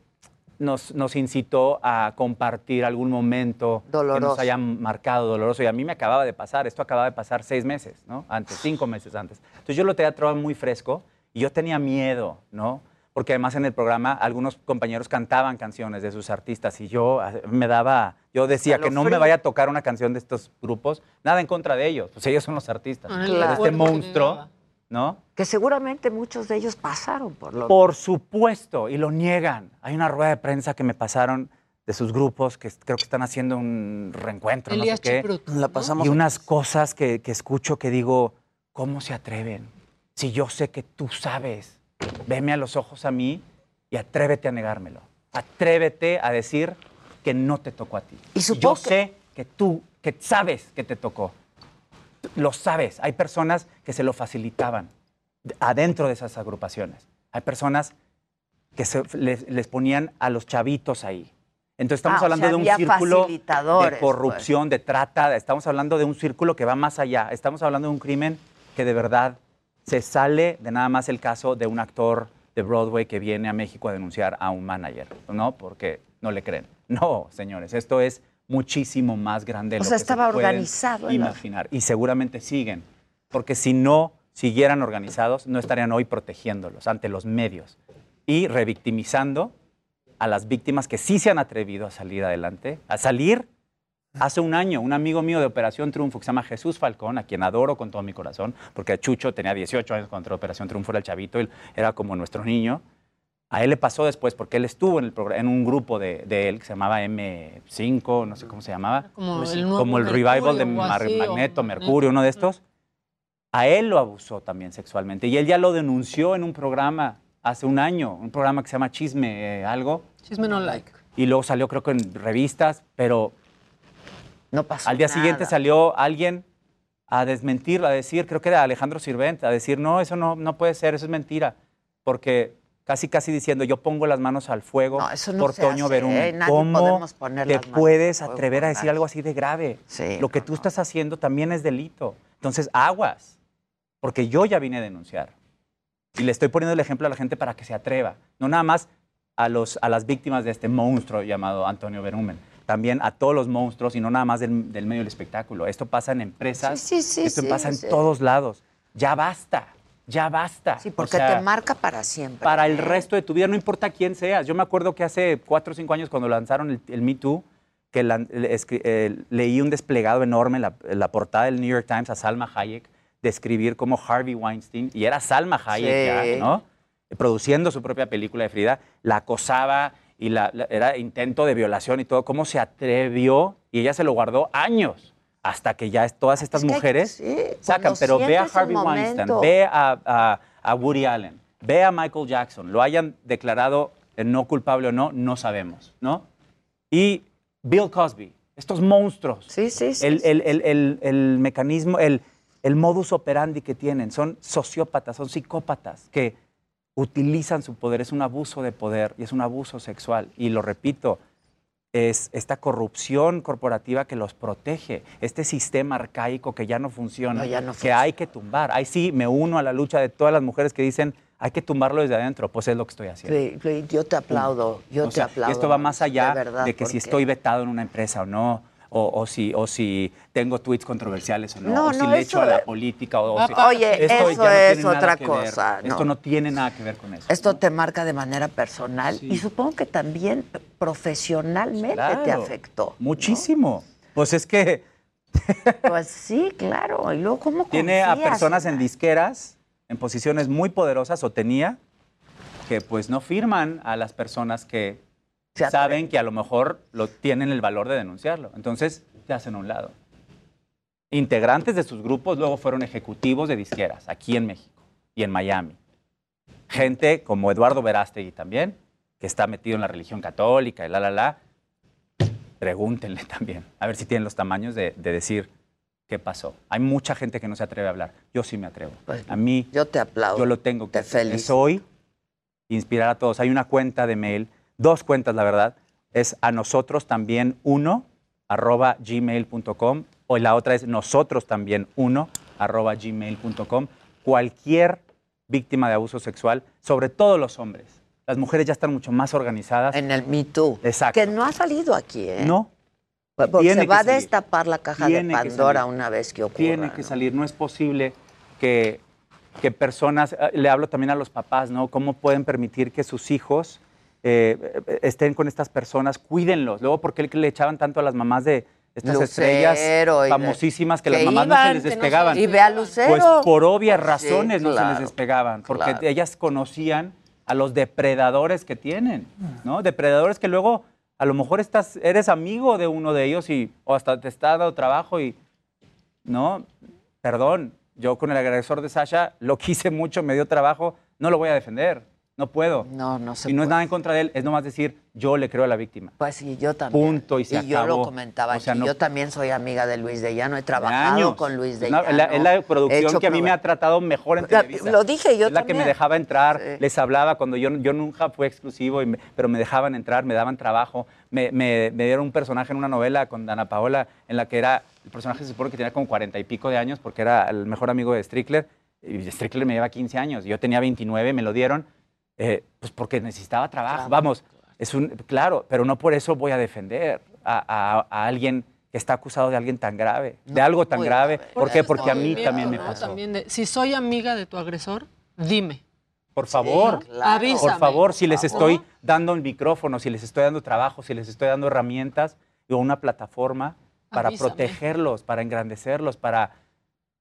nos, nos incitó a compartir algún momento que Doloroso. nos haya marcado doloroso. Y a mí me acababa de pasar, esto acababa de pasar seis meses, ¿no? Antes, cinco meses antes. Entonces yo lo tenía todo muy fresco y yo tenía miedo, ¿no? Porque además en el programa algunos compañeros cantaban canciones de sus artistas y yo ah, me daba, yo decía que no me Escalofrío. vaya a tocar una canción de estos grupos, nada en contra de ellos, pues ellos son los artistas. Ah, Pero claro. Este monstruo, ¿no? Que seguramente muchos de ellos pasaron por lo Por supuesto, y lo niegan. Hay una rueda de prensa que me pasaron de sus grupos que creo que están haciendo un reencuentro, Elías no sé qué. La pasamos Y unas cosas que, que escucho que digo, ¿cómo se atreven? Si yo sé que tú sabes, veme a los ojos a mí y atrévete a negármelo. Atrévete a decir que no te tocó a ti. Y yo que- sé que tú, que sabes que te tocó. Lo sabes. Hay personas que se lo facilitaban de- adentro de esas agrupaciones. Hay personas que se- les, les ponían a los chavitos ahí. Entonces estamos Ah, o hablando sea, de un círculo de corrupción, de trata. Estamos hablando de un círculo que va más allá. Estamos hablando de un crimen que de verdad se sale de nada más el caso de un actor de Broadway que viene a México a denunciar a un manager, ¿no? Porque no le creen. No, señores, esto es muchísimo más grande. de O lo sea, que estaba organizado Imaginar. Y seguramente siguen. Porque si no siguieran organizados, no estarían hoy protegiéndolos ante los medios y revictimizando a las víctimas que sí se han atrevido a salir adelante, a salir. Hace un año, un amigo mío de Operación Triunfo, que se llama Jesús Falcón, a quien adoro con todo mi corazón, porque Chucho tenía 18 años cuando Operación Triunfo era el chavito, él era como nuestro niño. A él le pasó después, porque él estuvo en, el progr- en un grupo de, de él que se llamaba M5, no sé cómo se llamaba, Como el como, el revival de Mar- así, o- Magneto, Mercurio, uno de estos. A él lo abusó también sexualmente y él ya lo denunció en un programa hace un año, un programa que se llama Chisme eh, algo, Chisme no like. y luego salió creo que en revistas, pero no pasó al día nada. siguiente salió alguien a desmentirlo, a decir, creo que era Alejandro Sirvent, a decir, no, eso no, no puede ser, eso es mentira, porque casi casi diciendo, yo pongo las manos al fuego No, eso no por Toño Verum. ¿eh? ¿Cómo te puedes atrever a decir algo así de grave? Sí, Lo que tú estás haciendo también es delito. Entonces, aguas, porque yo ya vine a denunciar. Y le estoy poniendo el ejemplo a la gente para que se atreva. No nada más a, los, a las víctimas de este monstruo llamado Antonio Berumen. También a todos los monstruos y no nada más del, del medio del espectáculo. Esto pasa en empresas. Sí, sí, esto pasa en todos lados. Ya basta. Ya basta. Sí, O porque sea, te marca para siempre. para el resto de tu vida, no importa quién seas. Yo me acuerdo que hace cuatro o cinco años cuando lanzaron el, el Me Too, que la- eh, leí un desplegado enorme en la, en la portada del New York Times a Salma Hayek describir como Harvey Weinstein, y era Salma Hayek Sí. ya, ¿no? Produciendo su propia película de Frida, la acosaba y la- era intento de violación y todo, cómo se atrevió y ella se lo guardó años hasta que ya todas estas Es que hay que- mujeres sí, sacan, pero ve a Harvey Weinstein, ve a, a- a Woody Allen, ve a Michael Jackson, lo hayan declarado no culpable o no, no sabemos, ¿no? Y Bill Cosby, estos monstruos. Sí, sí, sí, El, el- el- el- el mecanismo, el, el modus operandi que tienen, son sociópatas, son psicópatas que utilizan su poder, es un abuso de poder y es un abuso sexual. Y lo repito, es esta corrupción corporativa que los protege, este sistema arcaico que ya no funciona, No, ya no que hay que tumbar. Ahí sí me uno a la lucha de todas las mujeres que dicen hay que tumbarlo desde adentro, pues es lo que estoy haciendo. Sí, yo te aplaudo, yo O te sea, aplaudo. Esto va más allá de, verdad, de que si estoy vetado en una empresa o no, o, o si, o si tengo tweets controversiales o no, No, o si no, le echo a la política. O, Ah, si- oye, esto eso no es otra cosa. Esto no tiene nada que ver con eso. Esto te marca de manera personal y supongo que también profesionalmente te afectó. Muchísimo. Pues es que Pues sí, claro. Y luego, ¿cómo tiene a personas en disqueras, en posiciones muy poderosas, o tenía, que pues no firman a las personas que Se saben que a lo mejor lo, tienen el valor de denunciarlo. Entonces, se hacen a un lado. Integrantes de sus grupos luego fueron ejecutivos de disqueras, aquí en México y en Miami. Gente como Eduardo Verástegui también, que está metido en la religión católica y la, la, la. Pregúntenle también, a ver si tienen los tamaños de, de decir qué pasó. Hay mucha gente que no se atreve a hablar. Yo sí me atrevo. a mí, Pues, Yo te aplaudo. yo lo tengo que Te felicito. Es hoy inspirar a todos. Hay una cuenta de mail, dos cuentas, la verdad. Es a nosotros también uno, arroba gmail.com, o la otra es nosotros también uno, arroba gmail.com. Cualquier víctima de abuso sexual, sobre todo los hombres, las mujeres ya están mucho más organizadas. En el Me Too. Exacto. Que no ha salido aquí, ¿eh? No. Porque Tiene se va a destapar la caja Tiene de Pandora una vez que ocurra. Tiene que salir. No es posible que, que personas, eh, le hablo también a los papás, ¿no? ¿Cómo pueden permitir que sus hijos eh, estén con estas personas? Cuídenlos. Luego, ¿por qué le echaban tanto a las mamás de estas Lucero estrellas famosísimas que, que las mamás no se les que no se despegaban? Y ve a Lucero. Pues por obvias Sí, razones no se les despegaban, porque claro. ellas conocían a los depredadores que tienen, ¿no? Depredadores que luego a lo mejor estás, eres amigo de uno de ellos y o hasta te está dando trabajo y no, perdón, yo con el agresor de Sasha lo quise mucho, me dio trabajo, no lo voy a defender, no puedo. No, no se Y no es puede. nada en contra de él, es nomás decir, yo le creo a la víctima. Pues sí, yo también. Punto y se y yo acabó. lo comentaba O sea, aquí. no- Yo también soy amiga de Luis de Llano. He trabajado años. con Luis de Es Llano. es la, es la producción que a mí me ha tratado mejor en Televisa. lo dije yo Es la que me también. dejaba entrar, les hablaba cuando yo, yo nunca fui exclusivo, y me- pero me dejaban entrar, me daban trabajo. Me, me- me dieron un personaje en una novela con Dana Paola en la que era, el personaje se supone que tenía como cuarenta y pico de años porque era el mejor amigo de Strickler. Y Strickler me lleva 15 años. Yo tenía 29, me lo dieron, eh, pues porque necesitaba trabajo. Vamos, es un, claro, pero no por eso voy a defender a, a- a alguien que está acusado de alguien tan grave, de algo tan grave. ¿Por qué? Porque a mí también me pasó. También de, si soy amiga de tu agresor, dime. Por favor, claro. Avísame. por favor, si les estoy dando un micrófono, si les estoy dando trabajo, si les estoy dando herramientas o una plataforma para Avísame. protegerlos, para engrandecerlos, para,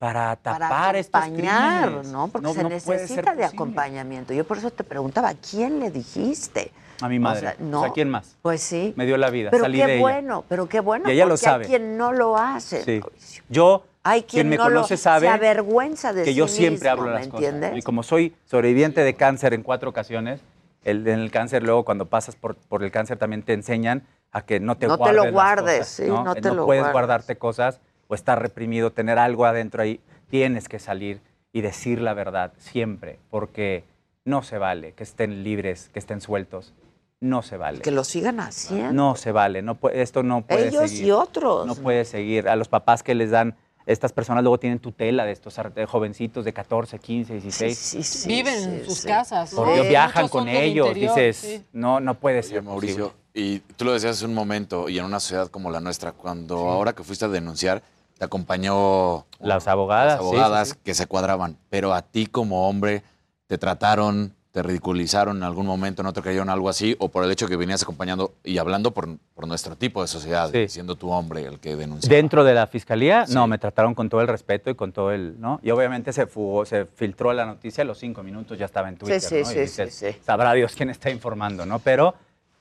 para para tapar estos acompañar, crímenes. ¿no? Porque No- se no necesita de acompañamiento. Yo por eso te preguntaba, ¿a quién le dijiste? A mi O madre. sea, O no. sea, ¿quién más? Pues sí. Me dio la vida, Pero salí qué de ella. bueno, pero qué bueno. Y ella lo sabe. Hay quien no lo hace. Sí. Yo, Hay quien quien me no lo- conoce sabe se avergüenza de que sí yo siempre mismo, hablo ¿me las entiendes? cosas. Y como soy sobreviviente de cáncer en cuatro ocasiones, el, en el cáncer luego cuando pasas por, por el cáncer también te enseñan a que no te No te guardes lo las guardes, cosas, sí, no Eh, te lo puedes guardes. guardarte cosas o estar reprimido, tener algo adentro ahí. Tienes que salir y decir la verdad siempre, porque no se vale que estén libres, que estén sueltos. No se vale. Que lo sigan haciendo. No se vale, no puede- esto no puede Ellos seguir. y otros. No puede seguir. A los papás que les dan, estas personas luego tienen tutela de estos jovencitos de 14, 15, 16. Viven en sus casas. Por viajan con ellos, interior, dices, sí. no, no puede ser. Mauricio, y tú lo decías hace un momento, y en una sociedad como la nuestra, cuando ahora que fuiste a denunciar, te acompañó Las abogadas, las sí, sí, abogadas sí. que se cuadraban, pero a ti como hombre te trataron, te ridiculizaron en algún momento, no te creyeron algo así, o por el hecho que venías acompañando y hablando por, por nuestro tipo de sociedad, siendo tu hombre el que denunció. Dentro de la fiscalía, no, me trataron con todo el respeto y con todo el, ¿no? Y obviamente se fugó, se filtró la noticia a los cinco minutos, ya estaba en Twitter, sí, ¿no? sí, Y dices, sí, sí. Sabrá Dios quién está informando, ¿no? Pero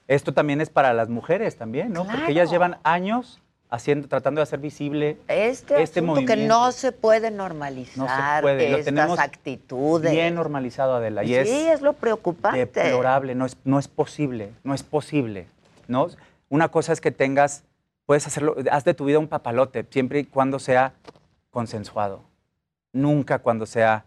esto también es para las mujeres también, ¿no? Porque ellas llevan años haciendo, tratando de hacer visible Este, este asunto que movimiento. no se puede normalizar No se puede, lo estas tenemos actitudes. bien normalizado, Adela. Y sí, es, es lo preocupante. deplorable, no es, no es posible, no es posible, ¿no? Una cosa es que tengas, puedes hacerlo, haz de tu vida un papalote, siempre y cuando sea consensuado, nunca cuando sea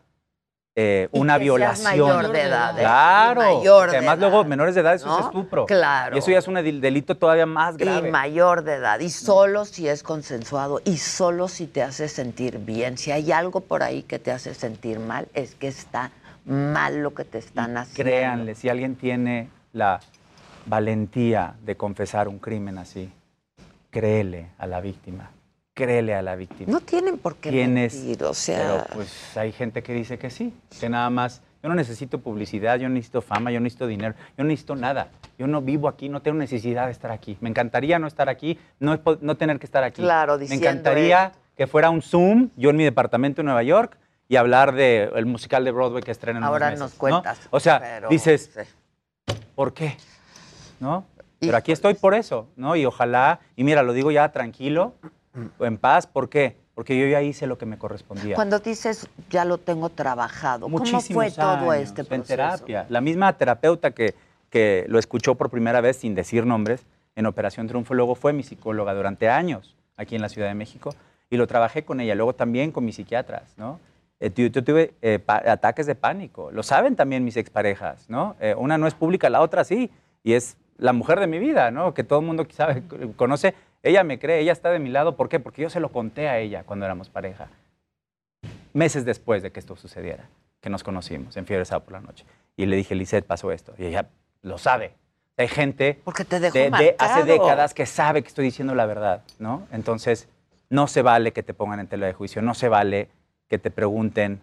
eh, Y una que violación. mayor de edad, ¿eh? Claro, Mayor de además edad, luego menores de edad eso ¿no? es estupro. Claro. Y eso ya es un del- delito todavía más grave. Y mayor de edad. Y solo si es consensuado y solo si te hace sentir bien. Si hay algo por ahí que te hace sentir mal, es que está mal lo que te están haciendo. Créanle, si alguien tiene la valentía de confesar un crimen así, créele a la víctima, créele a la víctima. No tienen por qué Tienes- mentir, o sea... Pero pues hay gente que dice que sí, que nada más, yo no necesito publicidad, yo no necesito fama, yo no necesito dinero, yo no necesito nada. Yo no vivo aquí, no tengo necesidad de estar aquí. Me encantaría no estar aquí, no, no tener que estar aquí. Claro, Me diciendo encantaría que fuera un Zoom, yo en mi departamento en Nueva York, y hablar del musical de Broadway que estrena en unos Ahora meses, nos ¿no? cuentas, O sea, pero- dices, ¿por qué? ¿No? Pero aquí estoy por eso, ¿no? Y ojalá, y mira, lo digo ya tranquilo, en paz, ¿por qué? Porque yo ya hice lo que me correspondía. Cuando dices, ya lo tengo trabajado, ¿cómo Muchísimos fue todo años este En proceso? terapia. La misma terapeuta que, que lo escuchó por primera vez sin decir nombres en Operación Triunfo, luego fue mi psicóloga durante años aquí en la Ciudad de México y lo trabajé con ella, luego también con mis psiquiatras, ¿no? Eh, tu- yo tuve eh, ataques de pánico, lo saben también mis exparejas, ¿no? Eh, una no es pública, la otra sí, y es la mujer de mi vida, ¿no? Que todo el mundo sabe, conoce, ella me cree, ella está de mi lado, ¿por qué? Porque yo se lo conté a ella cuando éramos pareja meses después de que esto sucediera, que nos conocimos en Fiebre Sábado por la noche. Y le dije, Lisette, pasó esto. Y ella lo sabe. Hay gente Porque te dejó de, de hace décadas que sabe que estoy diciendo la verdad, ¿no? Entonces, no se vale que te pongan en tela de juicio, no se vale que te pregunten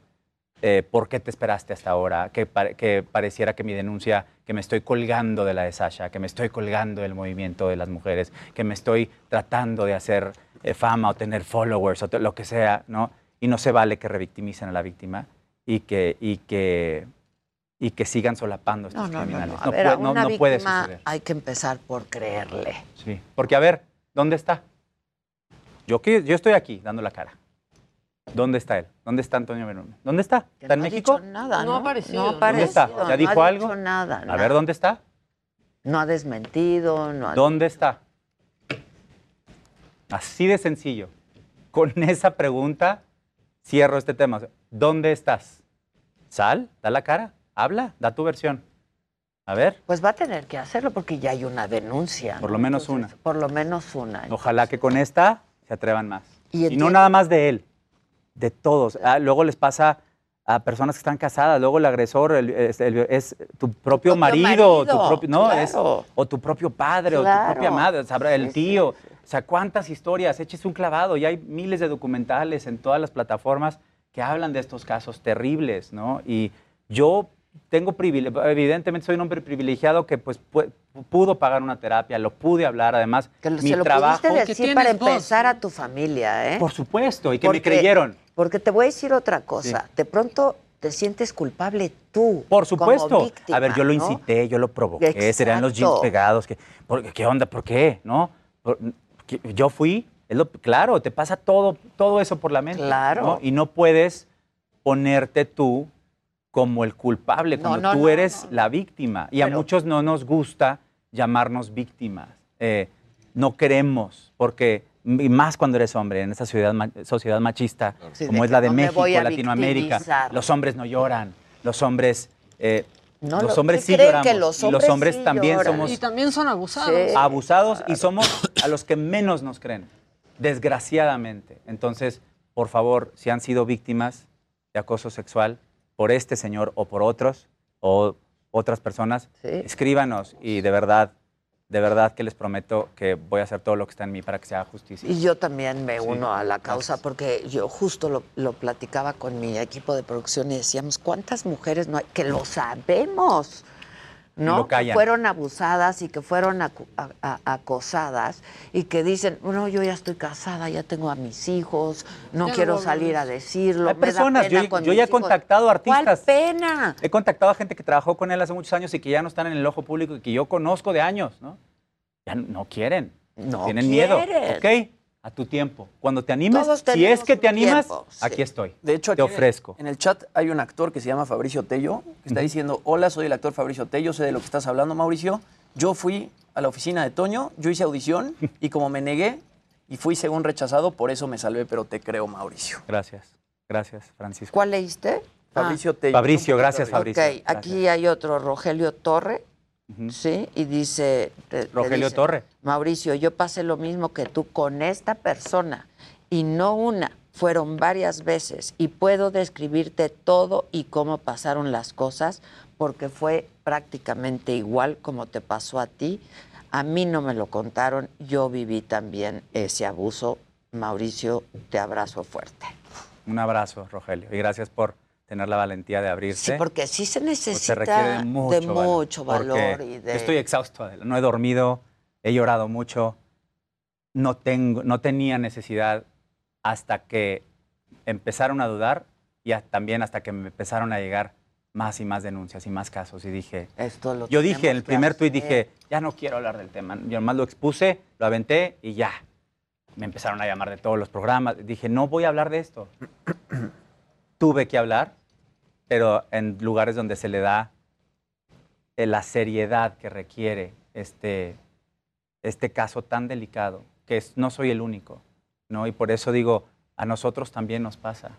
eh, por qué te esperaste hasta ahora, que, pare- que pareciera que mi denuncia, que me estoy colgando de la de Sasha, que me estoy colgando del movimiento de las mujeres, que me estoy tratando de hacer eh, fama o tener followers o lo que sea, ¿no? Y no se vale que revictimicen a la víctima y que, y que, y que sigan solapando a estos No, no, no, criminales. no. A ver, a puede- no- una no puede víctima suceder. hay que empezar por creerle. Sí, porque a ver, ¿dónde está? Yo, yo estoy aquí dando la cara. ¿Dónde está él? ¿Dónde está Antonio Benón? ¿Dónde está? ¿Está en no ha México? dicho nada, No ¿no? ha aparecido, No ha ¿no? ¿Dónde está? ¿Ya no dijo ha algo? dicho nada, A nada. ver, ¿dónde está? No ha desmentido, no ha... ¿Dónde está? Así de sencillo. Con esa pregunta cierro este tema. O sea, ¿Dónde estás? Sal, da la cara, habla, da tu versión. A ver, Pues va a tener que hacerlo porque ya hay una denuncia. por ¿no? lo menos una. Por lo menos una. Ojalá que con esta se atrevan más. Y Y, no nada más de él, de todos. Ah, luego les pasa a personas que están casadas, luego el agresor el- es, el- es tu propio, marido, tu marido, propio, no, es, o tu propio padre, o tu propia madre, sabrá, el Sí, tío. O sea, cuántas historias, eches un clavado y hay miles de documentales en todas las plataformas que hablan de estos casos terribles, ¿no? Y yo tengo privilegio, evidentemente soy un hombre privilegiado que pues pu- pudo pagar una terapia, lo pude hablar, además Que mi se lo trabajo pudiste decir para empezar a tu familia, ¿eh? por supuesto, y que Porque- me creyeron. Porque te voy a decir otra cosa. De pronto te sientes culpable tú. Por supuesto. Como víctima, a ver, yo lo ¿no? incité, yo lo provoqué, serían los jeans Exacto. pegados. Que, por- ¿Qué onda? ¿Por qué? ¿No? Por- que- yo fui, es lo- claro, te pasa todo, todo eso por la mente. Claro. ¿no? Y no puedes ponerte tú como el culpable, No, cuando no, tú no, eres la víctima. Y a muchos no nos gusta llamarnos víctimas. Eh, no queremos, porque y más cuando eres hombre en esa sociedad, ma- sociedad machista, Sí, como es la de México, Latinoamérica, victimizar. los hombres no lloran, los hombres, eh, No, los lo- hombres ¿qué sí lloramos Que los y los hombres sí también lloran. somos Y también son abusados. Sí. abusados y somos a los que menos nos creen, desgraciadamente. Entonces, por favor, si han sido víctimas de acoso sexual por este señor o por otros o otras personas, escríbanos y de verdad, de verdad que les prometo que voy a hacer todo lo que está en mí para que se haga justicia. Y yo también me Sí, uno a la causa porque yo justo lo, lo platicaba con mi equipo de producción y decíamos, ¿cuántas mujeres no hay? Que lo sabemos, ¿no? Que fueron abusadas y que fueron acu- a- a- acosadas y que dicen, no, yo ya estoy casada, ya tengo a mis hijos, no Ya quiero salir a decirlo. Hay personas, yo, con ya he hijos". contactado artistas. ¿Cuál pena? He contactado a gente que trabajó con él hace muchos años y que ya no están en el ojo público y que yo conozco de años, ¿no? Ya no quieren. No Tienen miedo. quieren. ¿Ok? A tu tiempo. Cuando te animes, Todos si es que te animas, tiempo, sí. aquí estoy. De hecho, te aquí ofrezco. En el chat hay un actor que se llama Fabricio Tello, que está diciendo, hola, soy el actor Fabricio Tello, sé de lo que estás hablando, Mauricio. Yo fui a la oficina de Toño, yo hice audición y como me negué y fui según rechazado, por eso me salvé, pero te creo, Mauricio. Gracias. Gracias, Francisco. ¿Cuál leíste? Fabricio Tello. Fabricio, gracias, Fabricio. Ok, aquí hay otro, Rogelio Torre, ¿sí? Y dice... te- te Rogelio dice, Torre. Mauricio, yo pasé lo mismo que tú con esta persona y no una, fueron varias veces y puedo describirte todo y cómo pasaron las cosas porque fue prácticamente igual como te pasó a ti. A mí no me lo contaron, yo viví también ese abuso. Mauricio, te abrazo fuerte. Un abrazo, Rogelio. Y gracias por tener la valentía de abrirse. Sí, porque sí se Pues necesita de mucho, de mucho valor, porque y de... yo Estoy exhausto, Adela. no he dormido, he llorado mucho, no, tengo, no tenía necesidad hasta que empezaron a dudar y a- también hasta que me empezaron a llegar más y más denuncias y más casos. Y dije, Esto lo yo dije en el primer tuit, dije, ya no quiero hablar del tema. Yo nomás lo expuse, lo aventé y ya. Me empezaron a llamar de todos los programas. Dije, no voy a hablar de esto. Tuve que hablar, pero en lugares donde se le da eh, la seriedad que requiere este, este caso tan delicado, que es- no soy el único, ¿no? Y por eso digo, a nosotros también nos pasa.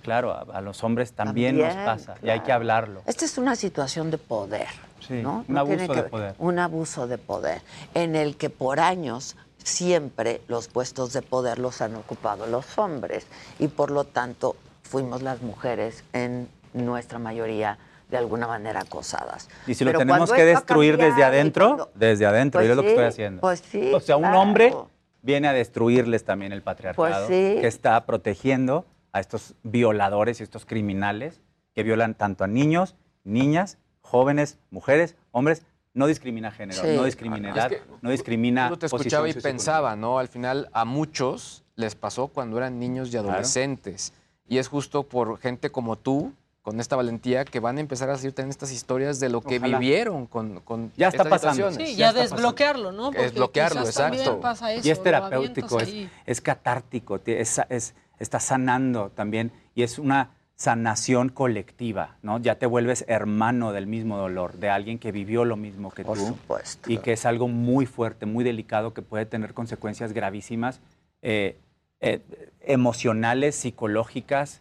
Claro, a, a los hombres también, nos pasa y hay que hablarlo. Esta es una situación de poder, Sí, ¿no? un No abuso tiene de poder. Un abuso de poder, en el que por años siempre los puestos de poder los han ocupado los hombres y por lo tanto fuimos las mujeres en nuestra mayoría de alguna manera acosadas. Y si lo Pero tenemos cuando que destruir desde cambiado y adentro, cuando- desde adentro, y Pues es lo que estoy sí, haciendo. pues sí, o sea, un claro. hombre viene a destruirles también el patriarcado, Pues sí. que está protegiendo a estos violadores y estos criminales que violan tanto a niños, niñas, jóvenes, mujeres, hombres. No discrimina género, Sí. no discrimina Es edad, que no discrimina Yo te posición escuchaba y socioeconómica. pensaba, ¿no? Al final a muchos les pasó cuando eran niños y Claro. adolescentes. Y es justo por gente como tú, con esta valentía, que van a empezar a decir también estas historias de lo que Ojalá. vivieron con, con Ya está estas pasando. situaciones. Sí, Ya ya, está desbloquearlo, ¿no? Porque Desbloquearlo, exacto. pasa eso, y es terapéutico, es, es catártico, es- está sanando también y es una sanación colectiva, ¿no? Ya te vuelves hermano del mismo dolor, de alguien que vivió lo mismo que Por tú. supuesto. Y que es algo muy fuerte, muy delicado, que puede tener consecuencias gravísimas, eh, eh, emocionales, psicológicas.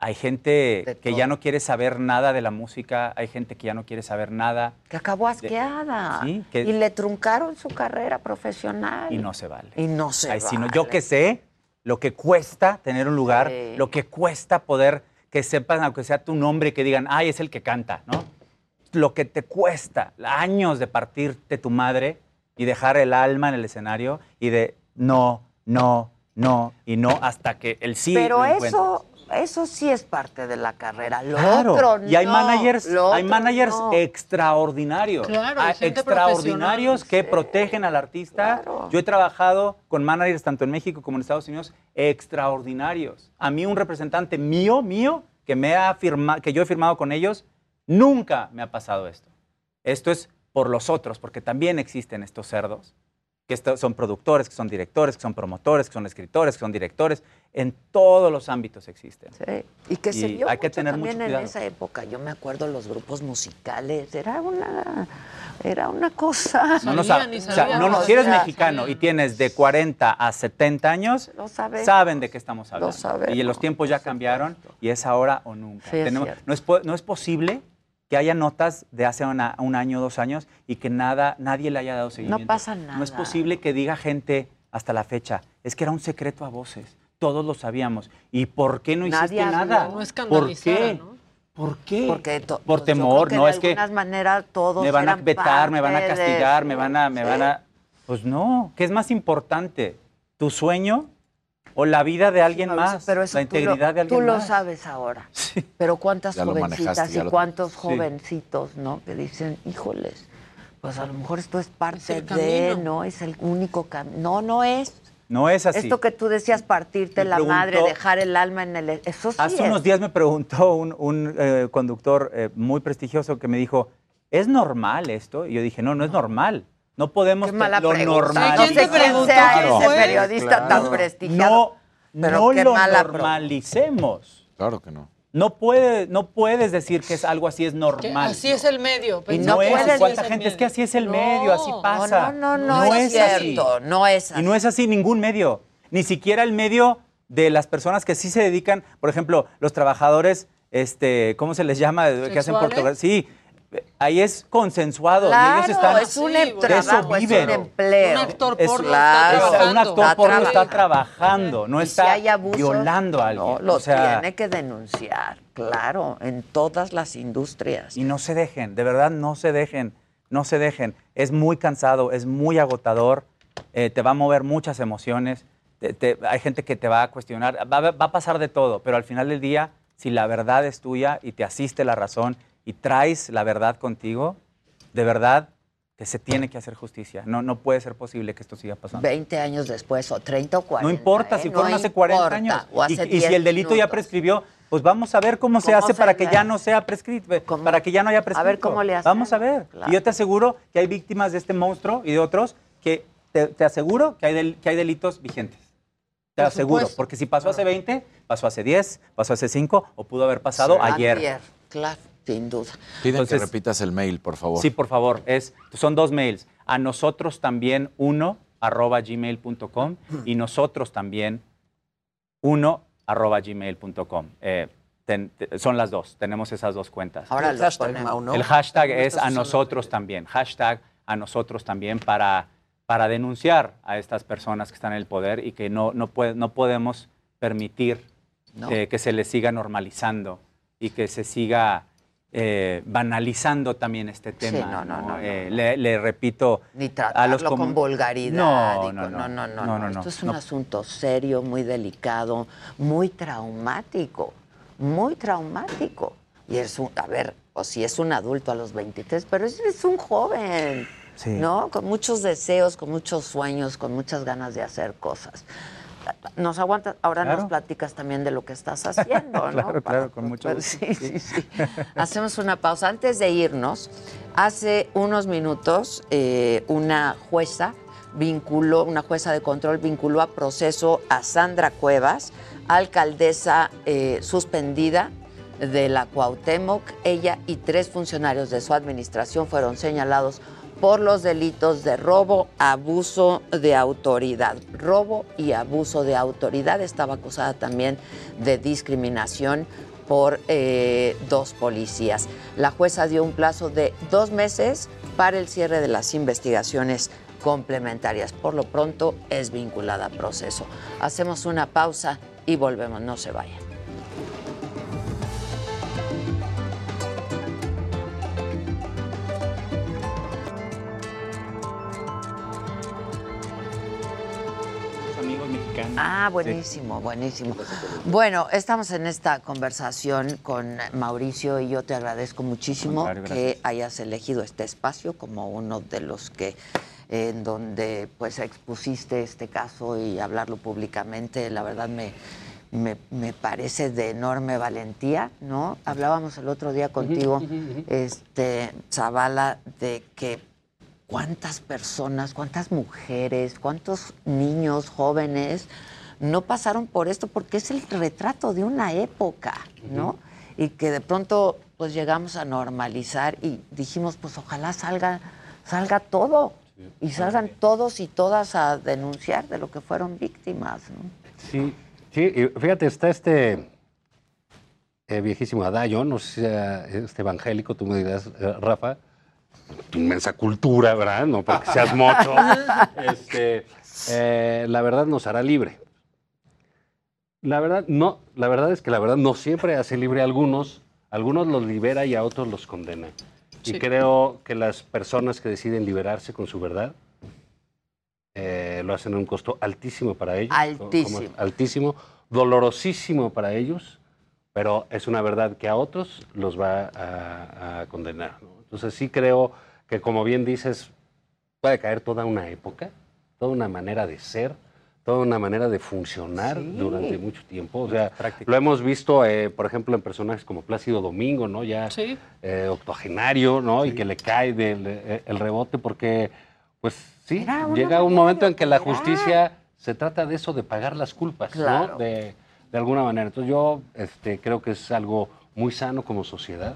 Hay gente que ya no quiere saber nada de la música, hay gente que ya no quiere saber nada Que acabó asqueada. Sí, que- Y le truncaron su carrera profesional. y no se vale. Y no se Ay, vale. sino yo que sé lo que cuesta tener un lugar, Sí. lo que cuesta poder que sepan, aunque sea tu nombre, que digan, ay, es el que canta, ¿no? Lo que te cuesta, años de partirte tu madre y dejar el alma en el escenario y de no, no, no y no hasta que el sí Pero lo eso, eso sí es parte de la carrera. Lo Claro, otro y hay no, managers, lo hay managers no. extraordinarios, Claro, hay Ah, gente extraordinarios que protegen al artista. Yo he trabajado con managers tanto en México como en Estados Unidos extraordinarios. A mí un representante mío, mío, que me ha firmado, que yo he firmado con ellos, nunca me ha pasado esto. Esto es por los otros, porque también existen estos cerdos que son productores, que son directores, que son promotores, que son escritores, que son directores. En todos los ámbitos existen. Sí, Y que se Y vio hay que mucho tener también mucho en esa época. Yo me acuerdo los grupos musicales. Era una, era una cosa. No, no sab- o sea, no, no, si eres O sea, mexicano y tienes de 40 a 70 años, Lo sabemos. saben de qué estamos hablando. sabemos, y los tiempos ya cambiaron y es ahora o nunca. Sí, es Tenemos- cierto. no, es, no es posible que haya notas de hace una- un año, dos años y que nada, nadie le haya dado seguimiento. pasa No es nada. posible que diga gente hasta la fecha, es que era un secreto a voces. Todos lo sabíamos. ¿Y por qué no hiciste habló. nada? No ¿Por qué? ¿no? ¿Por qué? Porque to- Por pues yo temor, no de es que algunas maneras todos me van a vetar, me van a de- castigar, me van a, me Sí. van a. Pues no, ¿qué es más importante? ¿Tu sueño o la vida de alguien más? pero eso la tú lo- integridad de alguien Tú lo más. sabes ahora. Pero cuántas Ya jovencitas y lo- cuántos Sí. jovencitos, ¿no? Que dicen, híjoles, pues a lo mejor esto es parte el de, camino. no es el único camino. No, no es. No es así. Esto que tú decías, partirte Me la madre, dejar el alma en el... Eso sí Hace es. unos días me preguntó un, un, eh, conductor eh, muy prestigioso que me dijo, ¿es normal esto? Y yo dije, no, no es normal. No podemos Qué mala lo pregunta. normal. No sé quién sea ese periodista tan prestigiado. No, pero no qué lo mala normalicemos. Claro que no. No, puede, no puedes decir que es algo así es normal. así es el medio. Y pensar no es, así ¿y cuánta el gente? Es que así es el medio, así No, pasa. no, no, no es cierto, no es Y no es así ningún medio, ni siquiera el medio de las personas que sí se dedican, por ejemplo, los trabajadores, este, ¿cómo se les llama? Que hacen. Portugal. Sí, ahí es consensuado. y Claro, ellos están, es un Sí, em- eso es empleo. Un actor Es- porno Claro. está es- trabajando. un actor Está porno está trabajando. no está si abusos, violando a alguien. No, lo o sea, tiene que denunciar, claro, en todas las industrias. Y no se dejen, de verdad no se dejen, no se dejen. Es muy cansado, es muy agotador, eh, te va a mover muchas emociones, te- te- hay gente que te va a cuestionar, va a pasar de todo, pero al final del día, si la verdad es tuya y te asiste la razón y traes la verdad contigo, de verdad que se tiene que hacer justicia. No, no puede ser posible que esto siga pasando. 20 años después, o 30 o 40. No importa ¿eh? si No fueron hace 40 importa, años. o hace y, y 10 si el delito ya prescribió, pues vamos a ver cómo se ¿Cómo hace se para que ya no sea prescrito, para que ya no haya prescrito. ver cómo le Vamos a ver. claro. Y yo te aseguro que hay víctimas de este monstruo y de otros que te, te aseguro que hay, del- que hay delitos vigentes. Te Por aseguro, supuesto. porque si pasó hace 20, pasó hace 10, pasó hace 5 o pudo haber pasado ayer. claro, sin duda. Piden Entonces- que repitas el mail, por favor. Sí, por favor. Es, son dos mails. A nosotros también uno arroba gmail.com y nosotros también uno arroba gmail.com. Eh, son las dos, tenemos esas dos cuentas. Ahora El hashtag, ponemos. Mau, ¿no? El hashtag No es a nosotros también. Hashtag a nosotros también para, para denunciar a estas personas que están en el poder y que no, no, puede- no podemos permitir No. eh, que se les siga normalizando y que se siga eh, banalizando también este tema. no, no, no, Eh, le, le repito Ni a tratarlo los con vulgaridad. No, no, no, no, no, no, no, no. no, Esto es no. un asunto serio, muy delicado, muy traumático, muy traumático. Y es un, a ver, o si es un adulto a los 23, pero es, es un joven, Sí. ¿no? Con muchos deseos, con muchos sueños, con muchas ganas de hacer cosas. Nos aguantas, ahora Claro. nos platicas también de lo que estás haciendo, ¿no? Claro, Para- claro, con mucho pues, gusto. sí, sí, sí. Hacemos una pausa. Antes de irnos, hace unos minutos eh, una jueza vinculó, una jueza de control vinculó a proceso a Sandra Cuevas, alcaldesa eh, suspendida de la Cuauhtémoc. Ella y tres funcionarios de su administración fueron señalados por los delitos de robo, abuso de autoridad. Robo y abuso de autoridad. Estaba acusada también de discriminación por eh, dos policías. La jueza dio un plazo de dos meses para el cierre de las investigaciones complementarias. Por lo pronto es vinculada a proceso. Hacemos una pausa y volvemos. No se vayan. Ah, buenísimo, buenísimo. Bueno, estamos en esta conversación con Mauricio y yo te agradezco muchísimo que hayas elegido este espacio como uno de los que en donde pues expusiste este caso y hablarlo públicamente, la verdad me, me, me parece de enorme valentía, ¿no? Hablábamos el otro día contigo, este, Zavala, de que cuántas personas, cuántas mujeres, cuántos niños, jóvenes no pasaron por esto porque es el retrato de una época, ¿no? Y que de pronto pues llegamos a normalizar y dijimos, pues ojalá salga, salga todo y salgan todos y todas a denunciar de lo que fueron víctimas, ¿no? Sí, sí, y fíjate, está este eh, viejísimo adagio, no sé si sea este evangélico, tú me dirás, eh, Rafa, tu inmensa cultura, ¿verdad? No porque seas mocho. este, eh, la verdad nos hará libre. La verdad, no, la verdad es que la verdad no siempre hace libre a algunos, algunos los libera y a otros los condena. Sí. Y creo que las personas que deciden liberarse con su verdad eh, lo hacen a un costo altísimo para ellos. Altísimo. como- altísimo, dolorosísimo para ellos, pero es una verdad que a otros los va a, a condenar. ¿no? Entonces sí creo que, como bien dices, puede caer toda una época, toda una manera de ser, toda una manera de funcionar durante mucho tiempo. O sea, lo hemos visto, eh, por ejemplo, en personajes como Plácido Domingo, ¿no? Ya eh, octogenario, ¿no? Y que le cae del, eh, el rebote porque, pues sí, llega un momento en que la justicia se trata de eso, de pagar las culpas, Claro. ¿no? De, de alguna manera. Entonces yo este, creo que es algo muy sano como sociedad,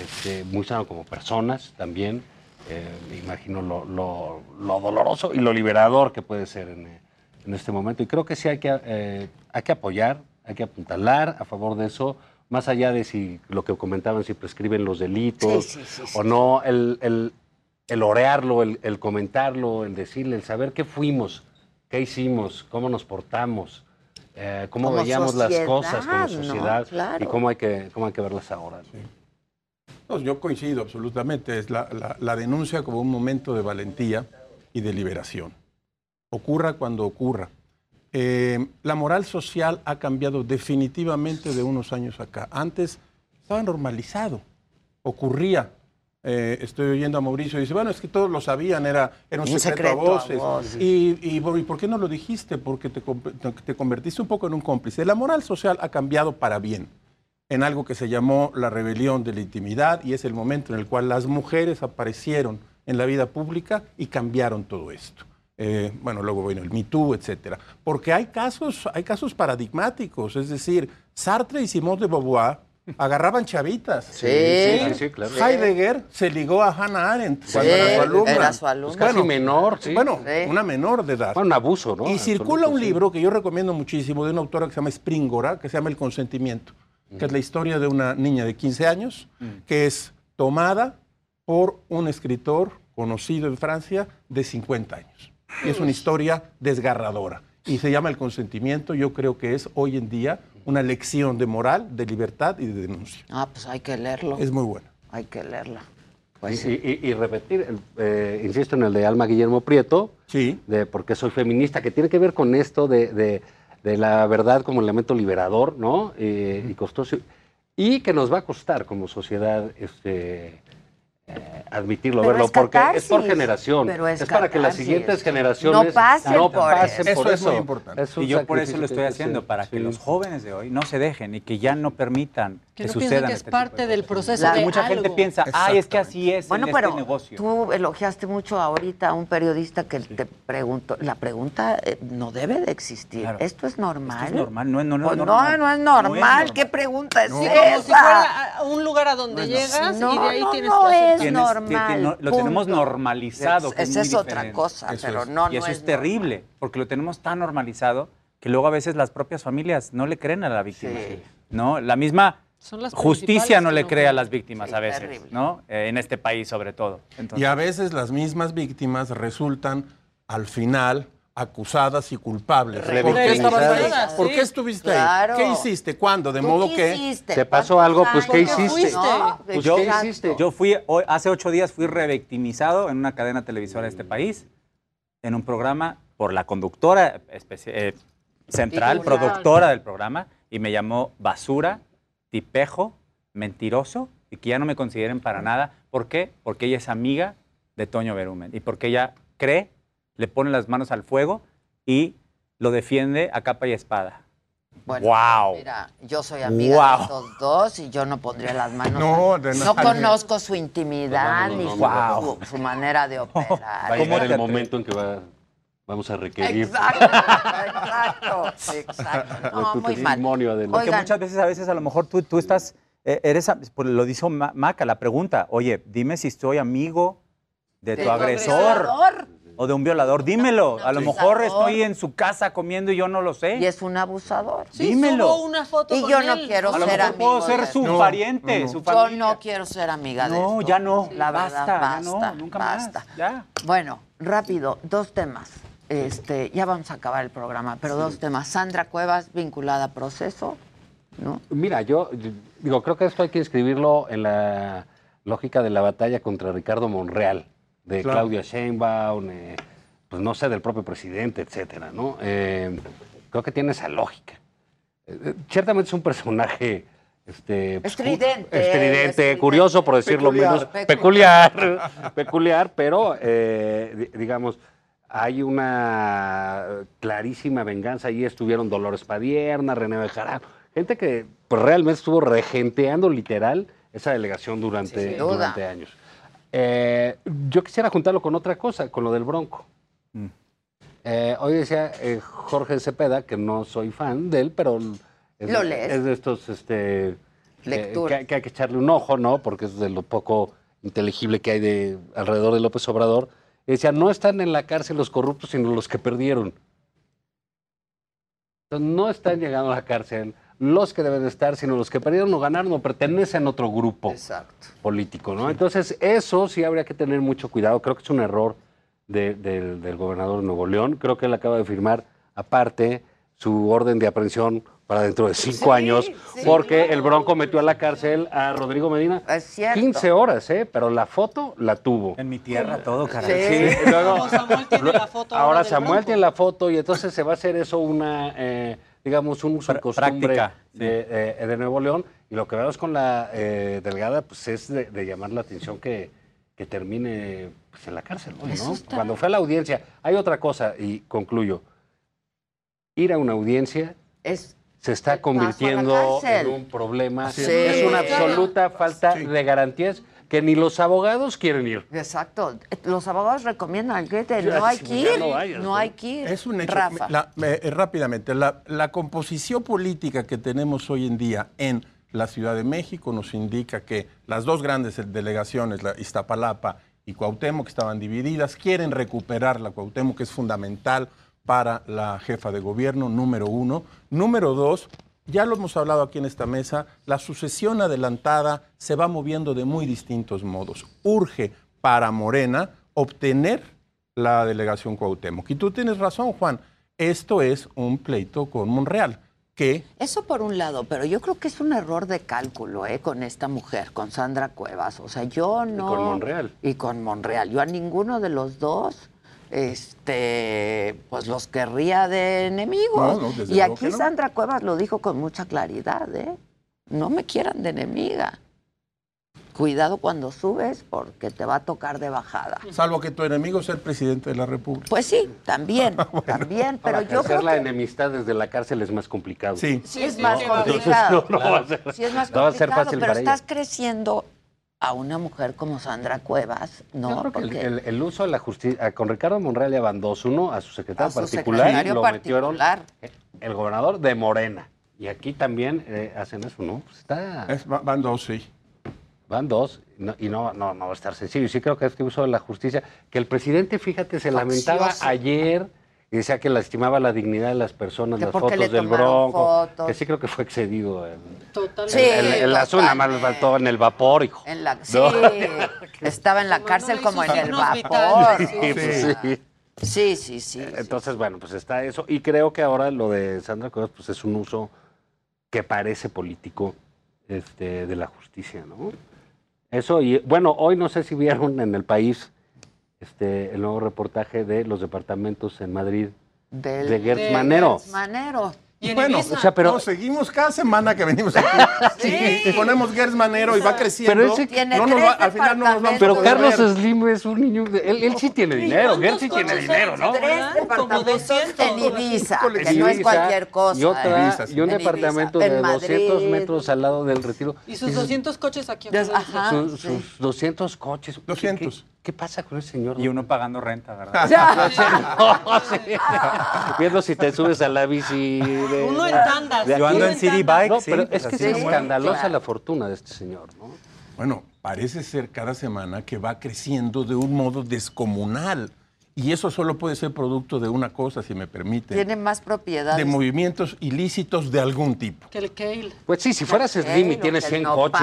este, muy sano como personas también. Eh, me imagino lo, lo- lo doloroso y lo liberador que puede ser en, en este momento. Y creo que sí hay que, eh, hay que apoyar, hay que apuntalar a favor de eso, más allá de si lo que comentaban, si prescriben los delitos Sí, sí, sí, sí, o no, el, el, el orearlo, el, el comentarlo, el decirle, el saber qué fuimos, qué hicimos, cómo nos portamos, eh, cómo Como veíamos las cosas como sociedad, ¿no? sociedad y Claro. cómo hay que, cómo hay que verlas ahora. No, yo coincido absolutamente. Es la, la- la denuncia como un momento de valentía y de liberación. Ocurra cuando ocurra. Eh, la moral social ha cambiado definitivamente de unos años acá. Antes estaba normalizado, ocurría. Eh, estoy oyendo a Mauricio y dice, bueno, es que todos lo sabían, era, era un, Un secreto, secreto a a voces. voces. Y, y, ¿y por qué no lo dijiste? Porque te, te convertiste un poco en un cómplice. La moral social ha cambiado para bien en algo que se llamó la rebelión de la intimidad y es el momento en el cual las mujeres aparecieron en la vida pública y cambiaron todo esto. Eh, bueno, luego bueno, el Me Too, etcétera. Porque hay casos, hay casos paradigmáticos, es decir, Sartre y Simone de Beauvoir agarraban chavitas. Sí, sí, sí, claro. Heidegger se ligó a Hannah Arendt Sí, cuando era su alumna. era su alumna. Bueno, Casi menor, sí. Bueno, Sí. una menor de edad. Bueno, un abuso, ¿no? Y circula Absoluto, un sí. libro que yo recomiendo muchísimo de una autora que se llama Springora, que se llama El consentimiento, que es la historia de una niña de 15 años que es tomada por un escritor conocido en Francia de 50 años. Y es una historia desgarradora. Y se llama El consentimiento. Yo creo que es hoy en día una lección de moral, de libertad y de denuncia. Ah, pues hay que leerlo. Es muy bueno. Hay que leerla. Y, Pues y- y- y repetir, el- eh, insisto en el de Alma Guillermo Prieto, sí. de por qué soy feminista, que tiene que ver con esto de, de- de la verdad como elemento liberador, ¿no? Eh, y costoso. Y que nos va a costar como sociedad este, admitirlo, Pero verlo, es porque es por generación. pero es para que las siguientes generaciones No pasen no por pasen eso. por Eso es muy importante. Es Y yo por eso lo estoy haciendo, para que los jóvenes de hoy no se dejen y que ya no permitan Que que, no sucedan que es este parte del proceso Porque de mucha gente piensa, ay, es que así es Bueno, en pero este negocio. tú elogiaste mucho ahorita a un periodista que te preguntó. La pregunta eh, no debe de existir. Claro. ¿Esto es normal? Esto es normal, no, no, no, Pues no, no, normal. no es No es normal. ¿Qué pregunta es esa? como si fuera un lugar a donde llegas y de ahí tienes no que hacer es. Tienes- normal, que- que no- lo tenemos normalizado. que Es- es esa es otra cosa, Eso pero es. no, Y no eso es es terrible, porque lo tenemos tan normalizado que luego a veces las propias familias no le creen a la víctima. ¿no? La misma Son las justicia no le cree a las víctimas a veces, terrible. ¿no? Eh, en este país sobre todo. Entonces, Y a veces las mismas víctimas resultan al final acusadas y culpables. ¿Por qué estabas ahí? Revictimizadas, ¿Por qué estuviste Claro. ahí? ¿Qué hiciste? ¿Cuándo? De ¿Tú modo qué que? ¿Te pasó ¿Cuántos algo? Pues, ¿qué hiciste? No, Pues, yo, ¿qué hiciste? yo fui, hoy- hace ocho días fui revictimizado en una cadena televisora de este país, en un programa por la conductora eh, central, Titular. productora del programa, y me llamó basura, tipejo, mentiroso, y que ya no me consideren para nada. ¿Por qué? Porque ella es amiga de Toño Berumen, y porque ella cree, le pone las manos al fuego y lo defiende a capa y espada. Bueno, ¡Wow! Mira, yo soy amiga Guau. de estos dos y yo no pondría las manos. No, de no conozco su intimidad No, no, ni no, su, no, su- su manera de operar. Va a llegar el momento en que va- vamos a requerir Exacto, exacto, exacto. No, muy mal. Porque Oigan. muchas veces, a veces, a lo mejor tú, tú estás, eh, eres, a- pues, lo dijo Ma- Maca, la pregunta, oye, dime si estoy amigo de, De tu tu agresor agresor. O de un violador, dímelo. A lo mejor estoy en su casa comiendo y yo no lo sé. Y es un abusador. Sí, Dímelo. subo una foto Y con yo no él. quiero a lo ser mejor puedo amigo ser de su No, pariente, no, no. su Yo familia. no quiero ser amiga de No, esto. ya no. La Basta, verdad, ya no, basta, nunca basta. más. Ya. Bueno, rápido, dos temas. Este, ya vamos a acabar el programa, pero dos temas. Sandra Cuevas vinculada a proceso, ¿no? Mira, yo yo digo, creo que esto hay que escribirlo en la lógica de la batalla contra Ricardo Monreal, de Claro. Claudia Sheinbaum, eh, pues no sé, del propio presidente, etcétera, ¿no? Eh, creo que tiene esa lógica. Eh, ciertamente es un personaje este, pues, Estridente, estridente, estridente. curioso, por decirlo Peculiar. menos, Peculiar. peculiar, peculiar, pero eh, di- digamos, hay una clarísima venganza. Allí estuvieron Dolores Padierna, René Bejarano, gente que pues, realmente estuvo regenteando literal esa delegación durante, durante años. Eh, yo quisiera juntarlo con otra cosa, con lo del Bronco. Mm. Eh, hoy decía eh, Jorge Cepeda, que no soy fan de él, pero es, Lo lees. es de estos este, que- Lectura. que, que hay que echarle un ojo, ¿no? Porque es de lo poco inteligible que hay de alrededor de López Obrador. Y decía, no están en la cárcel los corruptos, sino los que perdieron. Entonces, no están llegando a la cárcel los que deben de estar, sino los que perdieron o ganaron o pertenecen a otro grupo Exacto. político, ¿no? Entonces, eso sí habría que tener mucho cuidado. Creo que es un error de- del- del gobernador de Nuevo León. Creo que él acaba de firmar, aparte, su orden de aprehensión para dentro de cinco Sí, años, sí, porque claro. el Bronco metió a la cárcel a Rodrigo Medina. Es cierto. 15 horas, ¿eh? Pero la foto la tuvo. En mi tierra todo, caray. Sí. Y luego- Como Samuel tiene la foto ahora ahora Samuel Bronco. tiene la foto y entonces se va a hacer eso una, eh, digamos, un uso y Pr- costumbre práctica, sí. de, eh, de Nuevo León. Y lo que vemos con la eh, delegada, pues es de, de llamar la atención que, que termine pues, en la cárcel, Cuando fue a la audiencia, hay otra cosa, y concluyo. Ir a una audiencia Es se está convirtiendo en un problema. Es. una absoluta falta Sí. de garantías que ni los abogados quieren ir. exacto. Los abogados recomiendan Ya, no hay que ir, no vayas, no ¿no? hay que ir. Es un hecho. Rafa. La- eh, eh, rápidamente, la, la composición política que tenemos hoy en día en la Ciudad de México nos indica que las dos grandes delegaciones, la Iztapalapa y Cuauhtémoc, que estaban divididas, quieren recuperar la Cuauhtémoc, que es fundamental para la jefa de gobierno, número uno. Número dos, ya lo hemos hablado aquí en esta mesa, la sucesión adelantada se va moviendo de muy distintos modos. Urge para Morena obtener la delegación Cuauhtémoc. Y tú tienes razón, Juan, esto es un pleito con Monreal, ¿Qué? Eso por un lado, pero yo creo que es un error de cálculo, ¿eh? Con esta mujer, con Sandra Cuevas. O sea, yo no. con Monreal. Y con Monreal. Yo a ninguno de los dos, este, pues los querría de enemigos. No, no, desde y aquí no. Sandra Cuevas lo dijo con mucha claridad, ¿eh? No me quieran de enemiga. Cuidado cuando subes porque te va a tocar de bajada. Salvo que tu enemigo sea el presidente de la República. Pues sí, también, también, pero Ahora, yo creo la que enemistad desde la cárcel es más complicado. Sí. sí es más complicado. no, va a ser, fácil pero para estás ella. creciendo a una mujer como Sandra Cuevas, ¿no? Yo creo que el- Porque el, el uso de la justicia, con Ricardo Monreal ya van dos, uno a su secretario A su particular, secretario lo metieron particular. el gobernador de Morena. Y aquí también eh, hacen eso, ¿no? Pues está, Es- va- van dos, sí. van dos no- y no, no, no va a estar sencillo. Y sí creo que este uso de la justicia, que el presidente, fíjate, se lamentaba ayer y decía que lastimaba la dignidad de las personas, Que las fotos del bronco, fotos. que sí creo que fue excedido. El, Sí, el azul nada más le faltó en el vapor, hijo. en la, sí, No. estaba en la cárcel como en el vapor. Sí, pues sí. Sí, sí, sí. Entonces, bueno, pues está eso. Y creo que ahora lo de Sandra Cuevas, pues es un uso que parece político este, de la justicia, ¿no? Eso, y bueno, hoy no sé si vieron en el país este, el nuevo reportaje de los departamentos en Madrid Del- de Gertz de Manero. Gertz Manero. Bueno, O sea, pero- no, seguimos cada semana que venimos aquí. Sí. Y ponemos Gers Manero y va creciendo. Pero ese- Tiene no nos va- al final no nos vamos a Pero poder Carlos ver. Slim es un niño, de- él, él sí tiene dinero, Gertz sí tiene dinero, ¿no? Tres departamentos en Ibiza, que no es cualquier cosa. Y, otra, Ibiza, sí. y un En departamento Ibiza, de en 200 Madrid. metros al lado del retiro. Y sus Dices, 200 coches aquí. Ajá. Su- sí. sus 200 coches. ¿Qué- 200. ¿Qué, qué pasa con ese señor? Y uno pagando renta, ¿verdad? No, sí. Viendo si te subes a la bici. de- Uno en tandas. Yo ando en City Bike, No, sí, pero pues es que es escandalosa claro. la fortuna de este señor, ¿no? Bueno, parece ser cada semana que va creciendo de un modo descomunal. Y eso solo puede ser producto de una cosa, si me permite. Tiene más propiedades. De movimientos ilícitos de algún tipo. Que el Kale. Pues sí, si fueras Slim y tienes que 100 no coches.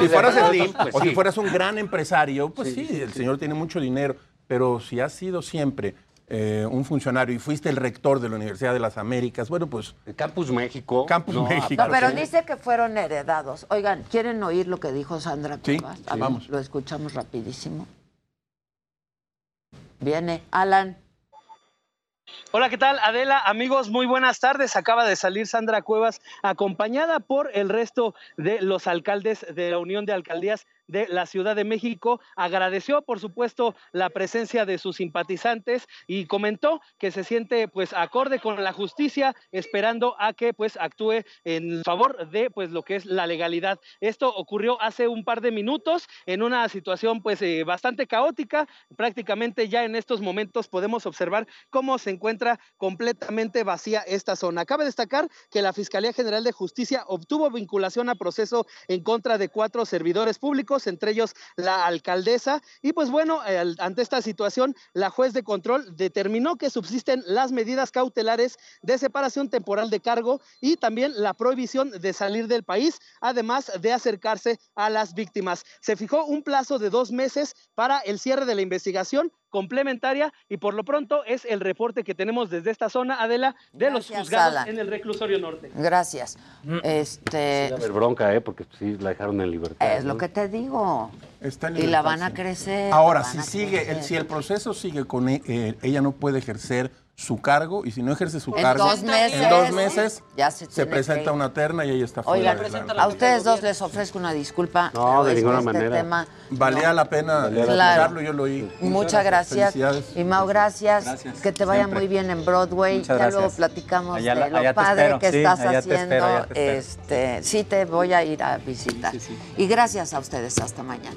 si fueras pues Slim, o sí. si fueras un gran empresario, pues Sí, sí, sí, el sí. señor tiene mucho dinero. Pero si has sido siempre eh, un funcionario y fuiste el rector de la Universidad de las Américas, bueno, pues El Campus México. Campus no, México. No, pero Sí. dice que fueron heredados. Oigan, ¿quieren oír lo que dijo Sandra Sí, Cuevas? sí. Vamos. Lo escuchamos rapidísimo. Viene, Alan. Hola, ¿qué tal? Adela, amigos, muy buenas tardes. Acaba de salir Sandra Cuevas acompañada por el resto de los alcaldes de la Unión de Alcaldías de la Ciudad de México. Agradeció, por supuesto, la presencia de sus simpatizantes y comentó que se siente pues acorde con la justicia, esperando a que pues actúe en favor de pues lo que es la legalidad. Esto ocurrió hace un par de minutos en una situación pues eh, bastante caótica. Prácticamente ya en estos momentos podemos observar cómo se encuentra completamente vacía esta zona. Cabe destacar que la Fiscalía General de Justicia obtuvo vinculación a proceso en contra de cuatro servidores públicos, entre ellos la alcaldesa. Y pues bueno, ante esta situación, la juez de control determinó que subsisten las medidas cautelares de separación temporal de cargo y también la prohibición de salir del país, además de acercarse a las víctimas. Se fijó un plazo de dos meses para el cierre de la investigación complementaria y por lo pronto es el reporte que tenemos desde esta zona, Adela, de los juzgados Alan. en el reclusorio norte. Gracias. Este, Sí, va a haber bronca, ¿eh? Porque sí la dejaron en libertad. es lo que te digo. está en Y la van a crecer. Ahora, si sigue, el, si el proceso sigue con e- eh, ella no puede ejercer su cargo y si no ejerce su En cargo dos meses. en dos meses Ya se presenta que- una terna y ella está fuera. Oigan, de la- a ustedes dos les ofrezco una disculpa. No, de ninguna este manera. tema- Valía la pena Valía pena. yo lo oí. Muchas gracias. Y Mau, gracias. Gracias, Que te vaya siempre. muy bien en Broadway. Muchas ya luego platicamos Allá de lo allá padre espero, que sí, estás haciendo. espero. este, sí te voy a ir a visitar. Sí, sí. Y gracias a ustedes. Hasta mañana.